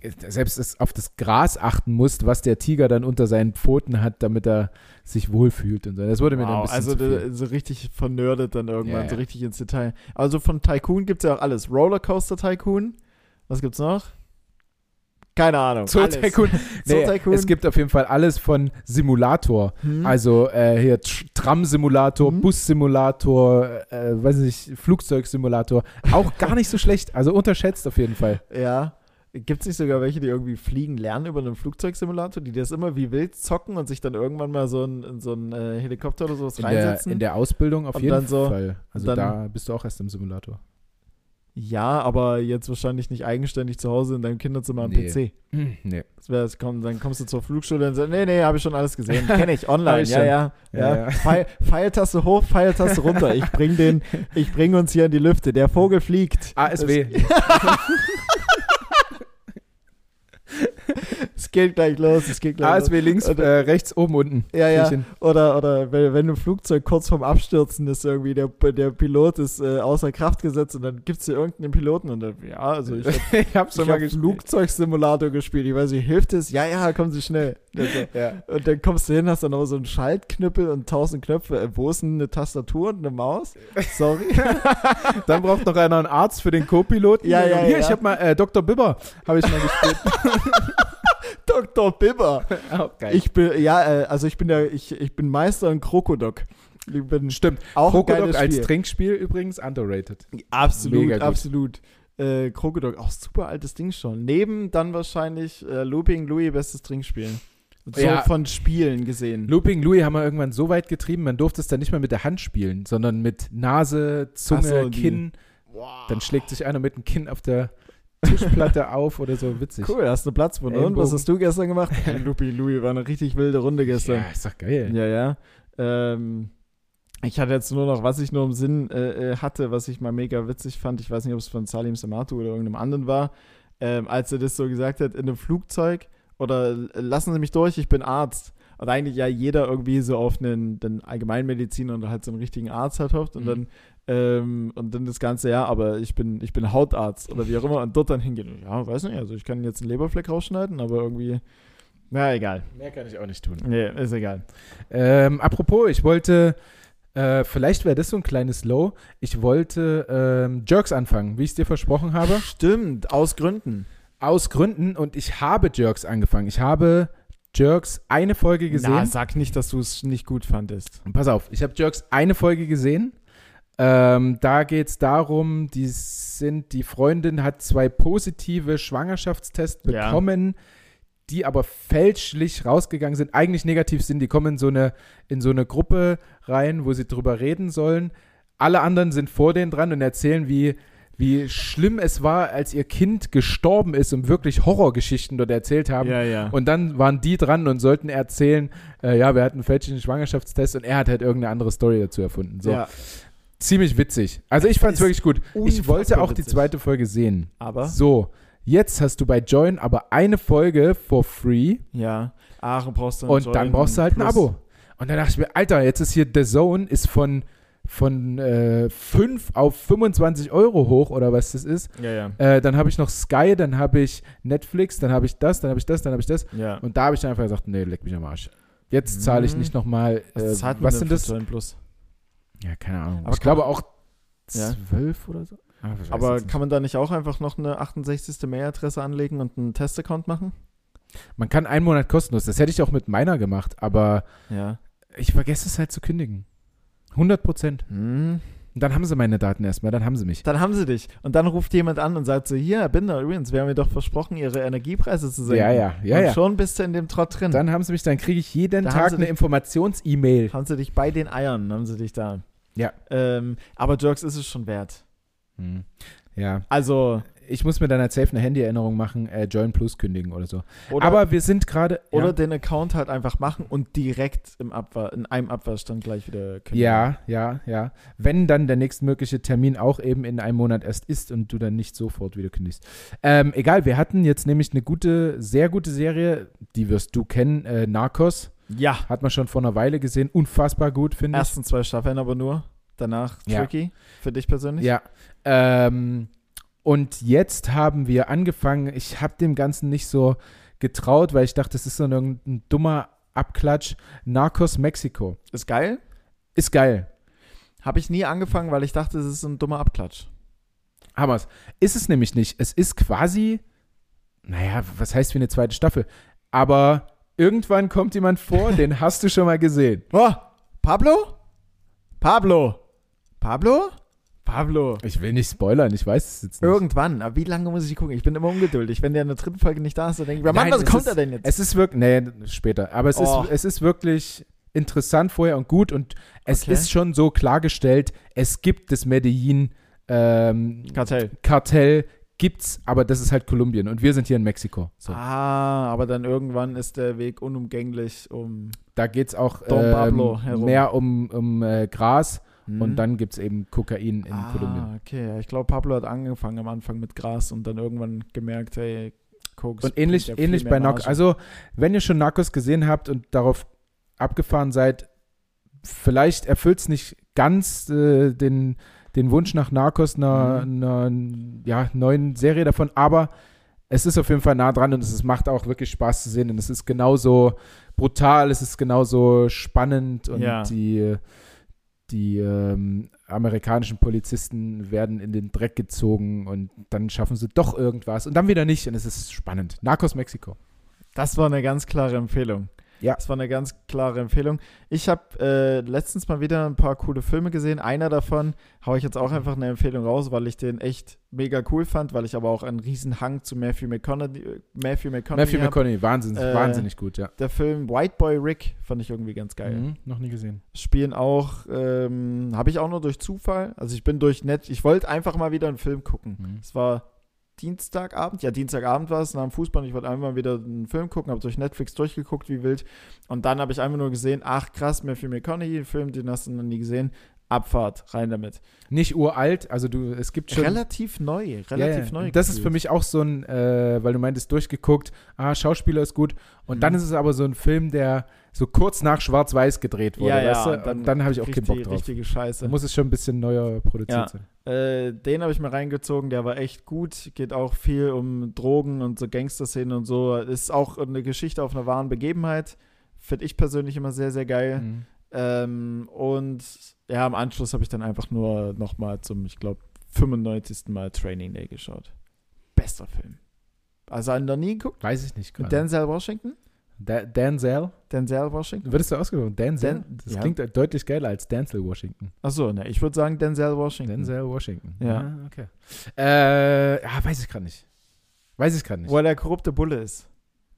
B: äh, selbst auf das Gras achten musst, was der Tiger dann unter seinen Pfoten hat, damit er sich wohlfühlt und so. Das wurde mir dann ein
A: Wow,
B: bisschen
A: also
B: zu viel.
A: so richtig vernördet dann irgendwann,
B: Ja,
A: so richtig ins Detail. Also von Tycoon gibt es ja auch alles. Rollercoaster Tycoon. Was gibt's noch? Keine Ahnung.
B: Zoo. Tycoon.
A: Zoo *laughs*
B: Nee,
A: Tycoon.
B: Es gibt auf jeden Fall alles von Simulator.
A: Hm?
B: Also äh, hier Tr- Tram-Simulator,
A: Mhm.
B: Bus-Simulator, äh, weiß nicht, Flugzeugsimulator. Auch *laughs* gar nicht so schlecht. Also unterschätzt auf jeden Fall.
A: Ja. Gibt es nicht sogar welche, die irgendwie fliegen lernen über einen Flugzeugsimulator, die das immer wie wild zocken und sich dann irgendwann mal so in, so einen äh, Helikopter oder sowas
B: In der,
A: reinsetzen?
B: in der Ausbildung auf
A: Und
B: jeden
A: so-
B: Fall. Also da bist du auch erst im Simulator.
A: Ja, aber jetzt wahrscheinlich nicht eigenständig zu Hause in deinem Kinderzimmer am
B: Nee.
A: PC. *clears throat*
B: Nee.
A: Das komm, dann kommst du zur Flugschule und sagst, nee, nee, habe ich schon alles gesehen. *laughs* Kenne ich, online,
B: ich
A: ja, ja, ja.
B: Ja, ja. *laughs*
A: Pfeil- Pfeiltaste hoch, Pfeiltaste runter. Ich bring den, ich bring uns hier in die Lüfte. Der Vogel fliegt.
B: ASW. *laughs*
A: Es geht gleich los, es geht gleich los.
B: ASW links, äh,
A: Oder-
B: rechts, oben, unten.
A: Ja, ja. Oder, oder wenn, wenn ein Flugzeug kurz vorm Abstürzen ist, irgendwie der, der Pilot ist äh, außer Kraft gesetzt und dann gibt es hier irgendeinen Piloten und dann, ja, also ich *laughs* habe
B: hab's schon
A: ich
B: mal
A: hab. Flugzeugsimulator gespielt. Ich weiß nicht, hilft es? Ja, ja, kommen Sie schnell. Und *laughs* so.
B: Ja.
A: Und dann kommst du hin, hast dann aber so einen Schaltknüppel und tausend Knöpfe. Äh, wo ist denn eine Tastatur und eine Maus? Sorry. *laughs*
B: Dann braucht noch einer einen Arzt für den Co-Piloten.
A: Ja, ja,
B: Hier,
A: ja.
B: ich habe mal äh, Dr. Bibber habe ich mal gespielt.
A: Dr. Bibber. *laughs*
B: Geil.
A: Ich bin, ja, äh, also ich bin der, ich, ich bin Meister in Krokodok.
B: Stimmt.
A: auch
B: Krokodok als
A: Spiel.
B: Trinkspiel übrigens underrated.
A: Absolut, absolut. Äh, Krokodok, auch super altes Ding schon. Neben dann wahrscheinlich äh, Looping Louis bestes Trinkspiel. So
B: Ja.
A: von Spielen gesehen.
B: Looping Louis haben wir irgendwann so weit getrieben, man durfte es dann nicht mehr mit der Hand spielen, sondern mit Nase, Zunge,
A: so,
B: Kinn. Dann schlägt sich einer mit dem Kinn auf der Tischplatte auf oder so. Witzig.
A: Cool, hast du Platz von. Und
B: Ellenbogen.
A: was hast du gestern gemacht? *laughs* Looping Louis war eine richtig wilde Runde gestern.
B: Ja, ist doch geil.
A: Ja, ja. Ähm, ich hatte jetzt nur noch, was ich nur im Sinn äh, äh, hatte, was ich mal mega witzig fand. Ich weiß nicht, ob es von Salim Samatu oder irgendeinem anderen war, ähm, als er das so gesagt hat, in einem Flugzeug oder äh, lassen Sie mich durch, ich bin Arzt. Und eigentlich ja jeder irgendwie so auf einen, den Allgemeinmediziner oder halt so einen richtigen Arzt halt hofft und
B: Mhm.
A: dann ähm, und dann das ganze ja, aber ich bin ich bin Hautarzt oder wie auch immer und dort dann hingehen. Ja, weiß nicht, also ich kann jetzt einen Leberfleck rausschneiden, aber irgendwie na egal.
B: Mehr kann ich auch nicht tun.
A: Nee, ist egal.
B: Ähm, apropos, ich wollte, Äh, vielleicht wäre das so ein kleines Low. Ich wollte ähm, Jerks anfangen, wie ich es dir versprochen habe.
A: Stimmt, aus Gründen.
B: Aus Gründen und ich habe Jerks angefangen. Ich habe Jerks eine Folge gesehen.
A: Na, sag nicht, dass du es nicht gut fandest.
B: Pass auf, ich habe Jerks eine Folge gesehen. Ähm, da geht es darum, die sind, die Freundin hat zwei positive Schwangerschaftstests
A: Ja.
B: bekommen, die aber fälschlich rausgegangen sind, eigentlich negativ sind. Die kommen in so eine, in so eine Gruppe rein, wo sie drüber reden sollen. Alle anderen sind vor denen dran und erzählen, wie, wie schlimm es war, als ihr Kind gestorben ist und wirklich Horrorgeschichten dort erzählt haben.
A: Ja, ja.
B: Und dann waren die dran und sollten erzählen, äh, ja, wir hatten einen fälschlichen Schwangerschaftstest und er hat halt irgendeine andere Story dazu erfunden. So.
A: ja.
B: Ziemlich witzig. Also ich fand es wirklich gut. Ich wollte auch die
A: witzig.
B: zweite Folge sehen.
A: Aber,
B: So, jetzt hast du bei Join aber eine Folge for free
A: ja. Ach, und brauchst du
B: und dann
A: Join
B: brauchst du halt ein
A: Plus.
B: Abo. Und dann dachte ich mir, Alter, jetzt ist hier The Zone ist von, von äh, 5 auf 25 Euro hoch oder was das ist.
A: Ja, ja.
B: Äh, dann habe ich noch Sky, dann habe ich Netflix, dann habe ich das, dann habe ich das, dann habe ich das.
A: Ja.
B: Und da habe ich dann einfach gesagt, nee, leck mich am Arsch. Jetzt zahle ich
A: Mhm.
B: nicht nochmal,
A: Was
B: äh, was
A: denn
B: sind das?
A: Join Plus?
B: Ja, keine Ahnung.
A: Aber
B: ich glaube auch
A: Ja.
B: 12 oder so. Ah,
A: Aber kann man da nicht auch einfach noch eine 68. Mailadresse anlegen und einen Testaccount machen?
B: man kann einen Monat kostenlos. Das hätte ich auch mit meiner gemacht, aber
A: Ja.
B: ich vergesse es halt zu kündigen. 100 Prozent.
A: Hm.
B: Und dann haben sie meine Daten erstmal, dann haben sie mich.
A: Dann haben sie dich. Und dann ruft jemand an und sagt so, hier, Binder, übrigens, wir haben mir doch versprochen, ihre Energiepreise zu senken.
B: Ja, ja, ja,
A: und
B: ja.
A: schon bist du in dem Trott drin.
B: Dann haben sie mich, dann kriege ich jeden
A: Da
B: Tag eine Informations-E-Mail.
A: haben sie dich bei den Eiern, haben sie dich da.
B: Ja.
A: Ähm, aber Jerks ist es schon wert.
B: Hm. Ja,
A: Also,
B: ich muss mir dann als safe eine Handy-Erinnerung machen, äh, Join Plus kündigen oder so.
A: oder,
B: aber wir sind gerade.
A: oder
B: ja.
A: den Account halt einfach machen und direkt im Abwa in einem dann gleich wieder kündigen.
B: Ja, ja, ja. Wenn dann der nächstmögliche Termin auch eben in einem Monat erst ist und du dann nicht sofort wieder kündigst. Ähm, egal, wir hatten jetzt nämlich eine gute, sehr gute Serie, die wirst du kennen, äh, Narcos.
A: Ja.
B: Hat man schon vor einer Weile gesehen. Unfassbar gut, finde ich.
A: Ersten zwei Staffeln aber nur. Danach
B: Ja.
A: tricky. Für dich persönlich.
B: Ja. Ähm, und jetzt haben wir angefangen, ich habe dem Ganzen nicht so getraut, weil ich dachte, das ist so ein, ein dummer Abklatsch. Narcos Mexiko.
A: Ist geil.
B: Ist geil.
A: Habe ich nie angefangen, weil ich dachte, es ist ein dummer Abklatsch.
B: Hammer's. Ist es nämlich nicht. Es ist quasi, naja, was heißt wie eine zweite Staffel? Aber irgendwann kommt jemand vor, *laughs* den hast du schon mal gesehen.
A: Oh, Pablo? Pablo? Pablo? Pablo.
B: Ich will nicht spoilern, ich weiß es jetzt nicht.
A: Irgendwann. Aber wie lange muss ich gucken? Ich bin immer ungeduldig. Wenn der in der dritten Folge nicht da ist, dann denke ich, Mann, was kommt
B: ist-
A: er denn jetzt?
B: Es ist wirklich, nee, später. Aber es,
A: Oh.
B: ist, es ist wirklich interessant vorher und gut und es
A: Okay.
B: ist schon so klargestellt, es gibt das Medellin ähm,
A: Kartell.
B: Kartell, gibt's, aber das ist halt Kolumbien und wir sind hier in Mexiko. So.
A: Ah, aber dann irgendwann ist der Weg unumgänglich um.
B: Da geht's auch
A: Don Pablo
B: ähm, mehr um, um äh, Gras
A: Hm.
B: und dann gibt's eben Kokain in
A: ah,
B: Kolumbien.
A: okay. Ja, Ich glaube, Pablo hat angefangen am Anfang mit Gras und dann irgendwann gemerkt, hey, Koks.
B: Und ähnlich, ähnlich bei Narcos. Also, wenn ihr schon Narcos gesehen habt und darauf abgefahren seid, vielleicht erfüllt es nicht ganz äh, den, den Wunsch nach Narcos, einer,
A: Mhm.
B: einer ja, neuen Serie davon, aber es ist auf jeden Fall nah dran und es macht auch wirklich Spaß zu sehen und es ist genauso brutal, es ist genauso spannend und
A: Ja.
B: die, die ähm, amerikanischen Polizisten werden in den Dreck gezogen und dann schaffen sie doch irgendwas und dann wieder nicht und es ist spannend. Narcos Mexiko.
A: Das war eine ganz klare Empfehlung.
B: Ja.
A: Das war eine ganz klare Empfehlung. Ich habe äh, letztens mal wieder ein paar coole Filme gesehen. Einer davon haue ich jetzt auch einfach eine Empfehlung raus, weil ich den echt mega cool fand, weil ich aber auch einen riesen Hang zu Matthew McConaughey, äh, Matthew McConaughey
B: Matthew. McConaughey, wahnsinnig,
A: Äh,
B: wahnsinnig gut, ja.
A: Der Film White Boy Rick fand ich irgendwie ganz geil.
B: Mhm, noch nie gesehen.
A: Spielen auch, ähm, habe ich auch nur durch Zufall. Also ich bin durch Net, ich wollte einfach mal wieder einen Film gucken.
B: Mhm.
A: Es war Dienstagabend, ja, Dienstagabend war es nach dem Fußball. Ich wollte einfach mal wieder einen Film gucken, habe durch Netflix durchgeguckt, wie wild. Und dann habe ich einfach nur gesehen, ach krass, Matthew McConaughey, einen Film, den hast du noch nie gesehen. Abfahrt, rein damit.
B: Nicht uralt, also du, es gibt schon.
A: relativ neu, relativ
B: Ja, ja.
A: neu.
B: Das ist für
A: gefühlt.
B: mich auch so ein, äh, weil du meintest, durchgeguckt, ah, Schauspieler ist gut. Und
A: Mhm.
B: dann ist es aber so ein Film, der so kurz nach Schwarz-Weiß gedreht wurde.
A: ja, ja,
B: weißt du?
A: und dann,
B: dann habe ich auch keinen Bock drauf.
A: Richtige Scheiße.
B: Da muss es schon ein bisschen neuer produziert
A: Ja.
B: sein.
A: Äh, den habe ich mir reingezogen, der war echt gut. Geht auch viel um Drogen und so Gangster-Szenen und so. Ist auch eine Geschichte auf einer wahren Begebenheit. Finde ich persönlich immer sehr, sehr geil.
B: Mhm.
A: Ähm, und ja, im Anschluss habe ich dann einfach nur nochmal zum, ich glaube, 95. Mal Training Day geschaut. Bester Film. Also noch nie geguckt?
B: Weiß ich nicht gerade.
A: Denzel Washington?
B: Da Denzel?
A: Denzel Washington?
B: Würdest du ausgesprochen? Denzel?
A: Dan-
B: das
A: ja.
B: klingt deutlich geiler als Denzel Washington.
A: Achso, ne, ich würde sagen Denzel Washington.
B: Denzel Washington.
A: Ja.
B: Ah, okay. Äh, ja, weiß ich gerade nicht. Weiß ich gerade nicht.
A: Wo er korrupte Bulle ist.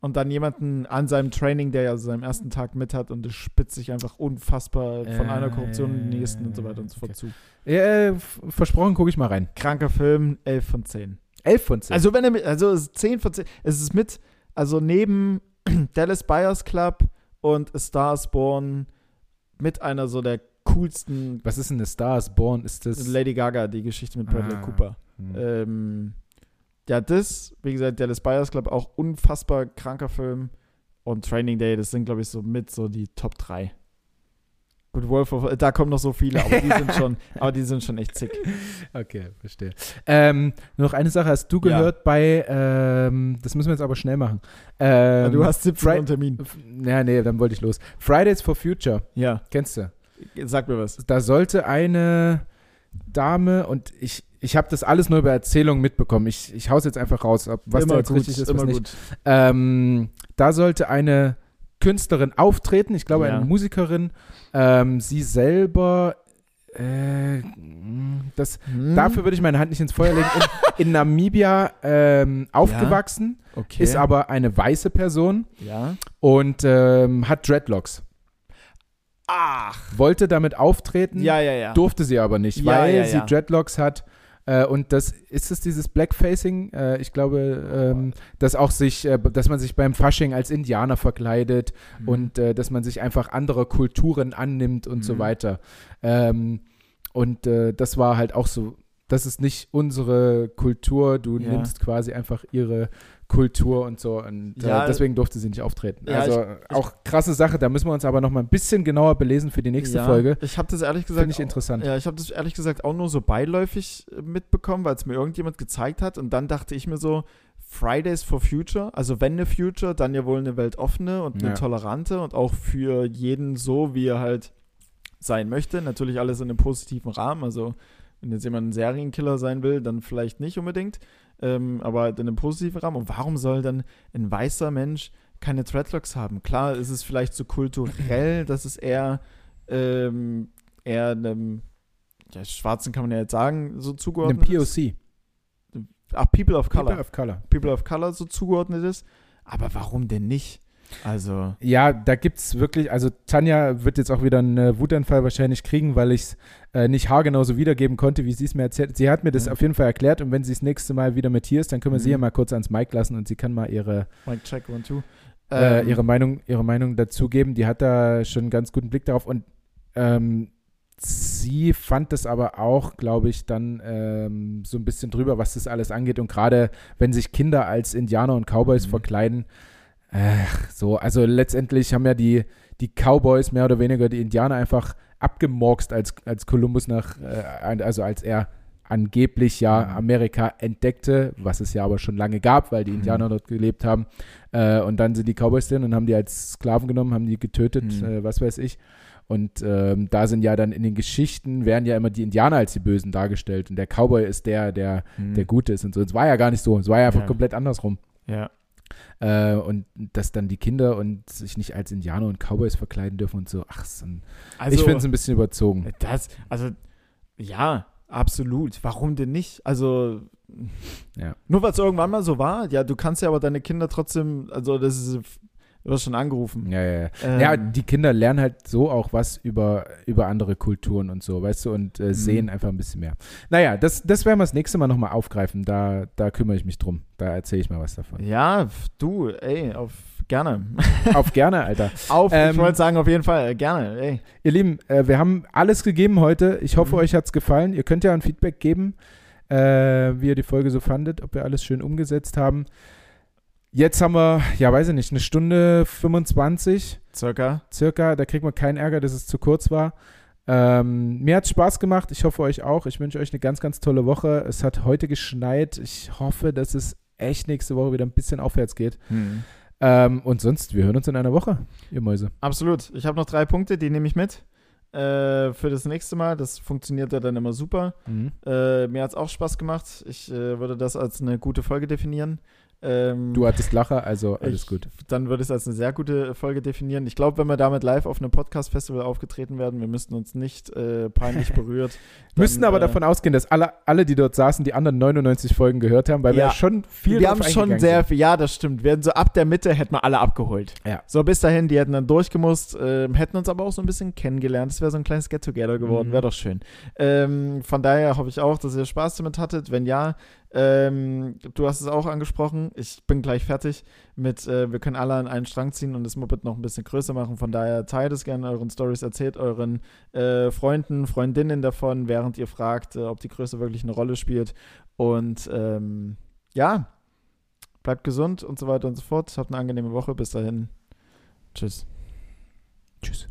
A: Und dann jemanden an seinem Training Day, also seinem ersten Tag mit hat und es spitzt sich einfach unfassbar von einer Korruption in die nächsten und so weiter und so fort
B: okay.
A: zu.
B: Ja, äh, versprochen, gucke ich mal rein.
A: Kranker Film, 11 von 10.
B: 11 von 10.
A: Also wenn er mit, also es ist 10 von 10. Es ist mit, also neben *clears throat* Dallas Buyers Club und A Star is Born mit einer so der coolsten
B: Was ist denn eine Star is Born? Ist das.
A: Lady Gaga, die Geschichte mit Bradley
B: Ah.
A: Cooper.
B: Hm.
A: Ähm, ja, das, wie gesagt, Dallas Buyers Club, auch unfassbar kranker Film. Und Training Day, das sind, glaube ich, so mit so die Top 3. Gut, Wolf of, da kommen noch so viele, aber die sind schon, *laughs* aber die sind schon echt sick.
B: Okay, verstehe. Ähm, nur noch eine Sache hast du
A: Ja.
B: gehört bei, ähm, das müssen wir jetzt aber schnell machen. Ähm,
A: du hast 17
B: Fri-
A: Termin.
B: Ja, nee, dann wollte ich los. Fridays for Future,
A: Ja,
B: kennst du?
A: sag mir was.
B: Da sollte eine Dame, und ich, ich habe das alles nur über Erzählungen mitbekommen. Ich, ich hau's jetzt einfach raus, ob, was da
A: immer
B: jetzt
A: gut,
B: richtig ist,
A: immer
B: was nicht. Ähm, da sollte eine Künstlerin auftreten, ich glaube
A: Ja.
B: eine Musikerin. Ähm, sie selber, äh, das,
A: Hm?
B: dafür würde ich meine Hand nicht ins Feuer legen. In, in Namibia ähm, aufgewachsen,
A: okay.
B: ist aber eine weiße Person
A: ja.
B: und ähm, hat Dreadlocks.
A: Ach.
B: Wollte damit auftreten,
A: Ja, ja, ja.
B: durfte sie aber nicht, weil sie. Dreadlocks hat. Äh, und das ist es dieses Blackfacing. Äh, ich glaube, ähm, dass auch sich, äh, dass man sich beim Fasching als Indianer verkleidet
A: Mhm.
B: und äh, dass man sich einfach anderer Kulturen annimmt und so
A: Mhm.
B: weiter. Ähm, und äh, das war halt auch so. Das ist nicht unsere Kultur. Du nimmst quasi einfach ihre Kultur und so. Und
A: Ja.
B: äh, deswegen durfte sie nicht auftreten.
A: Ja,
B: also
A: ich-
B: auch krasse Sache. Da müssen wir uns aber noch mal ein bisschen genauer belesen für die nächste
A: ja,
B: Folge.
A: Ich habe das ehrlich gesagt
B: Finde ich interessant.
A: Ja, ich habe das ehrlich gesagt auch nur so beiläufig äh, mitbekommen, weil es mir irgendjemand gezeigt hat. Und dann dachte ich mir so, Fridays for Future, also wenn eine Future, dann ja wohl eine weltoffene und eine tolerante und auch für jeden so, wie er halt sein möchte. Natürlich alles in einem positiven Rahmen. Also wenn jetzt jemand ein Serienkiller sein will, dann vielleicht nicht unbedingt. Ähm, aber in einem positiven Rahmen. Und warum soll dann ein weißer Mensch keine Dreadlocks haben? Klar, ist es vielleicht so kulturell, dass es eher, ähm, eher einem ja, Schwarzen kann man ja jetzt sagen, so
B: Einem
A: zugeordnet ist.
B: POC.
A: Ah, People of Color.
B: People of Color.
A: People of Color so zugeordnet ist. Aber warum denn nicht? Also,
B: Ja, da gibt es wirklich, also Tanja wird jetzt auch wieder einen äh, Wutanfall wahrscheinlich kriegen, weil ich es äh, nicht haargenau so wiedergeben konnte, wie sie es mir erzählt. Sie hat mir das
A: Ja.
B: auf jeden Fall erklärt und wenn sie das nächste Mal wieder mit hier ist, dann können wir sie
A: Mhm.
B: ja mal kurz ans Mic lassen und sie kann mal ihre,
A: Mike Check One Two.
B: äh,
A: Ähm,
B: ihre, Meinung, ihre Meinung dazu geben. Die hat da schon einen ganz guten Blick darauf und ähm, sie fand das aber auch, glaube ich, dann ähm, so ein bisschen drüber, was das alles angeht. Und gerade wenn sich Kinder als Indianer und Cowboys
A: Mhm.
B: verkleiden, ach, so, also letztendlich haben ja die, die Cowboys mehr oder weniger die Indianer einfach abgemorkst, als, als Kolumbus nach, äh, also als er angeblich ja
A: Mhm.
B: Amerika entdeckte, was es ja aber schon lange gab, weil die
A: Mhm.
B: Indianer dort gelebt haben. Äh, und dann sind die Cowboys drin und haben die als Sklaven genommen, haben die getötet,
A: Mhm.
B: äh, was weiß ich. Und ähm, da sind ja dann in den Geschichten, werden ja immer die Indianer als die Bösen dargestellt und der Cowboy ist der, der,
A: hm,
B: der Gute ist und so. Es war ja gar nicht so, es war ja einfach
A: Ja.
B: komplett andersrum.
A: Ja.
B: Äh, und dass dann die Kinder und sich nicht als Indianer und Cowboys verkleiden dürfen und so. Ach, so ein,
A: Also,
B: ich finde es ein bisschen überzogen.
A: Das, also, ja, absolut. Warum denn nicht? Also,
B: Ja.
A: nur weil es irgendwann mal so war, ja, du kannst ja aber deine Kinder trotzdem, also, das ist, du hast schon angerufen.
B: Ja, ja, ja.
A: Ähm,
B: ja, die Kinder lernen halt so auch was über, über andere Kulturen und so, weißt du, und äh, sehen einfach ein bisschen mehr. Naja, das, das werden wir das nächste Mal nochmal aufgreifen. Da, da kümmere ich mich drum. Da erzähle ich mal was davon.
A: Ja, du, ey, auf, gerne. *laughs*
B: Auf gerne, Alter.
A: auf,
B: Ähm,
A: ich wollte sagen, auf jeden Fall, äh, gerne, ey.
B: Ihr Lieben, äh, wir haben alles gegeben heute. Ich hoffe,
A: Mhm.
B: euch hat es gefallen. Ihr könnt ja ein Feedback geben, äh, wie ihr die Folge so fandet, ob wir alles schön umgesetzt haben. Jetzt haben wir, ja, weiß ich nicht, eine Stunde 25
A: Circa.
B: circa. Da kriegt man keinen Ärger, dass es zu kurz war. Ähm, mir hat Spaß gemacht. Ich hoffe euch auch. Ich wünsche euch eine ganz, ganz tolle Woche. Es hat heute geschneit. Ich hoffe, dass es echt nächste Woche wieder ein bisschen aufwärts geht.
A: Hm.
B: Ähm, und sonst, wir hören uns in einer Woche, ihr Mäuse.
A: Absolut. Ich habe noch drei Punkte, die nehme ich mit äh, für das nächste Mal. Das funktioniert ja dann immer super.
B: Mhm.
A: Äh, mir hat es auch Spaß gemacht. Ich äh, würde das als eine gute Folge definieren. Ähm,
B: Du hattest Lacher, also alles
A: ich,
B: gut.
A: Dann würde ich es als eine sehr gute Folge definieren. Ich glaube, wenn wir damit live auf einem Podcast-Festival aufgetreten werden, wir müssten uns nicht äh, peinlich *laughs* berührt. dann,
B: Müssen aber
A: äh,
B: davon ausgehen, dass alle, alle, die dort saßen, die anderen 99 Folgen gehört haben, weil wir
A: Ja.
B: ja schon viel
A: wir haben schon sehr
B: sind.
A: viel, ja, das stimmt. Wir hätten so ab der Mitte hätten wir alle abgeholt.
B: Ja.
A: So bis dahin, die hätten dann durchgemusst, ähm, hätten uns aber auch so ein bisschen kennengelernt. Es wäre so ein kleines Get-Together geworden,
B: Mhm.
A: wäre doch schön. Ähm, von daher hoffe ich auch, dass ihr Spaß damit hattet. Wenn ja, ähm, du hast es auch angesprochen. Ich bin gleich fertig mit, äh, wir können alle an einen Strang ziehen und das Moped noch ein bisschen größer machen. Von daher teilt es gerne euren Stories, erzählt euren äh, Freunden, Freundinnen davon, während ihr fragt, äh, ob die Größe wirklich eine Rolle spielt. Und ähm, ja, bleibt gesund und so weiter und so fort. Habt eine angenehme Woche. Bis dahin. Tschüss.
B: Tschüss.